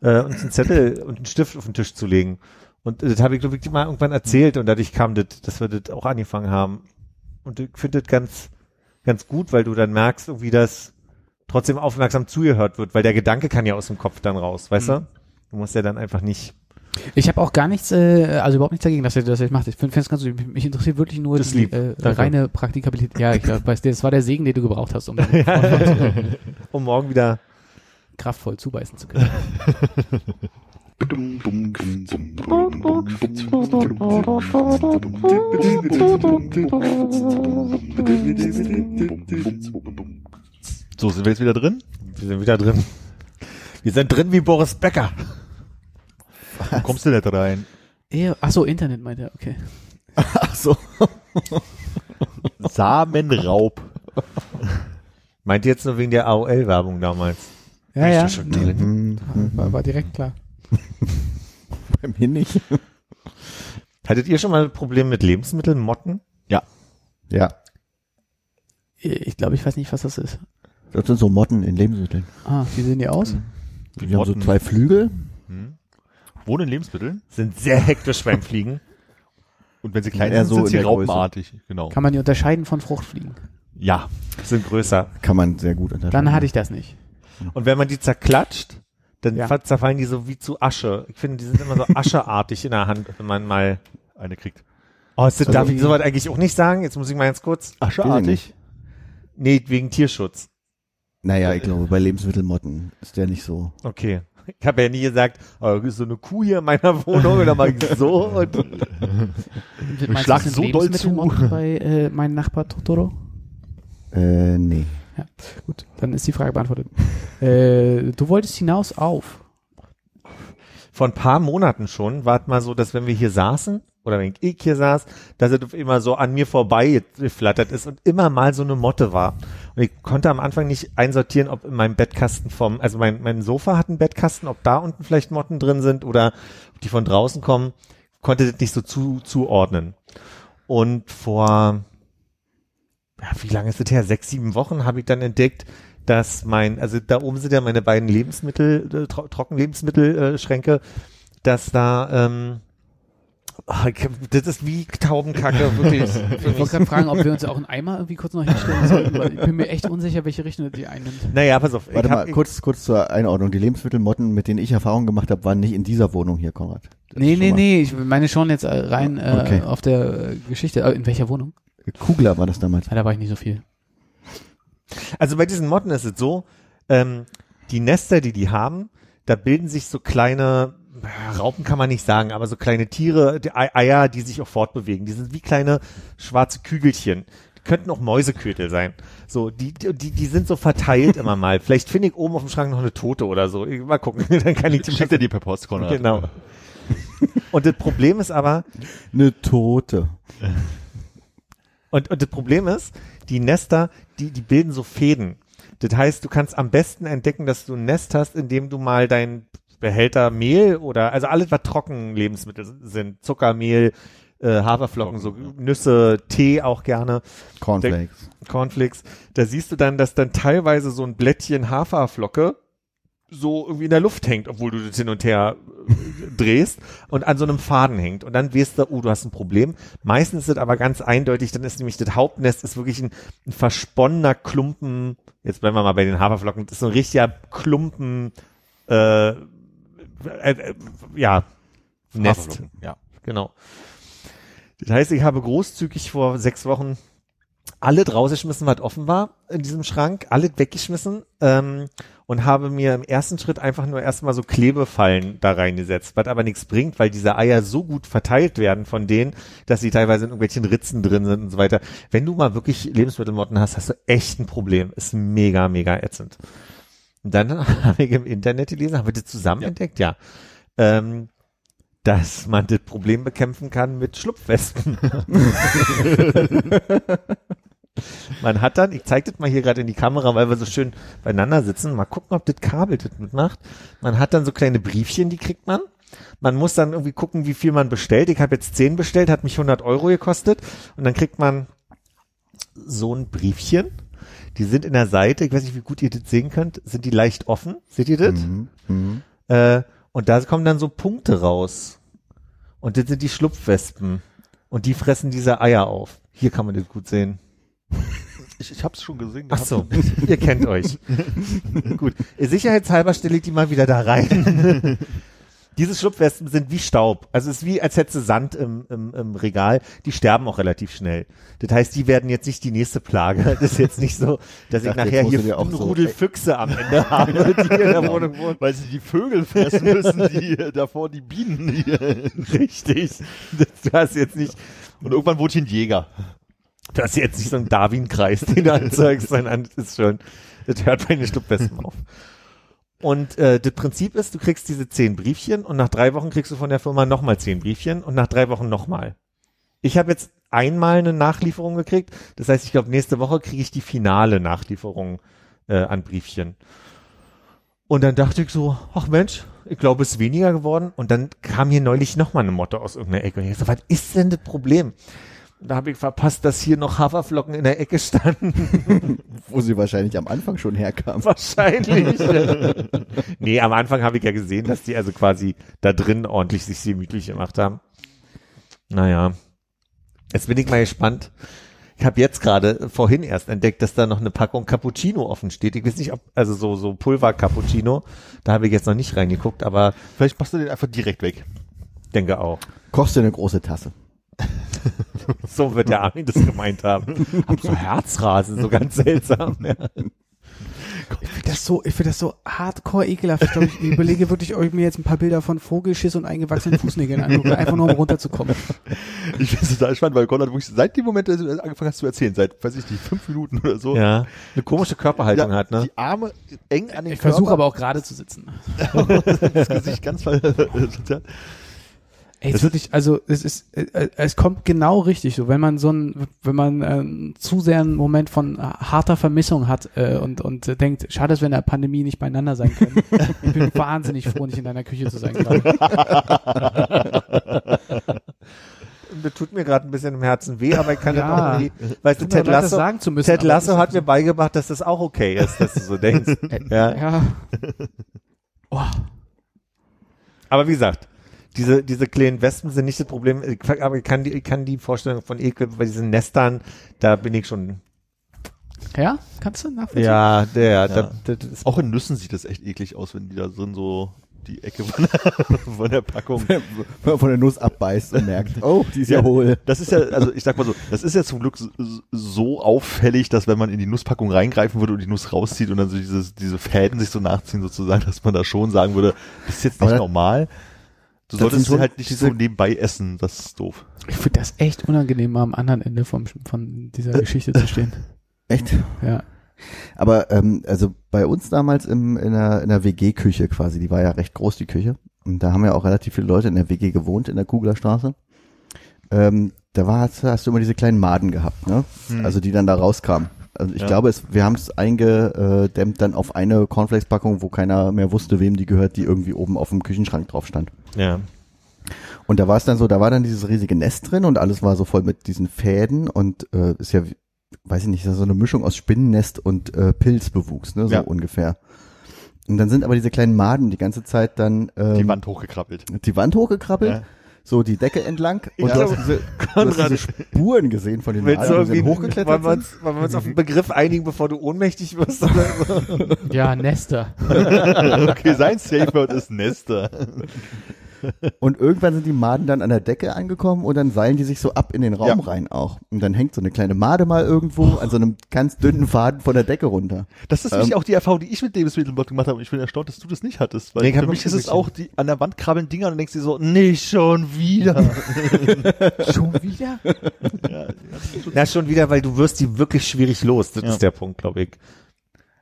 [SPEAKER 5] äh, uns einen Zettel und einen Stift auf den Tisch zu legen. Und das habe ich, glaube ich, mal irgendwann erzählt und dadurch kam das, dass wir das auch angefangen haben. Und ich finde das ganz, ganz gut, weil du dann merkst, irgendwie, dass trotzdem aufmerksam zugehört wird, weil der Gedanke kann ja aus dem Kopf dann raus, weißt du? Du musst ja dann einfach nicht.
[SPEAKER 3] Ich habe auch gar nichts, äh, also überhaupt nichts dagegen, dass ihr das jetzt macht. Ich finde es ganz gut. Mich interessiert wirklich nur
[SPEAKER 5] Das
[SPEAKER 3] die
[SPEAKER 5] lieb.
[SPEAKER 3] äh,
[SPEAKER 5] Danke.
[SPEAKER 3] reine Praktikabilität. Ja, ich glaub, weiß, das war der Segen, den du gebraucht hast, um
[SPEAKER 5] Um morgen wieder.
[SPEAKER 3] kraftvoll zubeißen zu können.
[SPEAKER 2] So, sind wir jetzt wieder drin?
[SPEAKER 5] Wir sind wieder drin. Wir sind drin wie Boris Becker.
[SPEAKER 2] Wo kommst du nicht rein?
[SPEAKER 3] Eher, ach so, Internet meint er, okay.
[SPEAKER 4] Ach so.
[SPEAKER 2] Samenraub.
[SPEAKER 5] Meint ihr jetzt nur wegen der AOL-Werbung damals?
[SPEAKER 3] Ja, ja,
[SPEAKER 5] schon drin?
[SPEAKER 3] war, war direkt klar.
[SPEAKER 4] Bei mir nicht.
[SPEAKER 5] Hattet ihr schon mal ein Problem mit Lebensmittelmotten?
[SPEAKER 4] Ja.
[SPEAKER 3] Ich glaube, ich weiß nicht, was das ist.
[SPEAKER 4] Das sind so Motten in Lebensmitteln.
[SPEAKER 3] Ah, wie sehen die aus?
[SPEAKER 2] Wie
[SPEAKER 4] Die haben so zwei Flügel.
[SPEAKER 2] Hm. Wohnen in Lebensmitteln.
[SPEAKER 5] Sind sehr hektisch beim Fliegen.
[SPEAKER 2] Und wenn sie klein sind,
[SPEAKER 4] so
[SPEAKER 2] sind
[SPEAKER 4] in
[SPEAKER 2] sie raupenartig. Genau.
[SPEAKER 3] Kann man die unterscheiden von Fruchtfliegen?
[SPEAKER 2] Ja.
[SPEAKER 5] Sind größer.
[SPEAKER 4] Kann man sehr gut unterscheiden.
[SPEAKER 3] Dann hatte ich das nicht.
[SPEAKER 5] Und wenn man die zerklatscht, dann
[SPEAKER 3] Ja.
[SPEAKER 5] zerfallen die so wie zu Asche. Ich finde, die sind immer so ascheartig in der Hand, wenn man mal.
[SPEAKER 2] Eine kriegt.
[SPEAKER 5] Oh, ist das,
[SPEAKER 4] Also
[SPEAKER 5] darf ich sowas eigentlich auch nicht sagen? Jetzt muss ich mal ganz kurz.
[SPEAKER 4] Ascheartig?
[SPEAKER 5] Nee, wegen Tierschutz.
[SPEAKER 4] Naja, ich glaube, bei Lebensmittelmotten ist der nicht so.
[SPEAKER 5] Okay. Ich habe ja nie gesagt, oh, da ist so eine Kuh hier in meiner Wohnung mach ich so und
[SPEAKER 3] Meinst
[SPEAKER 2] schlag so doll zu.
[SPEAKER 3] Bei äh, meinem Nachbar Totoro?
[SPEAKER 4] Äh, nee.
[SPEAKER 3] Gut, dann ist die Frage beantwortet. äh, du wolltest hinaus auf.
[SPEAKER 5] vor ein paar Monaten schon war es mal so, dass wenn wir hier saßen oder wenn ich hier saß, dass es auf immer so an mir vorbei geflattert ist und immer mal so eine Motte war. Und ich konnte am Anfang nicht einsortieren, ob in meinem Bettkasten vom, also mein, mein Sofa hat einen Bettkasten, ob da unten vielleicht Motten drin sind oder ob die von draußen kommen, konnte das nicht so zu, zuordnen. Und vor, ja, wie lange ist das her? Sechs, sieben Wochen habe ich dann entdeckt, dass mein, also da oben sind ja meine beiden Lebensmittel, äh, Tro Trockenlebensmittelschränke, dass da, ähm, das ist wie Taubenkacke, wirklich.
[SPEAKER 3] Ich wollte gerade fragen, ob wir uns auch einen Eimer irgendwie kurz noch hinstellen sollten, weil ich bin mir echt unsicher, welche Richtung die einnimmt.
[SPEAKER 5] Naja, pass auf.
[SPEAKER 4] Warte mal, kurz, kurz zur Einordnung. Die Lebensmittelmotten, mit denen ich Erfahrung gemacht habe, waren nicht in dieser Wohnung hier, Konrad. Das
[SPEAKER 3] Nee, nee, nee, ich meine schon jetzt äh, rein äh,
[SPEAKER 4] Okay.
[SPEAKER 3] auf der äh, Geschichte. In welcher Wohnung?
[SPEAKER 4] Kugler war das damals.
[SPEAKER 3] Ja, da war ich nicht so viel.
[SPEAKER 5] Also bei diesen Motten ist es so, ähm, die Nester, die die haben, da bilden sich so kleine, Raupen kann man nicht sagen, aber so kleine Tiere, die Ei- Eier, die sich auch fortbewegen. Die sind wie kleine schwarze Kügelchen. Die könnten auch Mäusekötel sein. So, die, die, die sind so verteilt immer mal. Vielleicht finde ich oben auf dem Schrank noch eine Tote oder so. Mal gucken, dann kann ich die
[SPEAKER 2] Schickt er die per Post, Konrad.
[SPEAKER 5] Genau. Und das Problem ist aber,
[SPEAKER 4] Eine Tote.
[SPEAKER 5] Und, und das Problem ist, die Nester, die, die bilden so Fäden. Das heißt, du kannst am besten entdecken, dass du ein Nest hast, indem du mal dein Behälter Mehl oder, also alles, was Trockenlebensmittel sind, Zucker, Mehl, äh, Haferflocken, so Nüsse, Tee auch gerne,
[SPEAKER 4] Cornflakes.
[SPEAKER 5] Cornflakes, da siehst du dann, dass dann teilweise so ein Blättchen Haferflocke so irgendwie in der Luft hängt, obwohl du das hin und her äh, drehst und an so einem Faden hängt. Und dann weißt du, oh, du hast ein Problem. Meistens ist es aber ganz eindeutig, dann ist nämlich das Hauptnest ist wirklich ein, ein versponnener Klumpen, jetzt bleiben wir mal bei den Haferflocken, das ist so ein richtiger Klumpen, äh, äh, äh, ja, Nest.
[SPEAKER 2] Ja.
[SPEAKER 5] Genau. Das heißt, ich habe großzügig vor sechs Wochen alles rausgeschmissen, was offen war in diesem Schrank, alles weggeschmissen ähm, und habe mir im ersten Schritt einfach nur erstmal so Klebefallen da reingesetzt, was aber nichts bringt, weil diese Eier so gut verteilt werden von denen, dass sie teilweise in irgendwelchen Ritzen drin sind und so weiter. Wenn du mal wirklich Lebensmittelmotten hast, hast du echt ein Problem. Ist mega, mega ätzend. Und dann habe ich im Internet gelesen, haben wir das zusammen entdeckt? Ja. Ähm, dass man das Problem bekämpfen kann mit Schlupfwespen. man hat dann, ich zeige das mal hier gerade in die Kamera, weil wir so schön beieinander sitzen, mal gucken, ob das Kabel das mitmacht. Man hat dann so kleine Briefchen, die kriegt man. Man muss dann irgendwie gucken, wie viel man bestellt. Ich habe jetzt 10 bestellt, hat mich 100 Euro gekostet. Und dann kriegt man so ein Briefchen. Die sind in der Seite, ich weiß nicht, wie gut ihr das sehen könnt, sind die leicht offen. Seht ihr das?
[SPEAKER 4] Mhm. Mhm.
[SPEAKER 5] Äh, und da kommen dann so Punkte raus. Und das sind die Schlupfwespen. Und die fressen diese Eier auf. Hier kann man das gut sehen.
[SPEAKER 2] Ich, ich hab's schon gesehen.
[SPEAKER 5] Ach so, ihr kennt euch. gut. Sicherheitshalber stelle ich die mal wieder da rein. Diese Schlupfwespen sind wie Staub. Also es ist wie, als hättest du Sand im, im, im Regal. Die sterben auch relativ schnell. Das heißt, die werden jetzt nicht die nächste Plage. Das ist jetzt nicht so, dass ich
[SPEAKER 4] dachte,
[SPEAKER 5] nachher hier
[SPEAKER 4] auch
[SPEAKER 5] einen
[SPEAKER 4] so-
[SPEAKER 5] Rudel Füchse am Ende habe, die in der Wohnung wohnen.
[SPEAKER 2] Weil sie die Vögel fressen müssen, die davor die Bienen hier.
[SPEAKER 5] Richtig. Das, du hast jetzt nicht,
[SPEAKER 2] Und irgendwann wurde ich ein Jäger.
[SPEAKER 5] du hast jetzt nicht so einen Darwin-Kreis, den du anzeigst, sondern das ist schon, das hört bei den Schlupfwespen auf. Und äh, das Prinzip ist, du kriegst diese zehn Briefchen und nach drei Wochen kriegst du von der Firma nochmal zehn Briefchen und nach drei Wochen nochmal. Ich habe jetzt einmal eine Nachlieferung gekriegt. Das heißt, ich glaube, nächste Woche kriege ich die finale Nachlieferung äh, an Briefchen. Und dann dachte ich so, ach Mensch, ich glaube, es ist weniger geworden. Und dann kam hier neulich nochmal eine Motte aus irgendeiner Ecke. Und ich so, was ist denn das Problem? Da habe ich verpasst, dass hier noch Haferflocken in der Ecke standen.
[SPEAKER 4] Wo sie wahrscheinlich am Anfang schon herkam.
[SPEAKER 5] Wahrscheinlich. nee, am Anfang habe ich ja gesehen, dass die also quasi da drin ordentlich sich gemütlich gemacht haben. Naja. Jetzt bin ich mal gespannt. Ich habe jetzt gerade vorhin erst entdeckt, dass da noch eine Packung Cappuccino offen steht. Ich weiß nicht, ob, also so, so Pulver Cappuccino. Da habe ich jetzt noch nicht reingeguckt, aber
[SPEAKER 2] Vielleicht machst du den einfach direkt weg.
[SPEAKER 5] denke auch.
[SPEAKER 4] Kochst du eine große Tasse.
[SPEAKER 5] So wird der Armin das gemeint haben. Hab so Herzrasen, so ganz seltsam. Ja.
[SPEAKER 3] Ich finde das so, ich finde das so hardcore ekelhaft. Ich glaube, ich überlege wirklich, ob ich mir jetzt ein paar Bilder von Vogelschiss und eingewachsenen Fußnägeln angucke, einfach nur um runterzukommen.
[SPEAKER 2] Ich finde es total spannend, weil Konrad wirklich seit dem Moment, als du angefangen hast zu erzählen, seit, weiß ich nicht, fünf Minuten oder so,
[SPEAKER 5] ja. Eine komische Körperhaltung
[SPEAKER 2] ja,
[SPEAKER 5] hat, ne?
[SPEAKER 2] die Arme eng an den
[SPEAKER 3] Ich versuche
[SPEAKER 2] Körper,
[SPEAKER 3] aber auch gerade zu sitzen.
[SPEAKER 2] das Gesicht ganz ver
[SPEAKER 3] Ey, es ist wirklich, also es ist, äh, es kommt genau richtig so, wenn man so ein, wenn man äh, zu sehr einen Moment von harter Vermissung hat äh, und und äh, denkt, schade, dass wir in der Pandemie nicht beieinander sein können. ich bin wahnsinnig froh, nicht in deiner Küche zu sein.
[SPEAKER 5] Das tut mir gerade ein bisschen im Herzen weh, aber ich kann
[SPEAKER 3] Ja.
[SPEAKER 5] das auch irgendwie, weißt du, Ted
[SPEAKER 3] das
[SPEAKER 5] Lasso,
[SPEAKER 3] sagen zu müssen,
[SPEAKER 5] Ted Lasso
[SPEAKER 3] das
[SPEAKER 5] hat mir beigebracht, dass das auch okay ist, dass du so denkst. ja.
[SPEAKER 3] Ja. Oh,
[SPEAKER 5] Aber wie gesagt, diese, diese kleinen Wespen sind nicht das Problem, aber ich kann die, ich kann die Vorstellung von Ekel bei diesen Nestern, da bin ich schon,
[SPEAKER 3] ja, kannst du nachvollziehen?
[SPEAKER 5] ja, der,
[SPEAKER 2] Ja.
[SPEAKER 5] Da, das ist,
[SPEAKER 2] Auch in Nüssen sieht das echt eklig aus, wenn die da drin so die Ecke von der, von der Packung.
[SPEAKER 4] Wenn man von der Nuss abbeißt und merkt, oh, die ist ja, hohl.
[SPEAKER 2] Das ist ja, also ich sag mal so, das ist ja zum Glück so, so auffällig, dass wenn man in die Nusspackung reingreifen würde und die Nuss rauszieht und dann so dieses, diese Fäden sich so nachziehen sozusagen, dass man da schon sagen würde, das ist jetzt nicht
[SPEAKER 4] Aber das-
[SPEAKER 2] normal. Du
[SPEAKER 4] das
[SPEAKER 2] solltest halt nicht so nebenbei essen, das ist doof.
[SPEAKER 3] Ich finde das echt unangenehm, am anderen Ende vom, von dieser Geschichte zu stehen.
[SPEAKER 4] Echt?
[SPEAKER 3] Ja.
[SPEAKER 4] Aber ähm, also bei uns damals im, in der, in der WG-Küche quasi, die war ja recht groß, die Küche. Und da haben ja auch relativ viele Leute in der WG gewohnt, in der Kuglerstraße. Ähm, da war, hast, hast du immer diese kleinen Maden gehabt, ne? Also die dann da rauskamen. Also ich
[SPEAKER 2] Ja.
[SPEAKER 4] glaube, es, wir haben es eingedämmt dann auf eine Cornflakes-Packung, wo keiner mehr wusste, wem die gehört, die irgendwie oben auf dem Küchenschrank drauf stand.
[SPEAKER 5] ja.
[SPEAKER 4] Und da war es dann so, da war dann dieses riesige Nest drin und alles war so voll mit diesen Fäden und äh, ist ja, weiß ich nicht, so eine Mischung aus Spinnennest und äh, Pilzbewuchs, ne, so
[SPEAKER 2] Ja.
[SPEAKER 4] ungefähr. Und dann sind aber diese kleinen Maden die ganze Zeit dann ähm,
[SPEAKER 2] Die Wand hochgekrabbelt.
[SPEAKER 4] die Wand hochgekrabbelt,
[SPEAKER 2] Ja.
[SPEAKER 4] So die Decke entlang und
[SPEAKER 5] Ja.
[SPEAKER 4] du, hast diese, du hast
[SPEAKER 5] Konrad.
[SPEAKER 4] diese Spuren gesehen von den
[SPEAKER 5] Willst du
[SPEAKER 4] Maden, die
[SPEAKER 5] irgendwie,
[SPEAKER 4] sind
[SPEAKER 5] wollen
[SPEAKER 4] hochgeklettert
[SPEAKER 5] wir,
[SPEAKER 4] sind.
[SPEAKER 5] uns, wollen wir uns auf einen Begriff einigen, bevor du ohnmächtig wirst? Oder so?
[SPEAKER 3] Ja, Nester.
[SPEAKER 2] okay, sein Safe Word ist Nester.
[SPEAKER 4] Und irgendwann sind die Maden dann an der Decke angekommen und dann seilen die sich so ab in den Raum
[SPEAKER 2] Ja.
[SPEAKER 4] rein auch. Und dann hängt so eine kleine Made mal irgendwo an so einem ganz dünnen Faden von der Decke runter.
[SPEAKER 2] Das ist nämlich auch die Erfahrung, die ich mit Lebensmittelbot gemacht habe. Und ich bin erstaunt, dass du das nicht hattest. Weil
[SPEAKER 5] Nee,
[SPEAKER 2] für mich ist es auch die an der Wand krabbeln Dinger und du denkst dir so, nicht schon wieder.
[SPEAKER 3] Schon wieder?
[SPEAKER 5] Na, schon wieder, weil du wirst die wirklich schwierig los. Das
[SPEAKER 2] Ja.
[SPEAKER 5] ist der Punkt, glaube ich.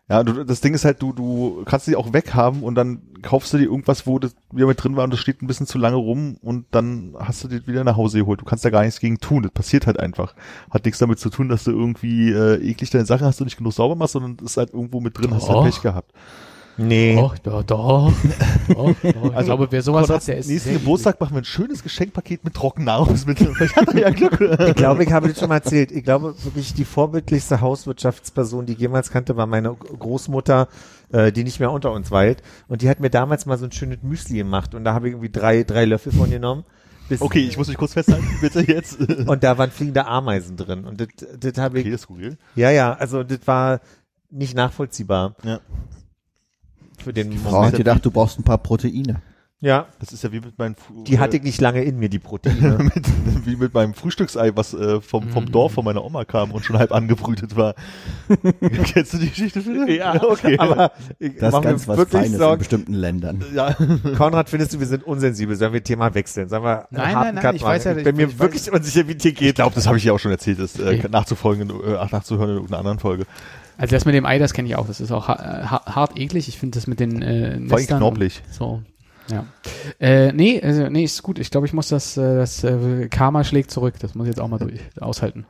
[SPEAKER 2] Ja, du, das Ding ist halt, du, du kannst sie auch weghaben und dann kaufst du dir irgendwas, wo das wieder mit drin war und das steht ein bisschen zu lange rum und dann hast du das wieder nach Hause geholt. Du kannst da gar nichts gegen tun. Das passiert halt einfach. Hat nichts damit zu tun, dass du irgendwie äh, eklig deine Sachen hast und nicht genug sauber machst, sondern es ist halt irgendwo mit drin, hast
[SPEAKER 3] Doch.
[SPEAKER 2] halt Pech gehabt.
[SPEAKER 5] Nee.
[SPEAKER 3] Doch, doch, doch. doch, doch. Ich
[SPEAKER 2] Also,
[SPEAKER 3] glaube, wer sowas hat, der ist
[SPEAKER 2] nächsten Geburtstag machen wir ein schönes Geschenkpaket mit Trockennahrungsmitteln. Vielleicht hat er ja Glück.
[SPEAKER 5] Ich glaube, ich habe das schon mal erzählt. Ich glaube, wirklich die vorbildlichste Hauswirtschaftsperson, die ich jemals kannte, war meine Großmutter, äh, die nicht mehr unter uns weilt. Und die hat mir damals mal so ein schönes Müsli gemacht. Und da habe ich irgendwie drei, drei Löffel von genommen. Bis
[SPEAKER 2] Okay, ich muss mich kurz festhalten, bitte jetzt. okay,
[SPEAKER 5] Und da waren fliegende Ameisen drin. Und das, das habe ich,
[SPEAKER 2] das ist skurril.
[SPEAKER 5] ja, ja, also das war nicht nachvollziehbar
[SPEAKER 2] Ja.
[SPEAKER 5] Für den
[SPEAKER 4] Frau hat
[SPEAKER 5] Moment.
[SPEAKER 4] gedacht, du brauchst ein paar Proteine.
[SPEAKER 5] Ja,
[SPEAKER 2] Das ist ja wie mit meinen Fu-
[SPEAKER 5] die hatte ich nicht lange in mir, die Proteine.
[SPEAKER 2] mit, wie mit meinem Frühstücksei, was äh, vom, vom Dorf von meiner Oma kam und schon halb angebrütet war. Kennst du die Geschichte, Philipp?
[SPEAKER 5] ja,
[SPEAKER 2] okay.
[SPEAKER 5] aber ich
[SPEAKER 4] Das ist ganz was
[SPEAKER 5] wirklich
[SPEAKER 4] Feines in
[SPEAKER 5] Sorgen.
[SPEAKER 4] bestimmten Ländern.
[SPEAKER 2] ja.
[SPEAKER 5] Konrad, findest du, wir sind unsensibel? Sollen wir Thema wechseln? Sollen wir
[SPEAKER 3] Nein, nein, nein,
[SPEAKER 5] Cut
[SPEAKER 3] ich
[SPEAKER 5] machen?
[SPEAKER 3] weiß ja,
[SPEAKER 5] ich
[SPEAKER 3] ich-
[SPEAKER 5] bin mir
[SPEAKER 3] ich
[SPEAKER 5] wirklich unsicher, wie dir geht.
[SPEAKER 2] Ich glaube, das habe ich ja auch schon erzählt, das äh, nachzufolgen, äh, ach, nachzuhören in irgendeiner anderen Folge.
[SPEAKER 3] Also das mit dem Ei, das kenne ich auch. Das ist auch ha ha hart eklig. Ich finde das mit den äh, Nestern
[SPEAKER 2] knobbelig.
[SPEAKER 3] und So. Ja. Äh, nee, also, nee, ist gut. Ich glaube, ich muss das, äh, das äh, Karma schlägt zurück. Das muss ich jetzt auch mal durch aushalten.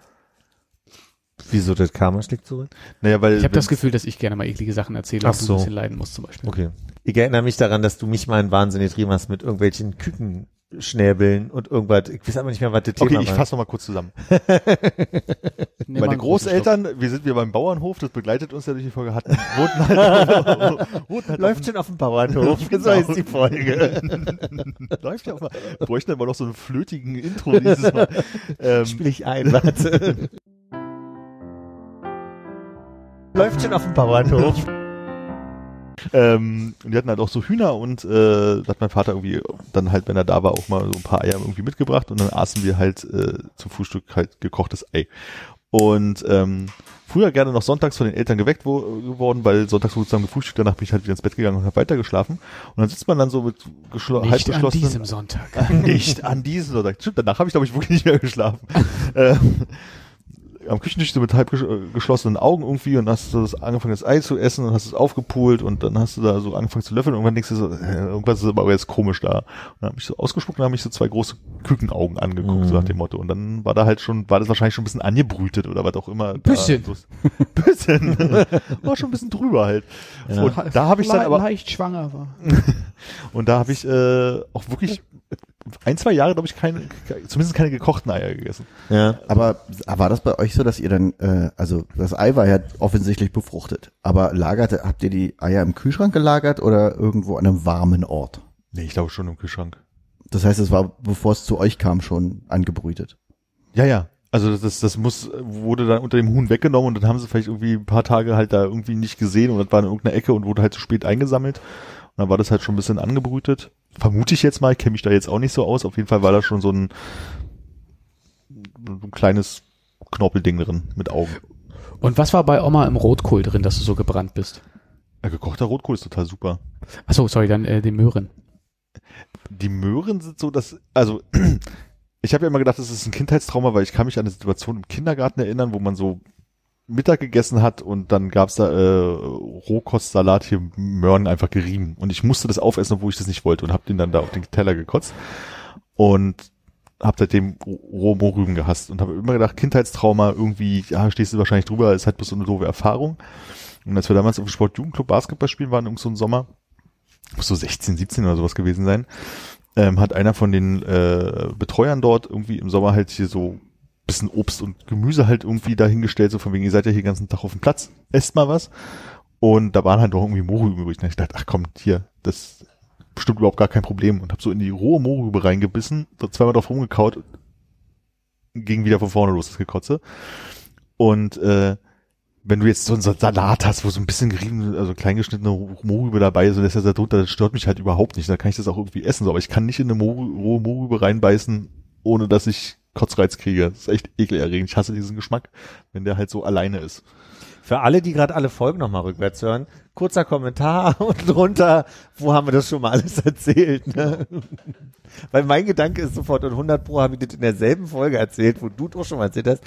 [SPEAKER 5] Wieso das Karma schlägt zurück?
[SPEAKER 2] Naja, weil
[SPEAKER 3] Ich habe das Gefühl, dass ich gerne mal eklige Sachen erzähle und du
[SPEAKER 5] so.
[SPEAKER 3] ein bisschen leiden musst zum Beispiel.
[SPEAKER 5] Okay. Ich erinnere mich daran, dass du mich mal in Wahnsinn getrieben hast mit irgendwelchen Küken Schnäbeln und irgendwas. Ich weiß aber nicht mehr, was das Thema
[SPEAKER 2] Okay, ich
[SPEAKER 5] war.
[SPEAKER 2] fasse nochmal kurz zusammen. Meine Großeltern, wir sind wir beim Bauernhof, das begleitet uns ja durch die Folge, hatten, wurden halt, wurden halt
[SPEAKER 5] Läuft schon auf dem Bauernhof. so ist die Folge.
[SPEAKER 2] Läuft ja auch mal. Wir bräuchten aber noch so einen flötigen Intro dieses Mal. Ähm,
[SPEAKER 5] Spiel ich ein, warte. Läuft schon auf dem Bauernhof.
[SPEAKER 2] Ähm, und die hatten halt auch so Hühner und äh, da hat mein Vater irgendwie dann halt, wenn er da war, auch mal so ein paar Eier irgendwie mitgebracht und dann aßen wir halt äh, zum Frühstück halt gekochtes Ei. Und ähm, früher gerne noch sonntags von den Eltern geweckt wo, geworden, weil sonntags wurde zusammen gefrühstückt, danach bin ich halt wieder ins Bett gegangen und habe weitergeschlafen. Und dann sitzt man dann so mit geschlo halb
[SPEAKER 3] Nicht an diesem Sonntag.
[SPEAKER 2] nicht an diesem Sonntag. Stimmt, danach habe ich, glaube ich, wirklich nicht mehr geschlafen. ähm, am Küchentisch so mit halb äh, geschlossenen Augen irgendwie und hast du das angefangen, das Ei zu essen und hast es aufgepult und dann hast du da so angefangen zu löffeln und irgendwann denkst du so, äh, irgendwas ist aber jetzt komisch da. Und dann habe ich so ausgespuckt und habe ich so zwei große Kükenaugen angeguckt,
[SPEAKER 5] Mhm.
[SPEAKER 2] so nach dem Motto. Und dann war da halt schon, war das wahrscheinlich schon ein bisschen angebrütet oder was auch immer.
[SPEAKER 3] Bisschen.
[SPEAKER 2] Da, bisschen. war schon ein bisschen drüber halt.
[SPEAKER 5] Ja.
[SPEAKER 2] Und da habe ich dann aber,
[SPEAKER 3] leicht schwanger war.
[SPEAKER 2] und da habe ich äh, auch wirklich ein, zwei Jahre, glaube ich, keine, zumindest keine gekochten Eier gegessen.
[SPEAKER 5] Ja.
[SPEAKER 4] Aber war das bei euch so, dass ihr dann, äh, also das Ei war ja offensichtlich befruchtet, aber lagerte, habt ihr die Eier im Kühlschrank gelagert oder irgendwo an einem warmen Ort?
[SPEAKER 2] Nee, ich glaube schon im Kühlschrank.
[SPEAKER 4] Das heißt, es war, bevor es zu euch kam, schon angebrütet.
[SPEAKER 2] Ja, ja. Also das, das muss, wurde dann unter dem Huhn weggenommen und dann haben sie vielleicht irgendwie ein paar Tage halt da irgendwie nicht gesehen und das war in irgendeiner Ecke und wurde halt zu spät eingesammelt. Und dann war das halt schon ein bisschen angebrütet. Vermute ich jetzt mal, ich kenne mich da jetzt auch nicht so aus. Auf jeden Fall war da schon so ein, ein kleines Knorpelding drin mit Augen.
[SPEAKER 3] Und was war bei Oma im Rotkohl drin, dass du so gebrannt bist?
[SPEAKER 2] Ja, gekochter Rotkohl ist total super.
[SPEAKER 3] Achso, sorry, dann äh, die Möhren.
[SPEAKER 2] Die Möhren sind so, dass, also ich habe ja immer gedacht, das ist ein Kindheitstrauma, weil ich kann mich an eine Situation im Kindergarten erinnern, wo man so Mittag gegessen hat und dann gab's da äh, Rohkostsalat hier Möhren einfach gerieben und ich musste das aufessen, obwohl ich das nicht wollte und habe den dann da auf den Teller gekotzt und habe seitdem rohe Mohrrüben gehasst und habe immer gedacht, Kindheitstrauma irgendwie, ja, stehst du wahrscheinlich drüber, ist halt bloß so eine doofe Erfahrung. Und als wir damals auf dem Sportjugendclub Basketball spielen waren, irgend so ein Sommer, muss so 16, 17 oder sowas gewesen sein, ähm, hat einer von den äh, Betreuern dort irgendwie im Sommer halt hier so bisschen Obst und Gemüse halt irgendwie dahingestellt, so von wegen, ihr seid ja hier den ganzen Tag auf dem Platz, esst mal was. Und da waren halt doch irgendwie Mohrrüben übrig. Und ich dachte, ach komm, hier, das ist bestimmt überhaupt gar kein Problem. Und hab so in die rohe Mohrrübe reingebissen, so zweimal drauf rumgekaut, ging wieder von vorne los, das Gekotze. Und äh, wenn du jetzt so einen Salat hast, wo so ein bisschen gerieben, also kleingeschnittene Mohrrübe dabei ist und das ist ja drunter, das stört mich halt überhaupt nicht. Da kann ich das auch irgendwie essen. So, aber ich kann nicht in eine Mohrrü- rohe Mohrrübe reinbeißen, ohne dass ich Kotzreiz kriege. Das ist echt ekelerregend. Ich hasse diesen Geschmack, wenn der halt so alleine ist.
[SPEAKER 5] Für alle, die gerade alle Folgen nochmal rückwärts hören, kurzer Kommentar und drunter, wo haben wir das schon mal alles erzählt? Ne? Weil mein Gedanke ist sofort, und 100 Pro habe ich das in derselben Folge erzählt, wo du doch schon mal erzählt hast,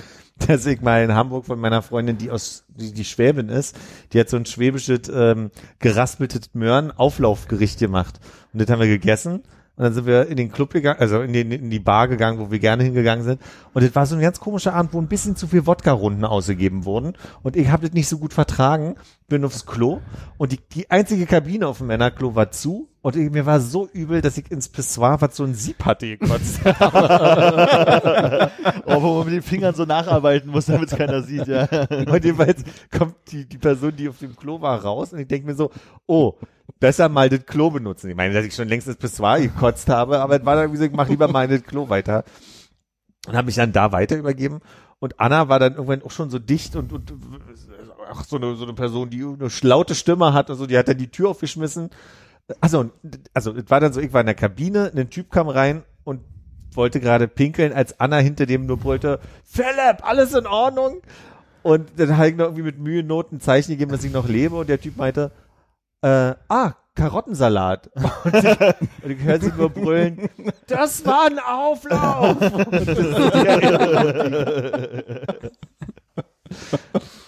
[SPEAKER 5] dass ich mal in Hamburg von meiner Freundin, die aus die, die Schwäbin ist, die hat so ein schwäbisches ähm, geraspeltes Möhren-Auflaufgericht gemacht. Und das haben wir gegessen. Und dann sind wir in den Club gegangen, also in, den, in die Bar gegangen, wo wir gerne hingegangen sind. Und das war so ein ganz komischer Abend, wo ein bisschen zu viel Wodka-Runden ausgegeben wurden. Und ich habe das nicht so gut vertragen, bin aufs Klo. Und die, die einzige Kabine auf dem Männerklo war zu. Und ich, mir war so übel, dass ich ins Pissoir, was so ein Sieb hatte, gekotzt.
[SPEAKER 2] Oh, wo man mit den Fingern so nacharbeiten muss, damit es keiner sieht, ja.
[SPEAKER 5] Und jeweils kommt die, die Person, die auf dem Klo war, raus. Und ich denke mir so, oh, besser mal das Klo benutzen. Ich meine, dass ich schon längst das Pissoir gekotzt habe, aber es war dann wie gesagt, mach lieber mal das Klo weiter. Und habe mich dann da weiter übergeben. Und Anna war dann irgendwann auch schon so dicht und, und ach, so eine, so eine Person, die eine schlaute Stimme hat und so, die hat dann die Tür aufgeschmissen. Also, also es war dann so, ich war in der Kabine, ein Typ kam rein und wollte gerade pinkeln, als Anna hinter dem nur brüllte, Philipp, alles in Ordnung? Und dann habe ich noch irgendwie mit Mühe Not ein Zeichen gegeben, dass ich noch lebe und der Typ meinte, äh, ah, Karottensalat. Und ich, und ich höre sie nur brüllen, das war ein Auflauf.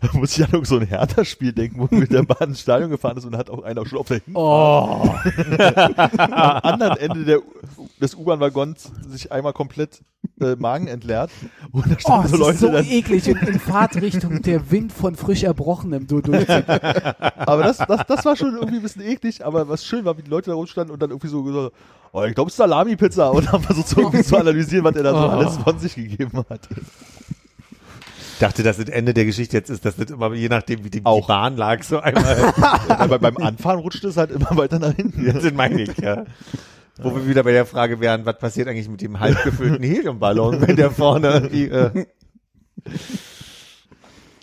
[SPEAKER 2] Da muss ich an so ein Hertha-Spiel denken, wo mit der Bahn ins Stadion gefahren ist und hat auch einer schon auf der
[SPEAKER 3] Oh.
[SPEAKER 2] am anderen Ende der, des U-Bahn-Waggons sich einmal komplett äh, Magen entleert. Und da
[SPEAKER 3] Oh,
[SPEAKER 2] standen
[SPEAKER 3] es
[SPEAKER 2] so Leute
[SPEAKER 3] ist so
[SPEAKER 2] dann,
[SPEAKER 3] eklig in, in Fahrtrichtung der Wind von frisch Erbrochenem du
[SPEAKER 2] aber das, das, das war schon irgendwie ein bisschen eklig, aber was schön war, wie die Leute da rumstanden und dann irgendwie so gesagt, oh, ich glaube, es ist Salami-Pizza und haben versucht so irgendwie zu analysieren, was er da so
[SPEAKER 3] Oh.
[SPEAKER 2] alles von sich gegeben hat.
[SPEAKER 5] Ich dachte, dass das Ende der Geschichte jetzt ist, dass das immer je nachdem, wie die, die
[SPEAKER 2] Auch.
[SPEAKER 5] Bahn lag, so einmal.
[SPEAKER 2] aber beim Anfahren rutschte es halt immer weiter nach hinten.
[SPEAKER 5] Jetzt meine ich, ja. Wo wir wieder bei der Frage wären, was passiert eigentlich mit dem halb gefüllten Heliumballon, wenn der vorne irgendwie, äh,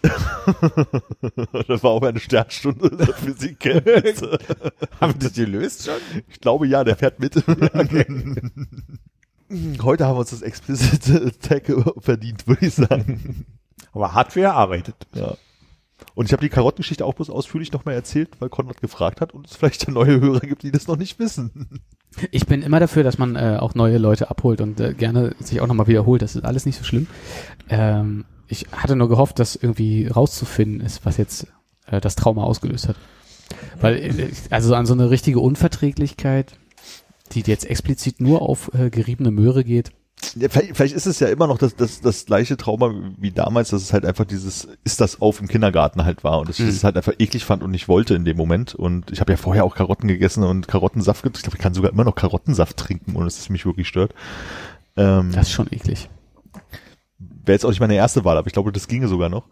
[SPEAKER 2] Das war auch eine Sternstunde der Physik.
[SPEAKER 5] haben wir das gelöst schon?
[SPEAKER 2] Ich glaube ja, der fährt mit. Heute haben wir uns das explizite Tag verdient, würde ich sagen.
[SPEAKER 5] Aber hart für erarbeitet.
[SPEAKER 2] Ja. Und ich habe die Karottengeschichte auch bloß ausführlich nochmal erzählt, weil Konrad gefragt hat und es vielleicht neue Hörer gibt, die das noch nicht wissen.
[SPEAKER 3] Ich bin immer dafür, dass man äh, auch neue Leute abholt und äh, gerne sich auch nochmal wiederholt. Das ist alles nicht so schlimm. Ähm, ich hatte nur gehofft, dass irgendwie rauszufinden ist, was jetzt äh, das Trauma ausgelöst hat. Weil, äh, also so an so eine richtige Unverträglichkeit, die jetzt explizit nur auf äh, geriebene Möhre geht.
[SPEAKER 2] Ja, vielleicht, vielleicht ist es ja immer noch das, das, das gleiche Trauma wie damals, dass es halt einfach dieses ist das auf im Kindergarten halt war und dass ich
[SPEAKER 3] Mhm.
[SPEAKER 2] das halt einfach eklig fand und nicht wollte in dem Moment. Und ich habe ja vorher auch Karotten gegessen und Karottensaft getrunken. Ich glaube, ich kann sogar immer noch Karottensaft trinken, ohne dass es mich wirklich stört. Ähm,
[SPEAKER 3] Das ist schon eklig.
[SPEAKER 2] wäre jetzt auch nicht meine erste Wahl, aber ich glaube, das ginge sogar noch.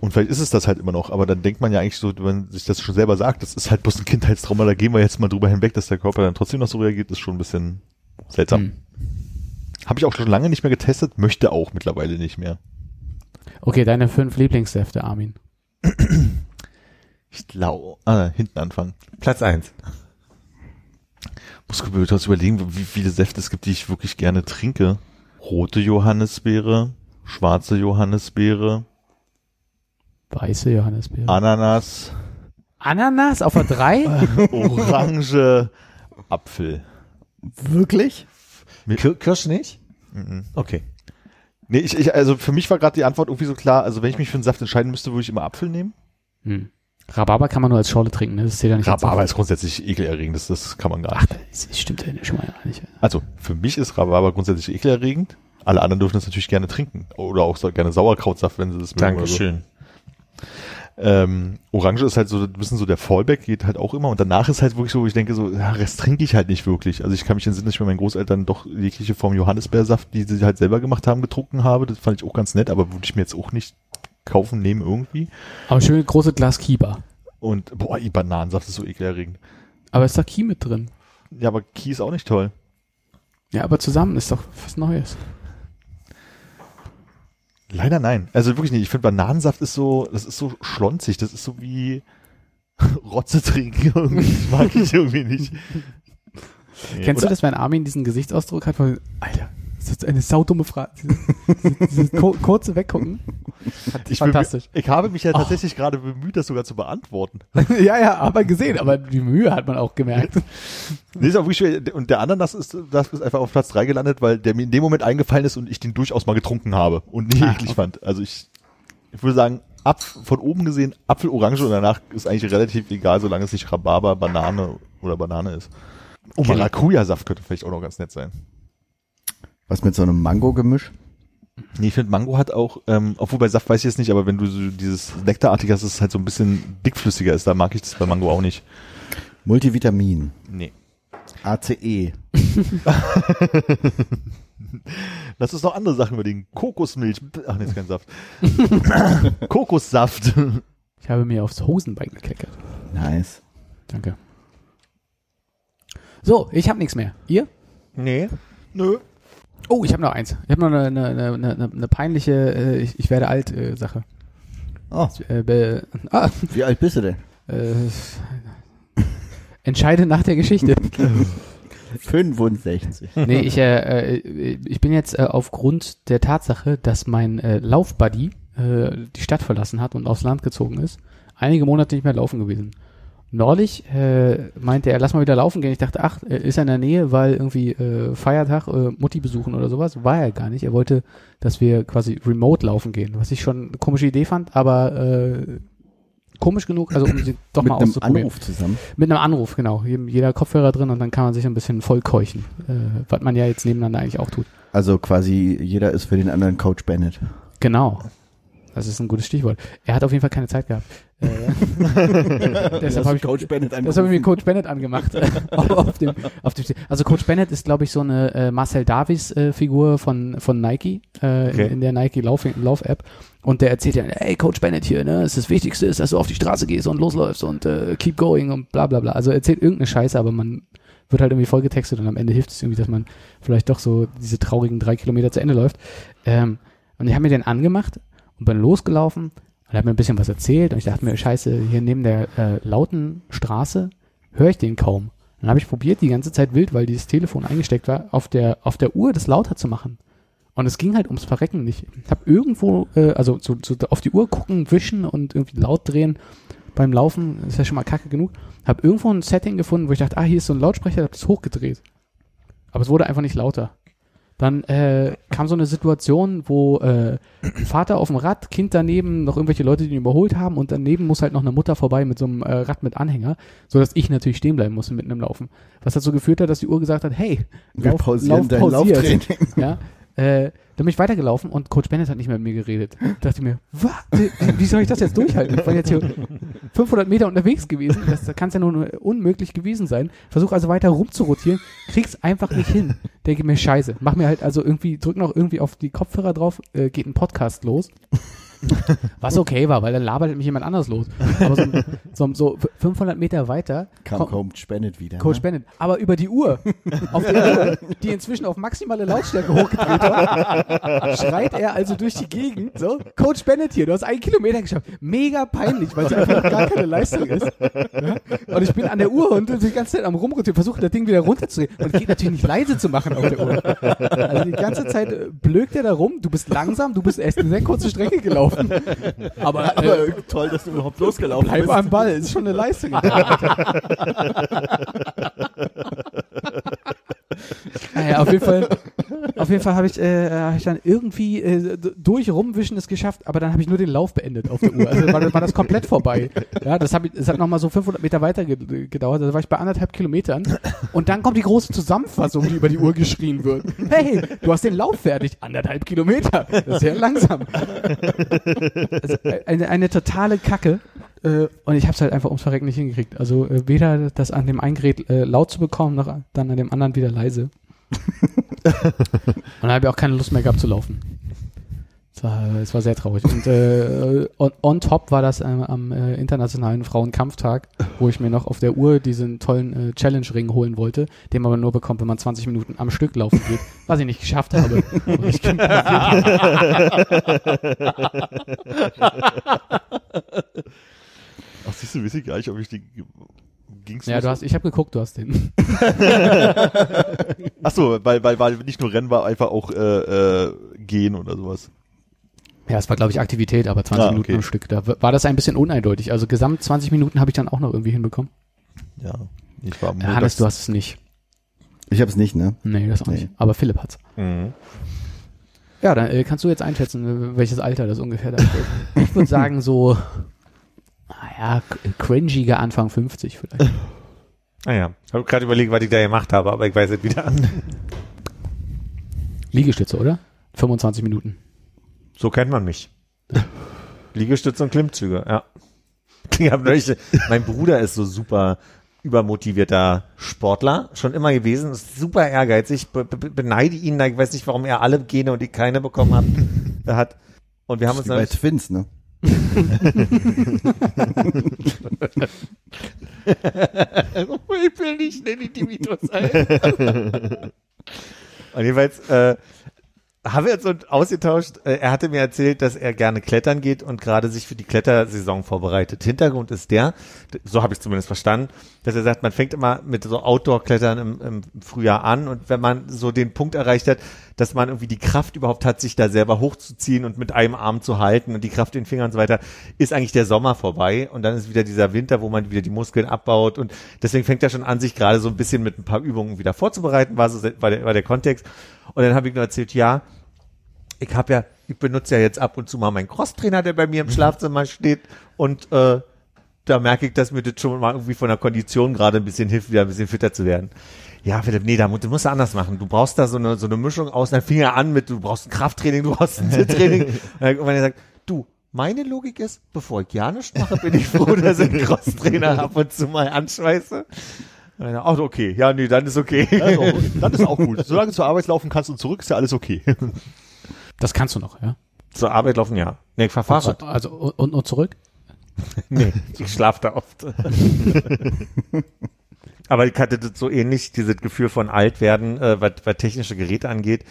[SPEAKER 2] Und vielleicht ist es das halt immer noch, aber dann denkt man ja eigentlich so, wenn sich das schon selber sagt, das ist halt bloß ein Kindheitstrauma, da gehen wir jetzt mal drüber hinweg, dass der Körper dann trotzdem noch so reagiert, ist schon ein bisschen seltsam.
[SPEAKER 3] Hm.
[SPEAKER 2] Habe ich auch schon lange nicht mehr getestet, möchte auch mittlerweile nicht mehr.
[SPEAKER 3] Okay, deine fünf Lieblingssäfte, Armin.
[SPEAKER 2] Ich glaube, ah, hinten anfangen.
[SPEAKER 5] Platz eins.
[SPEAKER 2] Muss kurz überlegen, wie viele Säfte es gibt, die ich wirklich gerne trinke. Rote Johannisbeere, schwarze Johannisbeere,
[SPEAKER 3] Weiße Johannisbeere.
[SPEAKER 2] Ananas,
[SPEAKER 3] Ananas auf der 3?
[SPEAKER 2] Orange, Apfel.
[SPEAKER 4] Wirklich?
[SPEAKER 5] Kir Kirsch nicht?
[SPEAKER 2] Mhm.
[SPEAKER 5] Okay.
[SPEAKER 2] Nee, ich, ich, also für mich war gerade die Antwort irgendwie so klar, also wenn ich mich für einen Saft entscheiden müsste, würde ich immer Apfel nehmen.
[SPEAKER 3] Hm. Rhabarber kann man nur als Schorle trinken, ne? Das zählt ja nicht als
[SPEAKER 2] Rhabarber ist grundsätzlich ekelerregend, das, das kann man gar
[SPEAKER 3] Ach,
[SPEAKER 2] nicht.
[SPEAKER 3] das stimmt ja schon mal nicht.
[SPEAKER 2] Also für mich ist Rhabarber grundsätzlich ekelerregend. Alle anderen dürfen das natürlich gerne trinken. Oder auch so gerne Sauerkrautsaft, wenn sie das mögen. oder so. Ähm, Orange ist halt so ein bisschen so der Fallback, geht halt auch immer. Und danach ist halt wirklich so, wo ich denke, so, ja, Rest trinke ich halt nicht wirklich. Also ich kann mich entsinnen, dass ich bei meinen Großeltern doch jegliche Form Johannisbeersaft, die sie halt selber gemacht haben, getrunken habe. Das fand ich auch ganz nett, aber würde ich mir jetzt auch nicht kaufen, nehmen irgendwie.
[SPEAKER 3] Aber schön große Glas Kiba.
[SPEAKER 2] Und boah, die Bananensaft ist so ekelerregend.
[SPEAKER 3] Aber ist da Ki mit drin?
[SPEAKER 2] Ja, aber Ki ist auch nicht toll.
[SPEAKER 3] Ja, aber zusammen ist doch was Neues.
[SPEAKER 2] Leider nein. Also wirklich nicht. Ich finde Bananensaft ist so, das ist so schlonzig. Das ist so wie Rotze trinken. Irgendwie. Das mag ich irgendwie nicht. Nee,
[SPEAKER 3] Kennst
[SPEAKER 2] oder-
[SPEAKER 3] du das, wenn Armin diesen Gesichtsausdruck hat von, Alter, das ist eine saudumme Frage. Dieses, dieses ko- kurze Weggucken.
[SPEAKER 2] Ich,
[SPEAKER 3] Fantastisch.
[SPEAKER 2] ich habe mich ja
[SPEAKER 3] Oh.
[SPEAKER 2] tatsächlich gerade bemüht, das sogar zu beantworten.
[SPEAKER 3] ja, ja, aber gesehen, aber die Mühe hat man auch gemerkt.
[SPEAKER 2] Nee, ist auch wirklich schwer. Und der Ananas ist, das ist einfach auf Platz drei gelandet, weil der mir in dem Moment eingefallen ist und ich den durchaus mal getrunken habe und nicht
[SPEAKER 3] Ah,
[SPEAKER 2] eklig
[SPEAKER 3] okay.
[SPEAKER 2] fand. Also ich, ich würde sagen, ab, von oben gesehen Apfel, Orange und danach ist eigentlich relativ egal, solange es nicht Rhabarber, Banane oder Banane ist. Oh,
[SPEAKER 3] Okay.
[SPEAKER 2] Maracuja-Saft könnte vielleicht auch noch ganz nett sein.
[SPEAKER 4] Was mit so einem Mango-Gemisch?
[SPEAKER 2] Nee, ich finde Mango hat auch, ähm, obwohl bei Saft weiß ich jetzt nicht, aber wenn du so dieses Nektarartige hast, dass es halt so ein bisschen dickflüssiger ist, da mag ich das bei Mango auch nicht.
[SPEAKER 4] Multivitamin.
[SPEAKER 2] Nee.
[SPEAKER 4] ACE.
[SPEAKER 2] Lass uns noch andere Sachen überlegen. Kokosmilch. Ach nee, ist kein Saft. Kokossaft.
[SPEAKER 3] Ich habe mir aufs Hosenbein gekleckert.
[SPEAKER 4] Nice.
[SPEAKER 3] Danke. So, ich habe nichts mehr. Ihr?
[SPEAKER 5] Nee.
[SPEAKER 2] Nö.
[SPEAKER 3] Oh, ich habe noch eins. Ich habe noch eine, eine, eine, eine, peinliche äh, ich, ich werde alt äh, Sache.
[SPEAKER 4] Oh,
[SPEAKER 3] Äh, be, ah,
[SPEAKER 4] wie alt bist du denn?
[SPEAKER 3] äh, entscheide nach der Geschichte.
[SPEAKER 4] 65.
[SPEAKER 3] nee, ich, äh, äh, ich bin jetzt äh, aufgrund der Tatsache, dass mein äh, Laufbuddy äh, die Stadt verlassen hat und aufs Land gezogen ist, einige Monate nicht mehr laufen gewesen. Neulich äh, meinte er, lass mal wieder laufen gehen. Ich dachte, ach, er ist er in der Nähe, weil irgendwie äh, Feiertag, äh, Mutti besuchen oder sowas. War er gar nicht. Er wollte, dass wir quasi remote laufen gehen, was ich schon eine komische Idee fand, aber äh, komisch genug, also um sie doch
[SPEAKER 4] Mit
[SPEAKER 3] mal
[SPEAKER 4] einem
[SPEAKER 3] auszuprobieren.
[SPEAKER 4] Anruf zusammen.
[SPEAKER 3] Mit einem Anruf, genau. Jeder Kopfhörer drin und dann kann man sich ein bisschen voll keuchen, äh, was man ja jetzt nebeneinander eigentlich auch tut.
[SPEAKER 4] Also quasi jeder ist für den anderen Coach Bennett.
[SPEAKER 3] Genau. Das ist ein gutes Stichwort. Er hat auf jeden Fall keine Zeit gehabt. Äh, deshalb habe ich
[SPEAKER 4] Coach Bennett
[SPEAKER 3] Das habe ich Coach Bennett angemacht. auf dem, auf dem, also Coach Bennett ist, glaube ich, so eine äh, Marcel Davis-Figur von, von Nike, äh,
[SPEAKER 5] Okay.
[SPEAKER 3] in, in der Nike Lauf- Lauf-App. Und der erzählt ja, ey, Coach Bennett hier, ne, das, ist das Wichtigste ist, dass du auf die Straße gehst und losläufst und äh, keep going und bla bla bla. Also er erzählt irgendeine Scheiße, aber man wird halt irgendwie vollgetextet und am Ende hilft es irgendwie, dass man vielleicht doch so diese traurigen drei Kilometer zu Ende läuft. Ähm, und ich habe mir den angemacht und bin losgelaufen er hat mir ein bisschen was erzählt und ich dachte mir, scheiße, hier neben der äh, lauten Straße höre ich den kaum. Dann habe ich probiert, die ganze Zeit wild, weil dieses Telefon eingesteckt war, auf der, auf der Uhr das lauter zu machen. Und es ging halt ums Verrecken nicht. Ich habe irgendwo, äh, also so, so auf die Uhr gucken, wischen und irgendwie laut drehen beim Laufen, ist ja schon mal kacke genug. Habe irgendwo ein Setting gefunden, wo ich dachte, ah, hier ist so ein Lautsprecher, habe das hochgedreht. Aber es wurde einfach nicht lauter. Dann äh, kam so eine Situation, wo äh, Vater auf dem Rad, Kind daneben, noch irgendwelche Leute, die ihn überholt haben und daneben muss halt noch eine Mutter vorbei mit so einem äh, Rad mit Anhänger, so dass ich natürlich stehen bleiben musste mitten im Laufen. Was dazu geführt hat, dass die Uhr gesagt hat, hey,
[SPEAKER 4] Wir
[SPEAKER 3] Lauf-
[SPEAKER 4] pausieren
[SPEAKER 3] Lauf
[SPEAKER 4] dein
[SPEAKER 3] pausiert.
[SPEAKER 4] Lauftraining.
[SPEAKER 3] ja, äh, dann bin ich weitergelaufen und Coach Bennett hat nicht mehr mit mir geredet. Ich dachte mir, was? Wie, soll ich das jetzt durchhalten? Ich war jetzt hier 500 Meter unterwegs gewesen. Das kann es ja nun unmöglich gewesen sein. Versuche also weiter rumzurotieren, krieg's einfach nicht hin. Denke mir, scheiße. Mach mir halt also irgendwie, drück noch irgendwie auf die Kopfhörer drauf, äh, geht ein Podcast los. Was okay war, weil dann labert mich jemand anders los. Aber so, so, so 500 Meter weiter
[SPEAKER 4] Kam
[SPEAKER 3] kommt-
[SPEAKER 4] Coach Bennett wieder.
[SPEAKER 3] Coach
[SPEAKER 4] ne?
[SPEAKER 3] Bennett. Aber über die Uhr, auf der Uhr, die inzwischen auf maximale Lautstärke hochgedreht war, schreit er also durch die Gegend, so, Coach Bennett hier, du hast einen Kilometer geschafft. Mega peinlich, weil es einfach gar keine Leistung ist. Ja? Und ich bin an der Uhr und die ganze Zeit am rumrotieren, versuche das Ding wieder runterzudrehen. Und geht natürlich nicht leise zu machen auf der Uhr. Also die ganze Zeit äh, blökt er da rum, du bist langsam, du bist erst eine sehr kurze Strecke gelaufen. Aber, äh,
[SPEAKER 4] Aber toll, dass du überhaupt losgelaufen
[SPEAKER 3] bleib
[SPEAKER 4] bist.
[SPEAKER 3] am Ball, ist schon eine Leistung. Naja, auf jeden Fall, Fall habe ich, äh, hab ich dann irgendwie äh, durch Rumwischen es geschafft, aber dann habe ich nur den Lauf beendet auf der Uhr. Also war, war das komplett vorbei. Ja, das, hab ich, das hat nochmal so 500 Meter weiter ge gedauert. Da war ich bei anderthalb Kilometern. Und dann kommt die große Zusammenfassung, die über die Uhr geschrien wird. Hey, du hast den Lauf fertig. Anderthalb Kilometer. Das ist sehr langsam. Also eine, eine totale Kacke. Äh, und ich habe es halt einfach ums Verrecken nicht hingekriegt. Also äh, weder das an dem einen Gerät äh, laut zu bekommen, noch dann an dem anderen wieder leise. und dann habe ich auch keine Lust mehr gehabt zu laufen. Es war, es war sehr traurig. Und äh, on, on top war das ähm, am äh, Internationalen Frauenkampftag, wo ich mir noch auf der Uhr diesen tollen äh, Challenge-Ring holen wollte, den man aber nur bekommt, wenn man 20 Minuten am Stück laufen geht, was ich nicht geschafft habe. Ich
[SPEAKER 2] Ach, siehst du, weiß ich gar nicht, ob ich die ging's
[SPEAKER 3] ja, du hast, ich habe geguckt, du hast den.
[SPEAKER 2] Ach so, weil, weil, weil nicht nur Rennen war, einfach auch äh, äh, gehen oder sowas.
[SPEAKER 3] Ja, es war, glaube ich, Aktivität, aber 20
[SPEAKER 2] Ah,
[SPEAKER 3] Minuten
[SPEAKER 2] okay.
[SPEAKER 3] am Stück. Da war das ein bisschen uneindeutig. Also gesamt 20 Minuten habe ich dann auch noch irgendwie hinbekommen.
[SPEAKER 2] Ja, ich war am
[SPEAKER 3] Ja, Hannes, du hast es nicht.
[SPEAKER 4] Ich hab's nicht, ne?
[SPEAKER 3] Nee, das auch
[SPEAKER 4] Nee.
[SPEAKER 3] nicht. Aber Philipp hat's.
[SPEAKER 5] Mhm.
[SPEAKER 3] Ja, dann äh, kannst du jetzt einschätzen, äh, welches Alter das ungefähr da ist. Ich würde sagen so, naja, cringiger Anfang 50 vielleicht.
[SPEAKER 5] Naja, ich habe gerade überlegt, was ich da gemacht habe, aber ich weiß es wieder.
[SPEAKER 3] Liegestütze, oder? 25 Minuten.
[SPEAKER 5] So kennt man mich. Liegestütze und Klimmzüge, ja. Ich hab neulich, mein Bruder ist so super übermotivierter Sportler, schon immer gewesen, ist super ehrgeizig, be be beneide ihn, ich weiß nicht, warum er alle Gene und ich keine bekommen hat. Er hat und wir haben uns
[SPEAKER 4] Wie bei Twins, ne?
[SPEAKER 5] Ich will nicht Lenny DeVito sein. und jedenfalls äh, haben wir uns ausgetauscht. Äh, Er hatte mir erzählt, dass er gerne klettern geht und gerade sich für die Klettersaison vorbereitet. Hintergrund ist der, so habe ich zumindest verstanden, dass er sagt, man fängt immer mit so Outdoor-Klettern im, im Frühjahr an und wenn man so den Punkt erreicht hat, dass man irgendwie die Kraft überhaupt hat, sich da selber hochzuziehen und mit einem Arm zu halten und die Kraft in den Fingern und so weiter, ist eigentlich der Sommer vorbei und dann ist wieder dieser Winter, wo man wieder die Muskeln abbaut und deswegen fängt er schon an, sich gerade so ein bisschen mit ein paar Übungen wieder vorzubereiten, war so war der, war der Kontext. Und dann habe ich nur erzählt, ja, ich habe ja, ich benutze ja jetzt ab und zu mal meinen Crosstrainer, der bei mir im Schlafzimmer steht und äh, da merke ich, dass mir das schon mal irgendwie von der Kondition gerade ein bisschen hilft, wieder ein bisschen fitter zu werden. Ja, Philipp, nee, da musst, du musst du anders machen. Du brauchst da so eine, so eine Mischung aus, dann fing er an mit, du brauchst ein Krafttraining, du brauchst ein Training. Und wenn er sagt, du, meine Logik ist, bevor ich ja nichts mache, bin ich froh, dass ich einen Crosstrainer ab und zu mal anschweiße. Und dann, Ach, okay. Ja, nee, dann ist okay.
[SPEAKER 2] Dann ist auch gut. Solange du zur Arbeit laufen kannst und zurück, ist ja alles okay.
[SPEAKER 3] Das kannst du noch, ja?
[SPEAKER 5] Zur Arbeit laufen, ja. Nee, ich fahr Fahrrad.
[SPEAKER 3] Und, also, und, und zurück?
[SPEAKER 5] Nee, ich schlaf da oft. Aber ich hatte das so ähnlich, dieses Gefühl von alt werden, äh, was, was technische Geräte angeht,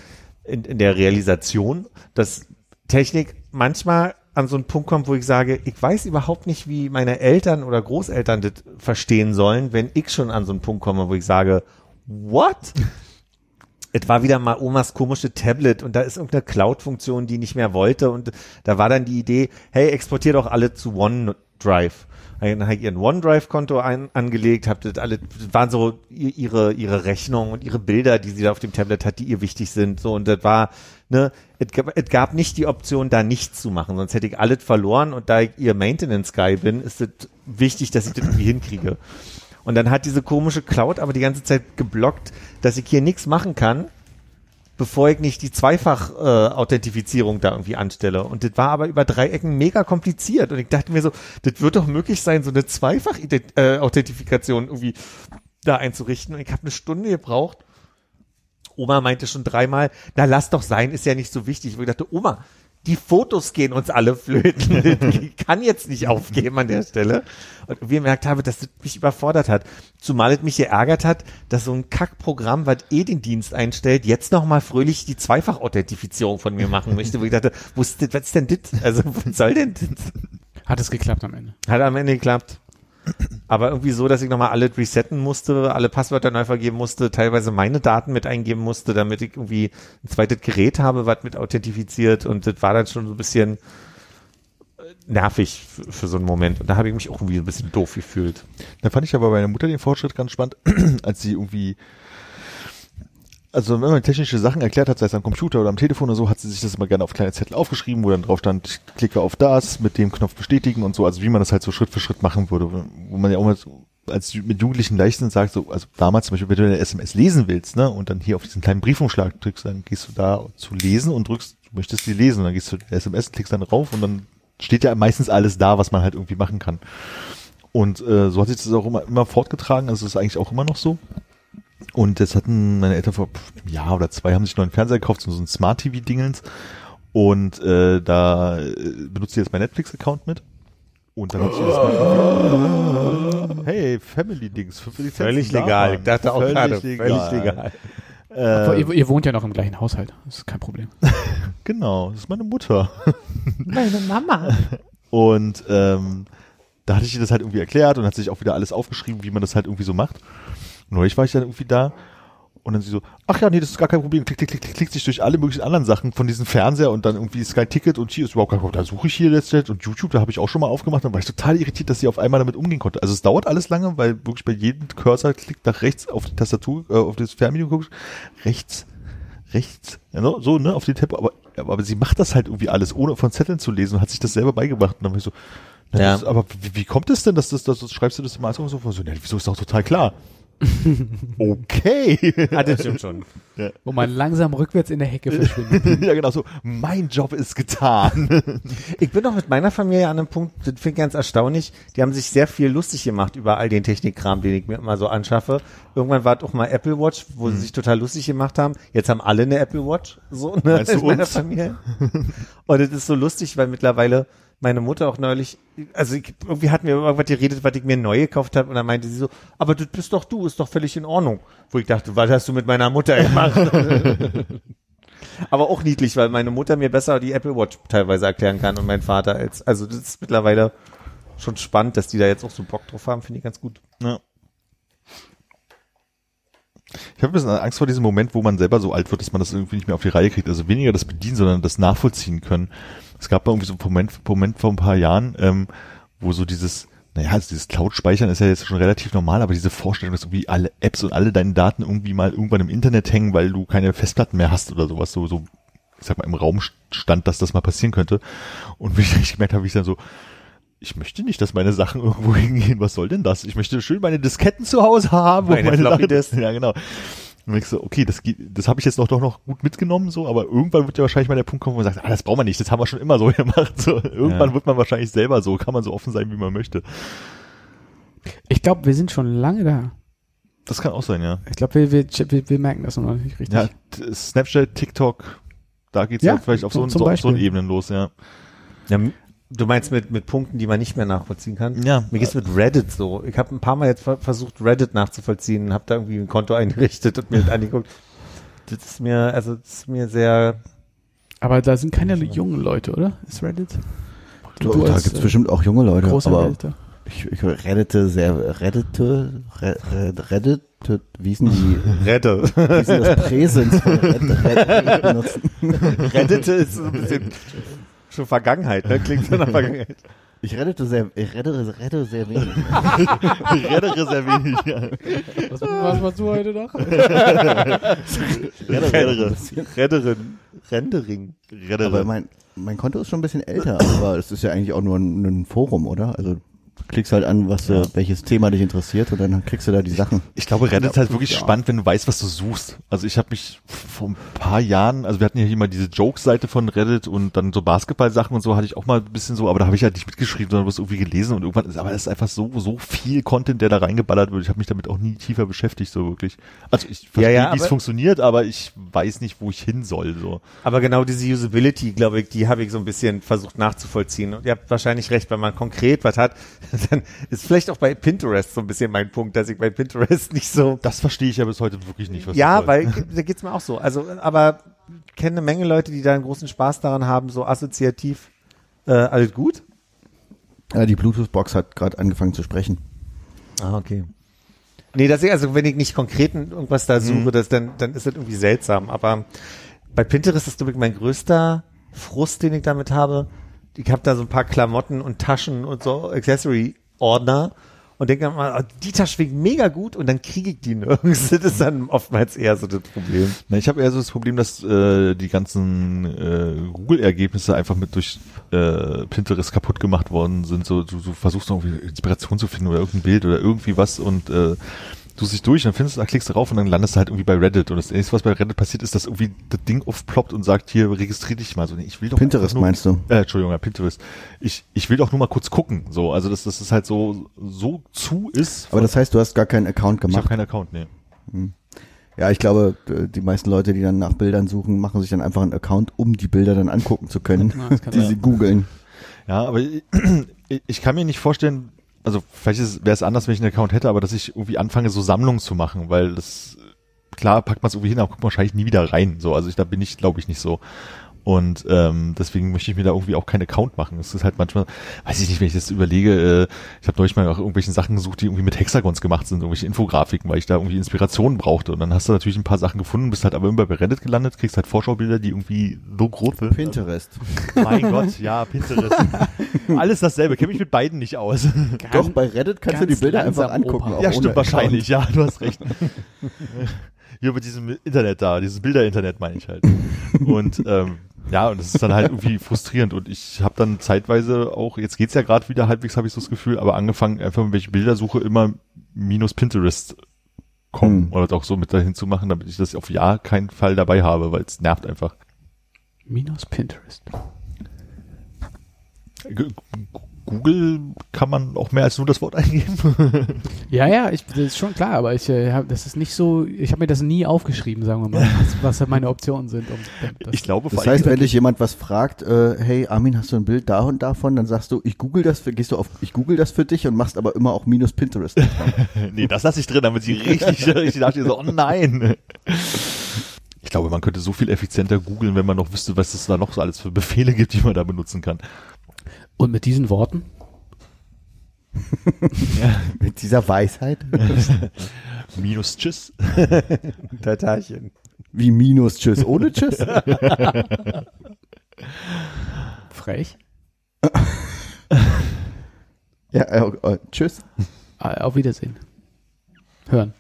[SPEAKER 5] in, in der Realisation, dass Technik manchmal an so einen Punkt kommt, wo ich sage, ich weiß überhaupt nicht, wie meine Eltern oder Großeltern das verstehen sollen, wenn ich schon an so einen Punkt komme, wo ich sage, what? es war wieder mal Omas komische Tablet und da ist irgendeine Cloud-Funktion, die nicht mehr wollte und da war dann die Idee, hey, exportier doch alle zu OneDrive. Dann habe ich OneDrive-Konto ein, angelegt, habt das alle, das waren so ihre, ihre Rechnungen und ihre Bilder, die sie da auf dem Tablet hat, die ihr wichtig sind, so. Und das war, ne, es gab, es gab nicht die Option, da nichts zu machen, sonst hätte ich alles verloren. Und da ich ihr Maintenance-Guy bin, ist es wichtig, dass ich das irgendwie hinkriege. Und dann hat diese komische Cloud aber die ganze Zeit geblockt, dass ich hier nichts machen kann, bevor ich nicht die Zweifach-Authentifizierung äh, da irgendwie anstelle. Und das war aber über drei Ecken mega kompliziert. Und ich dachte mir so, das wird doch möglich sein, so eine Zweifach-Authentifikation irgendwie da einzurichten. Und ich habe eine Stunde gebraucht. Oma meinte schon dreimal, na lass doch sein, ist ja nicht so wichtig. Und ich dachte, Oma, die Fotos gehen uns alle flöten. ich kann jetzt nicht aufgeben an der Stelle. Und wie ich gemerkt habe, dass das mich überfordert hat. Zumal es mich geärgert hat, dass so ein Kackprogramm, was eh den Dienst einstellt, jetzt nochmal fröhlich die Zweifach-Authentifizierung von mir machen möchte. Wo ich dachte, wo ist das, was ist denn das? Also, was soll denn das?
[SPEAKER 3] Hat es geklappt am Ende?
[SPEAKER 5] Hat am Ende geklappt. Aber irgendwie so, dass ich nochmal alle resetten musste, alle Passwörter neu vergeben musste, teilweise meine Daten mit eingeben musste, damit ich irgendwie ein zweites Gerät habe, was mit authentifiziert und das war dann schon so ein bisschen nervig für, für so einen Moment. Und da habe ich mich auch irgendwie ein bisschen doof gefühlt.
[SPEAKER 2] Da fand ich aber bei meiner Mutter den Fortschritt ganz spannend, als sie irgendwie also wenn man technische Sachen erklärt hat, sei es am Computer oder am Telefon oder so, hat sie sich das immer gerne auf kleine Zettel aufgeschrieben, wo dann drauf stand, ich klicke auf das, mit dem Knopf bestätigen und so, also wie man das halt so Schritt für Schritt machen würde, wo man ja auch mal so, als mit Jugendlichen Leichtsinn sagt, so, also damals zum Beispiel, wenn du eine SMS lesen willst, ne, und dann hier auf diesen kleinen Briefumschlag drückst, dann gehst du da zu lesen und drückst, du möchtest die lesen, dann gehst du SMS, klickst dann drauf und dann steht ja meistens alles da, was man halt irgendwie machen kann. Und äh, so hat sich das auch immer, immer fortgetragen, also das ist eigentlich auch immer noch so. Und das hatten meine Eltern vor einem Jahr oder zwei haben sich einen Fernseher gekauft, so ein Smart TV-Dingens. Und äh, da äh, benutzt ihr jetzt mein Netflix-Account mit. Und dann hat sie das mal Hey, Family-Dings.
[SPEAKER 5] Völlig legal. Ich dachte auch
[SPEAKER 2] Völlig
[SPEAKER 5] gerade,
[SPEAKER 2] legal.
[SPEAKER 5] völlig legal.
[SPEAKER 3] Aber
[SPEAKER 2] Äh,
[SPEAKER 3] ihr, ihr wohnt ja noch im gleichen Haushalt. Das ist kein Problem.
[SPEAKER 2] genau, das ist meine Mutter.
[SPEAKER 5] Meine Mama.
[SPEAKER 2] Und ähm, da hatte ich ihr das halt irgendwie erklärt und hat sich auch wieder alles aufgeschrieben, wie man das halt irgendwie so macht. Und neulich war ich dann irgendwie da und dann sie so, ach ja, nee, das ist gar kein Problem. Klick, klick, klick, klick, klickt sich durch alle möglichen anderen Sachen von diesem Fernseher und dann irgendwie Sky Ticket und hier ist überhaupt kein Problem. Da suche ich hier jetzt und YouTube, da habe ich auch schon mal aufgemacht. Dann war ich total irritiert, dass sie auf einmal damit umgehen konnte. Also es dauert alles lange, weil wirklich bei jedem Cursor-Klick nach rechts auf die Tastatur, äh, auf das Fernmenü guckst, rechts, rechts, ja, no, so, ne, auf den Tempo, aber, aber sie macht das halt irgendwie alles, ohne von Zetteln zu lesen und hat sich das selber beigebracht. Und dann war ich so,
[SPEAKER 5] Ja.
[SPEAKER 2] das, aber wie, wie kommt es denn, dass das, das, das schreibst du das immer so, so, so, ne, wieso ist doch total klar. Okay.
[SPEAKER 5] Ah, das stimmt schon.
[SPEAKER 3] Wo man langsam rückwärts in der Hecke verschwindet.
[SPEAKER 2] ja, genau so. Mein Job ist getan.
[SPEAKER 5] Ich bin auch mit meiner Familie an einem Punkt, das finde ich ganz erstaunlich. Die haben sich sehr viel lustig gemacht über all den Technikkram, den ich mir immer so anschaffe. Irgendwann war es auch mal Apple Watch, wo sie sich total lustig gemacht haben. Jetzt haben alle eine Apple Watch, so, ne,
[SPEAKER 2] Meinst du
[SPEAKER 5] in meiner? Familie. Und es ist so lustig, weil mittlerweile meine Mutter auch neulich, also ich, irgendwie hat mir irgendwas geredet, was ich mir neu gekauft habe und dann meinte sie so, aber das bist doch du, ist doch völlig in Ordnung. Wo ich dachte, was hast du mit meiner Mutter gemacht? aber auch niedlich, weil meine Mutter mir besser die Apple Watch teilweise erklären kann und mein Vater als, also das ist mittlerweile schon spannend, dass die da jetzt auch so Bock drauf haben, finde ich ganz gut.
[SPEAKER 2] Ja. Ich habe ein bisschen Angst vor diesem Moment, wo man selber so alt wird, dass man das irgendwie nicht mehr auf die Reihe kriegt. Also weniger das Bedienen, sondern das Nachvollziehen können. Es gab mal irgendwie so einen Moment, Moment vor ein paar Jahren, ähm, wo so dieses, naja, also dieses Cloud-Speichern ist ja jetzt schon relativ normal, aber diese Vorstellung, dass irgendwie alle Apps und alle deine Daten irgendwie mal irgendwann im Internet hängen, weil du keine Festplatten mehr hast oder sowas, so, so, ich sag mal, im Raum stand, dass das mal passieren könnte. Und wie ich gemerkt habe, wie ich dann so, ich möchte nicht, dass meine Sachen irgendwo hingehen. Was soll denn das? Ich möchte schön meine Disketten zu Hause haben. wo
[SPEAKER 5] Meine
[SPEAKER 2] meine Sachen-. Ja, genau. Und ich so, okay, das, geht- das habe ich jetzt noch doch noch gut mitgenommen, so, aber irgendwann wird ja wahrscheinlich mal der Punkt kommen, wo man sagt, ah, das braucht man nicht, das haben wir schon immer so gemacht. So, irgendwann
[SPEAKER 5] Ja.
[SPEAKER 2] wird man wahrscheinlich selber so, kann man so offen sein, wie man möchte.
[SPEAKER 3] Ich glaube, wir sind schon lange da.
[SPEAKER 2] Das kann auch sein, ja.
[SPEAKER 3] Ich glaube, wir, wir, wir, wir merken das noch nicht richtig.
[SPEAKER 2] Ja, Snapchat, TikTok, da geht's ja,
[SPEAKER 3] Ja,
[SPEAKER 2] vielleicht auf so, so,
[SPEAKER 3] zum
[SPEAKER 2] so,
[SPEAKER 3] Beispiel.
[SPEAKER 2] Ebenen los, ja.
[SPEAKER 5] Ja, du meinst mit, mit Punkten, die man nicht mehr nachvollziehen kann?
[SPEAKER 2] Ja.
[SPEAKER 5] Mir geht's mit Reddit so. Ich habe ein paar Mal jetzt ver- versucht, Reddit nachzuvollziehen, habe da irgendwie ein Konto eingerichtet und mir das angeguckt. Das ist mir, also das ist mir sehr,
[SPEAKER 3] Aber da sind keine jungen Leute, oder? Ist Reddit?
[SPEAKER 4] Du, da
[SPEAKER 3] als,
[SPEAKER 4] gibt's
[SPEAKER 3] äh,
[SPEAKER 4] bestimmt auch junge Leute,
[SPEAKER 3] Großer
[SPEAKER 4] aber ich, ich reddete sehr, reddete, re- re- reddete, wie hießen die,
[SPEAKER 5] Rette.
[SPEAKER 4] wie hießen das Präsens von Red, Red, benutzen?
[SPEAKER 5] Reddite ist so ein bisschen schon Vergangenheit, ne? Klingt so nach Vergangenheit.
[SPEAKER 4] Ich reddete sehr, ich reddete, reddete sehr wenig.
[SPEAKER 2] Reddere sehr wenig, ja.
[SPEAKER 3] Was, was machst du heute noch?
[SPEAKER 2] Reddere.
[SPEAKER 5] Redderin. Rendering.
[SPEAKER 2] Reddere.
[SPEAKER 4] Aber mein, mein Konto ist schon ein bisschen älter, aber es ist ja eigentlich auch nur ein, ein Forum, oder? Also klickst halt an, was du, welches Thema dich interessiert und dann kriegst du da die Sachen.
[SPEAKER 2] Ich glaube, Reddit ist halt wirklich
[SPEAKER 4] Ja.
[SPEAKER 2] spannend, wenn du weißt, was du suchst. Also ich habe mich vor ein paar Jahren, also wir hatten ja hier mal diese Jokes-Seite von Reddit und dann so Basketball-Sachen und so hatte ich auch mal ein bisschen so, aber da habe ich halt nicht mitgeschrieben, sondern was irgendwie gelesen und irgendwann ist, aber es ist einfach so, so viel Content, der da reingeballert wird. Ich habe mich damit auch nie tiefer beschäftigt, so wirklich. Also ich verstehe,
[SPEAKER 5] ja,
[SPEAKER 2] wie es funktioniert, aber ich weiß nicht, wo ich hin soll, so.
[SPEAKER 5] Aber genau diese Usability, glaube ich, die habe ich so ein bisschen versucht nachzuvollziehen. Und ihr habt wahrscheinlich recht, wenn man konkret was hat, dann ist vielleicht auch bei Pinterest so ein bisschen mein Punkt, dass ich bei Pinterest nicht so
[SPEAKER 2] Das verstehe ich ja bis heute wirklich nicht,
[SPEAKER 5] Ja, weil da geht's mir auch so. Also, aber ich kenne eine Menge Leute, die da einen großen Spaß daran haben, so assoziativ. Äh, alles gut?
[SPEAKER 4] Ja, die Bluetooth-Box hat gerade angefangen zu sprechen.
[SPEAKER 5] Ah, okay. Nee, das ist also, wenn ich nicht konkret irgendwas da suche, das, dann, dann ist das irgendwie seltsam. Aber bei Pinterest ist, glaube ich, mein größter Frust, den ich damit habe. Ich habe da so ein paar Klamotten und Taschen und so Accessory-Ordner und denke dann mal, oh, die Tasche klingt mega gut und dann kriege ich die nirgends. Das ist dann oftmals eher so das Problem.
[SPEAKER 2] Na, ich habe eher so das Problem, dass äh, die ganzen äh, Google-Ergebnisse einfach mit durch äh, Pinterest kaputt gemacht worden sind. So, du, du versuchst irgendwie Inspiration zu finden oder irgendein Bild oder irgendwie was und äh, du dich durch, dann findest du, da klickst du rauf und dann landest du halt irgendwie bei Reddit. Und das erste, was bei Reddit passiert, ist, dass irgendwie das Ding aufploppt und sagt, hier, registrier dich mal. So, nee, ich will doch
[SPEAKER 4] Pinterest
[SPEAKER 2] nur,
[SPEAKER 4] meinst du?
[SPEAKER 2] Äh, Entschuldigung, ja, Pinterest. Ich, ich will doch nur mal kurz gucken. So, also dass das ist halt so, so zu ist.
[SPEAKER 4] Aber das heißt, du hast gar keinen Account
[SPEAKER 2] ich habe
[SPEAKER 4] gemacht.
[SPEAKER 2] keinen Account, nee.
[SPEAKER 4] Ja, ich glaube, die meisten Leute, die dann nach Bildern suchen, machen sich dann einfach einen Account, um die Bilder dann angucken zu können,
[SPEAKER 3] Ja, das
[SPEAKER 4] die sie googeln.
[SPEAKER 2] Ja, aber ich, ich kann mir nicht vorstellen, also vielleicht wäre es anders, wenn ich einen Account hätte, aber dass ich irgendwie anfange, so Sammlungen zu machen, weil das, klar, packt man es irgendwie hin, aber guckt man wahrscheinlich nie wieder rein. So, also ich, da bin ich, glaube ich, nicht so. Und ähm, deswegen möchte ich mir da irgendwie auch keinen Account machen. Es ist halt manchmal, weiß ich nicht, wenn ich das überlege, äh, ich habe neulich mal nach irgendwelchen Sachen gesucht, die irgendwie mit Hexagons gemacht sind, irgendwelche Infografiken, weil ich da irgendwie Inspiration brauchte. Und dann hast du natürlich ein paar Sachen gefunden, bist halt aber immer bei Reddit gelandet, kriegst halt Vorschaubilder, die irgendwie so groß sind.
[SPEAKER 4] Pinterest.
[SPEAKER 2] Mein Gott, ja, Pinterest. Alles dasselbe, kenne mich mit beiden nicht aus.
[SPEAKER 4] Doch, bei Reddit kannst du die
[SPEAKER 3] ganz
[SPEAKER 4] Bilder einfach angucken.
[SPEAKER 2] Ja, stimmt
[SPEAKER 4] Account.
[SPEAKER 2] wahrscheinlich, ja, du hast recht. Hier bei diesem Internet da, dieses Bilder-Internet meine ich halt. Und ähm, ja, und das ist dann halt irgendwie frustrierend. Und ich habe dann zeitweise auch, jetzt geht's ja gerade wieder halbwegs, habe ich so das Gefühl, aber angefangen, einfach wenn ich Bilder suche, immer minus Pinterest kommen
[SPEAKER 4] Hm.
[SPEAKER 2] oder auch so mit dahin zu machen, damit ich das auf ja keinen Fall dabei habe, weil es nervt einfach.
[SPEAKER 3] Minus Pinterest.
[SPEAKER 2] G- Google kann man auch mehr als nur das Wort eingeben.
[SPEAKER 3] Ja, ja, ich, das ist schon klar, aber ich, äh, hab, das ist nicht so, ich habe mir das nie aufgeschrieben, sagen wir mal, was, was meine Optionen sind. Um, das,
[SPEAKER 2] ich glaube,
[SPEAKER 4] Das heißt, wenn dich jemand was fragt, äh, hey Armin, hast du ein Bild da und davon, dann sagst du, ich google das, für, gehst du auf, ich google das für dich und machst aber immer auch minus Pinterest.
[SPEAKER 2] Nee, das lasse ich drin, damit sie richtig, richtig dachte, so, oh nein. Ich glaube, man könnte so viel effizienter googeln, wenn man noch wüsste, was es da noch so alles für Befehle gibt, die man da benutzen kann.
[SPEAKER 3] Und mit diesen Worten?
[SPEAKER 4] Mit dieser Weisheit?
[SPEAKER 2] Minus Tschüss.
[SPEAKER 5] Tatarchen.
[SPEAKER 4] Wie minus Tschüss ohne Tschüss?
[SPEAKER 3] Frech.
[SPEAKER 4] Ja, äh, äh, Tschüss.
[SPEAKER 3] Ah, Auf Wiedersehen. Hören.